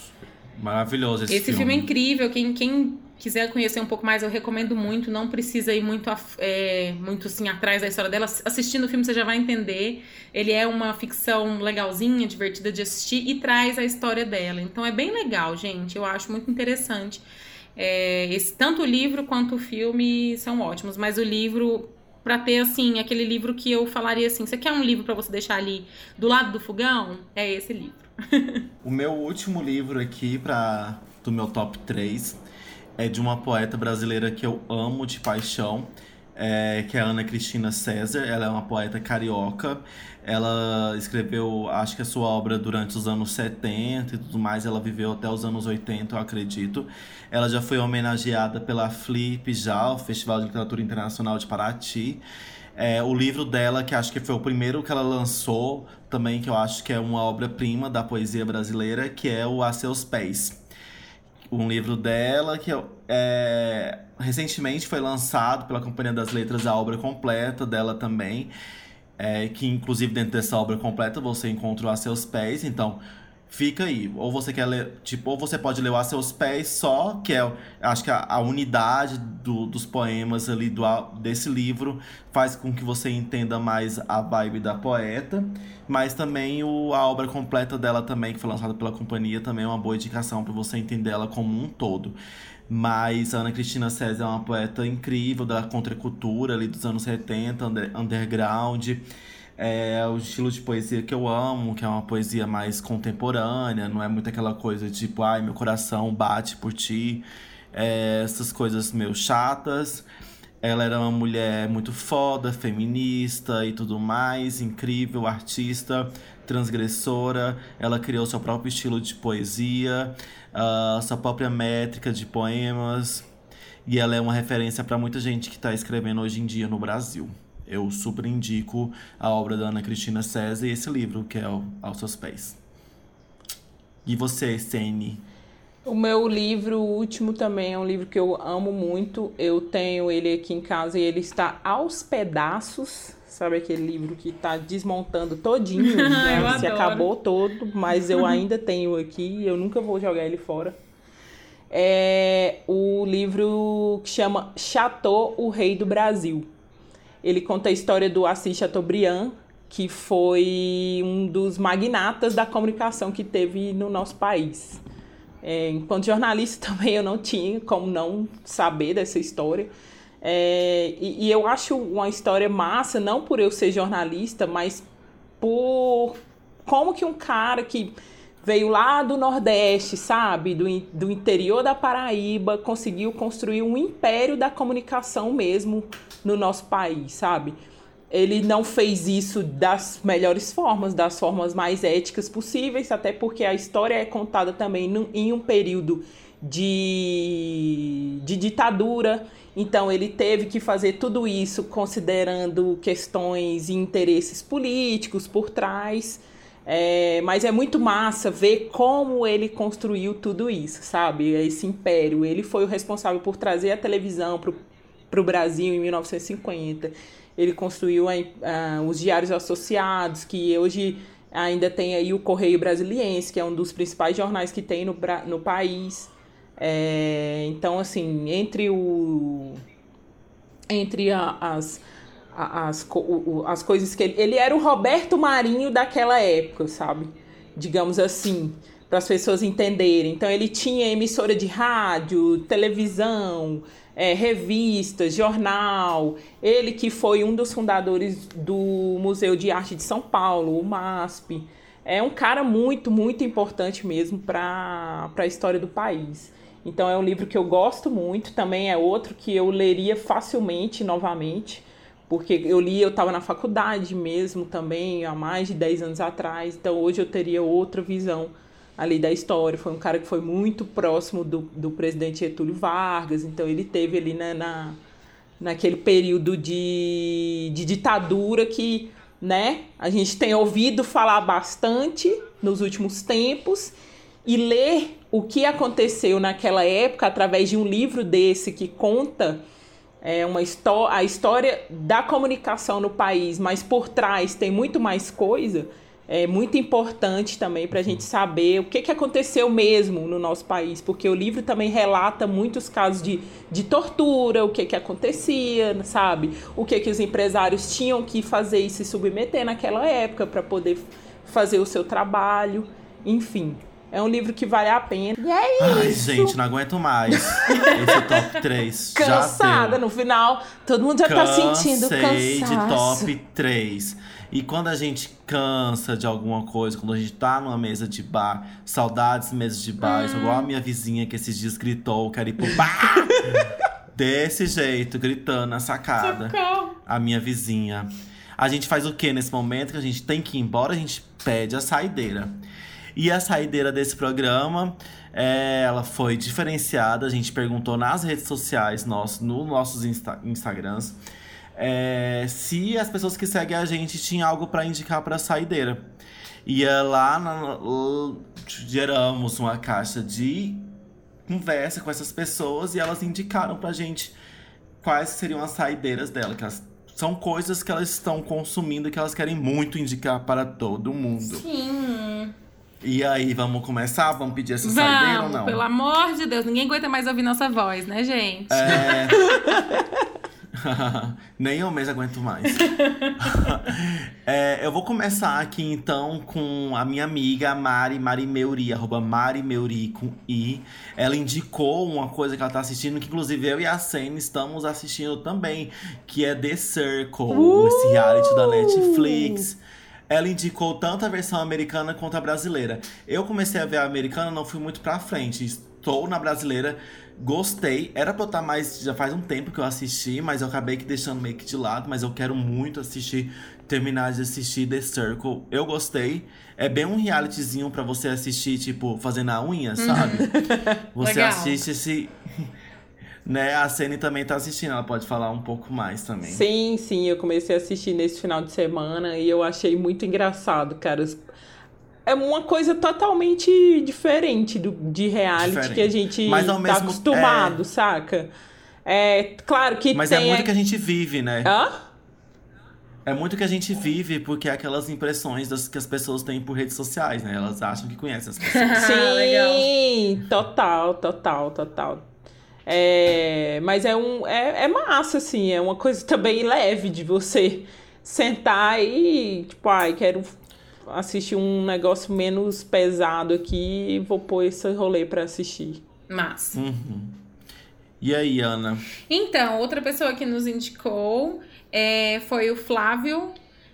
Maravilhoso esse, esse filme. filme é incrível. Quem, quem quiser conhecer um pouco mais, eu recomendo muito. Não precisa ir muito, é, muito assim, atrás da história dela. Assistindo o filme, você já vai entender. Ele é uma ficção legalzinha, divertida de assistir e traz a história dela. Então é bem legal, gente. Eu acho muito interessante. É, esse, tanto o livro quanto o filme são ótimos, mas o livro para ter assim aquele livro que eu falaria assim, você quer um livro para você deixar ali do lado do fogão? É esse livro. o meu último livro aqui para do meu top 3 é de uma poeta brasileira que eu amo de paixão, é, que é a Ana Cristina César. Ela é uma poeta carioca. Ela escreveu, acho que a sua obra durante os anos 70 e tudo mais. Ela viveu até os anos 80, eu acredito. Ela já foi homenageada pela Flip já, o Festival de Literatura Internacional de Paraty. É, o livro dela, que acho que foi o primeiro que ela lançou, também que eu acho que é uma obra-prima da poesia brasileira, que é o A Seus Pés um livro dela que é, recentemente foi lançado pela Companhia das Letras a obra completa dela também. É, que inclusive dentro dessa obra completa você encontra a seus pés. Então, fica aí. Ou você quer ler, tipo, ou você pode ler a seus pés só, que é, acho que a, a unidade do, dos poemas ali do, desse livro faz com que você entenda mais a vibe da poeta. Mas também o, a obra completa dela também, que foi lançada pela companhia, também é uma boa indicação para você entender ela como um todo. Mas a Ana Cristina César é uma poeta incrível da contracultura ali dos anos 70, under, underground. É o estilo de poesia que eu amo, que é uma poesia mais contemporânea, não é muito aquela coisa tipo, ai, meu coração bate por ti. É, essas coisas meio chatas. Ela era uma mulher muito foda, feminista e tudo mais, incrível, artista, transgressora. Ela criou seu próprio estilo de poesia, uh, sua própria métrica de poemas. E ela é uma referência para muita gente que está escrevendo hoje em dia no Brasil. Eu super indico a obra da Ana Cristina César e esse livro, que é o Aos Seus Pés. E você, Sene? O meu livro último também é um livro que eu amo muito. Eu tenho ele aqui em casa e ele está aos pedaços. Sabe aquele livro que está desmontando todinho, né? Se acabou todo, mas eu ainda tenho aqui, eu nunca vou jogar ele fora. É o livro que chama Chateau, o Rei do Brasil. Ele conta a história do Assis Chateaubriand, que foi um dos magnatas da comunicação que teve no nosso país. É, enquanto jornalista também eu não tinha como não saber dessa história. É, e, e, eu acho uma história massa, não por eu ser jornalista, mas por como que um cara que veio lá do Nordeste, sabe, do, do interior da Paraíba, conseguiu construir um império da comunicação mesmo no nosso país, sabe? Ele não fez isso das melhores formas, das formas mais éticas possíveis, até porque a história é contada também no, em um período de, de ditadura. Então, ele teve que fazer tudo isso considerando questões e interesses políticos por trás. É, mas é muito massa ver como ele construiu tudo isso, sabe? Esse império. Ele foi o responsável por trazer a televisão para o Brasil em 1950. Ele construiu a, a, os diários associados, que hoje ainda tem aí o Correio Brasiliense, que é um dos principais jornais que tem no, no país. É, então, assim, entre o entre a, as as, as coisas que ele. Ele era o Roberto Marinho daquela época, sabe? Digamos assim, para as pessoas entenderem. Então, ele tinha emissora de rádio, televisão, é, revistas, jornal. Ele que foi um dos fundadores do Museu de Arte de São Paulo, o MASP. É um cara muito, muito importante mesmo para a história do país. Então, é um livro que eu gosto muito. Também é outro que eu leria facilmente novamente porque eu li, eu estava na faculdade mesmo também, há mais de 10 anos atrás, então hoje eu teria outra visão ali da história. Foi um cara que foi muito próximo do, do presidente Getúlio Vargas, então ele teve ali na, na, naquele período de, de ditadura que né, a gente tem ouvido falar bastante nos últimos tempos e ler o que aconteceu naquela época através de um livro desse que conta é, uma a história da comunicação no país, mas por trás tem muito mais coisa é muito importante também para a gente saber o que, que aconteceu mesmo no nosso país, porque o livro também relata muitos casos de, de tortura, o que, que acontecia, sabe? O que, que os empresários tinham que fazer e se submeter naquela época para poder fazer o seu trabalho, enfim. É um livro que vale a pena. E é Ai, isso. gente, não aguento mais. Esse top 3. Cansada no final. Todo mundo já Cansei tá sentindo cansaço. de top 3. E quando a gente cansa de alguma coisa, quando a gente tá numa mesa de bar, saudades mesas de bar, hum. igual a minha vizinha que esses dias gritou, quero ir pro bar. Desse jeito, gritando na sacada. Socorro. A minha vizinha. A gente faz o que nesse momento que a gente tem que ir embora? A gente pede a saideira. E a saideira desse programa, é, ela foi diferenciada. A gente perguntou nas redes sociais, nossos, nos nossos Insta Instagrams, é, se as pessoas que seguem a gente tinham algo para indicar para a saideira. E lá na, geramos uma caixa de conversa com essas pessoas e elas indicaram pra gente quais seriam as saideiras dela, que elas, são coisas que elas estão consumindo e que elas querem muito indicar para todo mundo. Sim. E aí, vamos começar? Vamos pedir essa vamos, saideira ou não? Pelo amor de Deus, ninguém aguenta mais ouvir nossa voz, né, gente? É. Nem eu mesmo aguento mais. é, eu vou começar aqui então com a minha amiga Mari Mari Meuri, arroba Mari Meuri com I. Ela indicou uma coisa que ela tá assistindo, que inclusive eu e a Senna estamos assistindo também, que é The Circle, uh! esse reality da Netflix ela indicou tanto a versão americana quanto a brasileira. Eu comecei a ver a americana, não fui muito pra frente. Estou na brasileira, gostei. Era pra eu estar mais. Já faz um tempo que eu assisti, mas eu acabei que deixando meio que de lado. Mas eu quero muito assistir, terminar de assistir The Circle. Eu gostei. É bem um realityzinho para você assistir, tipo, fazendo a unha, sabe? Você Legal. assiste esse né? A Sene também tá assistindo, ela pode falar um pouco mais também. Sim, sim, eu comecei a assistir nesse final de semana e eu achei muito engraçado, cara. É uma coisa totalmente diferente do, de reality diferente. que a gente Mas ao tá mesmo, acostumado, é... saca? É claro que Mas é tem... é muito que a gente vive, né? Hã? É muito que a gente vive porque é aquelas impressões das, que as pessoas têm por redes sociais, né? Elas acham que conhecem as pessoas. Sim, total, total, total. É, mas é, um, é, é massa, assim, é uma coisa também leve de você sentar e, tipo, ai, quero assistir um negócio menos pesado aqui e vou pôr esse rolê para assistir. Massa. Uhum. E aí, Ana? Então, outra pessoa que nos indicou é, foi o Flávio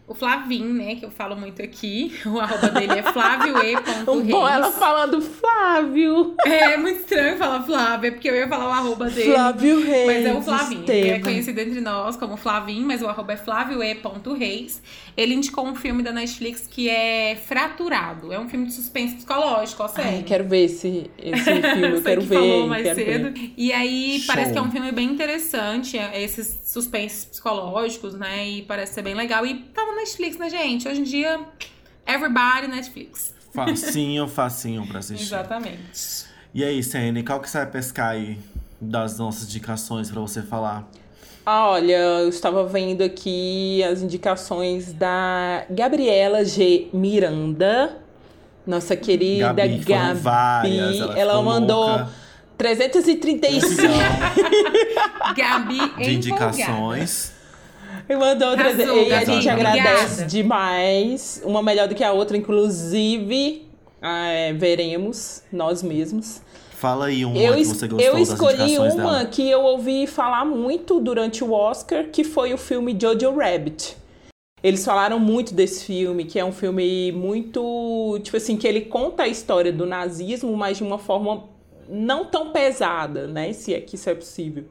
o Flavim, né, que eu falo muito aqui. O arroba dele é flávioe.reis. Bom, ela falando Flávio. É, muito estranho falar Flávio, é porque eu ia falar o arroba dele. Flávio Reis. Mas é o Flavim. Ele é conhecido entre nós como Flavim, mas o arroba é flávioe.reis. Ele indicou um filme da Netflix que é Fraturado. É um filme de suspense psicológico, ó, sério. Ai, quero ver esse, esse filme, eu quero que ver. falou mais cedo. Ver. E aí, Show. parece que é um filme bem interessante, é, esses suspenses psicológicos, né, e parece ser bem legal. E no Netflix, né, gente? Hoje em dia, everybody Netflix. Facinho, facinho pra assistir. Exatamente. E aí, Sene, qual que você vai pescar aí das nossas indicações pra você falar? Ah, olha, eu estava vendo aqui as indicações da Gabriela G. Miranda, nossa querida Gabi. Gabi. Várias, ela, ela mandou louca. 335 Gabi de indicações. E mandou outra. E a gente agradece demais. Uma melhor do que a outra, inclusive. É, veremos nós mesmos. Fala aí uma eu que você gostou Eu escolhi uma dela. que eu ouvi falar muito durante o Oscar, que foi o filme Jojo Rabbit. Eles falaram muito desse filme, que é um filme muito. Tipo assim, que ele conta a história do nazismo, mas de uma forma não tão pesada, né? Se é que isso é possível.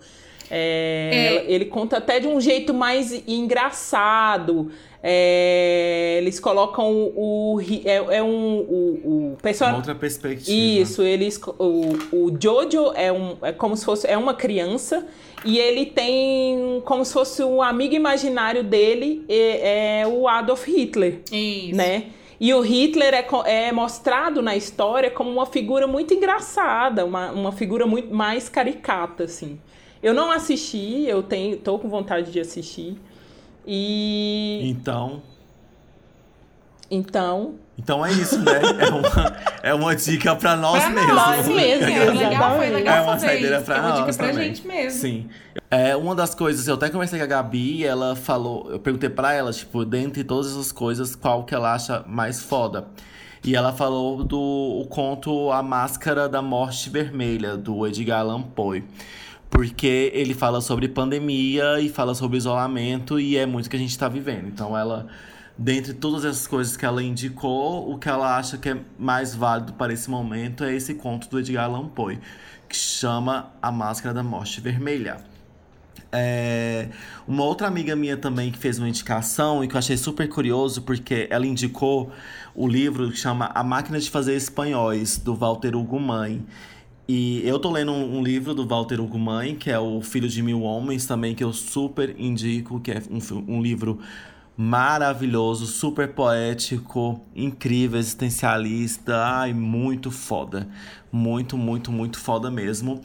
É, é. Ele conta até de um jeito mais engraçado. É, eles colocam o. o é, é, um. O, o pessoal, uma outra perspectiva. Isso, eles. O, o Jojo é, um, é como se fosse. É uma criança. E ele tem como se fosse um amigo imaginário dele, é, é o Adolf Hitler. Isso. Né? E o Hitler é, é, mostrado na história como uma figura muito engraçada, uma, uma figura muito mais caricata, assim. Eu não assisti, eu tenho, tô com vontade de assistir. E. Então. Então. Então é isso, né? É uma, é uma dica pra nós pra mesmos. Nós mesmos. É legal, foi legal é uma saideira pra é uma nós dica pra também. gente mesmo. Sim. É, uma das coisas, eu até conversei com a Gabi e ela falou, eu perguntei pra ela, tipo, dentre todas essas coisas, qual que ela acha mais foda. E ela falou do o conto A Máscara da Morte Vermelha, do Edgar Allan Poe porque ele fala sobre pandemia e fala sobre isolamento e é muito que a gente está vivendo. Então ela, dentre todas essas coisas que ela indicou, o que ela acha que é mais válido para esse momento é esse conto do Edgar Allan Poe, que chama A Máscara da Morte Vermelha. É, uma outra amiga minha também que fez uma indicação e que eu achei super curioso porque ela indicou o livro que chama A Máquina de Fazer Espanhóis, do Walter Hugo Mãe. E eu tô lendo um, livro do Walter Ugumãe, que é o Filho de Mil Homens, também, que eu super indico, que é um, um livro maravilhoso, super poético, incrível, existencialista, ai, muito foda. Muito, muito, muito foda mesmo.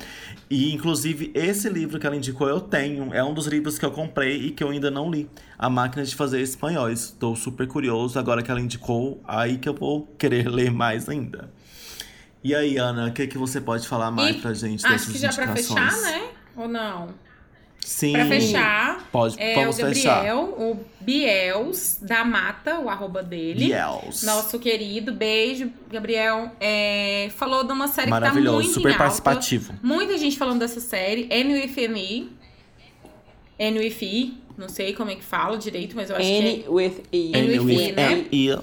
E, inclusive, esse livro que ela indicou eu tenho. É um dos livros que eu comprei e que eu ainda não li. A Máquina de Fazer Espanhóis. Estou super curioso. Agora que ela indicou, aí que eu vou querer ler mais ainda. E aí, Ana, o que, que você pode falar mais e pra gente Acho que já pra fechar, né? Ou não? Sim. Pra fechar, pode, é vamos o Gabriel, fechar. o Biels da Mata, o arroba dele. Biels. Nosso querido, beijo, Gabriel. É, falou de uma série que tá Maravilhoso, muito super em alta. participativo. Muita gente falando dessa série. N with E. N with E. Não sei como é que fala direito, mas eu acho N que é. with E. N with E, né? E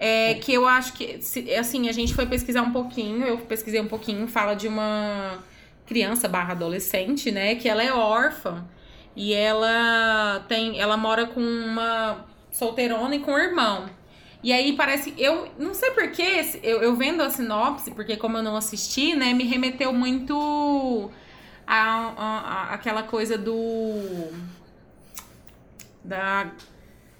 É, que eu acho que, assim, a gente foi pesquisar um pouquinho, eu pesquisei um pouquinho, fala de uma criança barra adolescente, né, que ela é órfã e ela tem, ela mora com uma solteirona e com um irmão. E aí parece, eu não sei porquê, eu, eu vendo a sinopse, porque como eu não assisti, né, me remeteu muito a, a- a- aquela coisa do da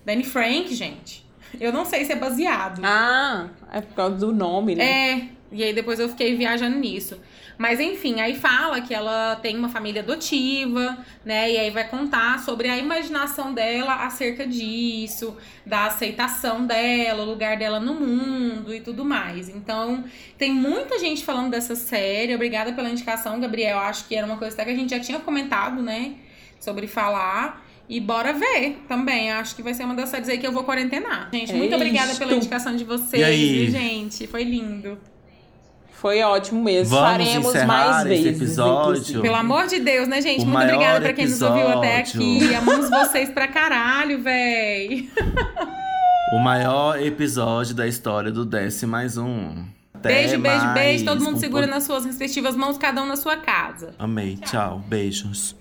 da Anne Frank, gente. Eu não sei se é baseado. Ah, é por causa do nome, né? É, e aí depois eu fiquei viajando nisso. Mas enfim, aí fala que ela tem uma família adotiva, né? E aí vai contar sobre a imaginação dela acerca disso, da aceitação dela, o lugar dela no mundo e tudo mais. Então, tem muita gente falando dessa série. Obrigada pela indicação, Gabriel. Acho que era uma coisa até que a gente já tinha comentado, né? Sobre falar. E bora ver também. Acho que vai ser uma das séries aí que eu vou quarentenar. Gente, É muito obrigada pela isto. indicação de vocês, E aí? viu, gente? Foi lindo. Foi ótimo mesmo. Vamos Faremos mais esse vezes. episódio? inclusive. Pelo amor de Deus, né, gente? O Muito obrigada pra quem nos ouviu até episódio. aqui. Amamos vocês pra caralho, véi. O maior episódio da história do Desce Mais Um. Até Beijo, beijo, mais. beijo. Todo mundo segura nas suas respectivas mãos, cada um na sua casa. Amei. Tchau. Beijos.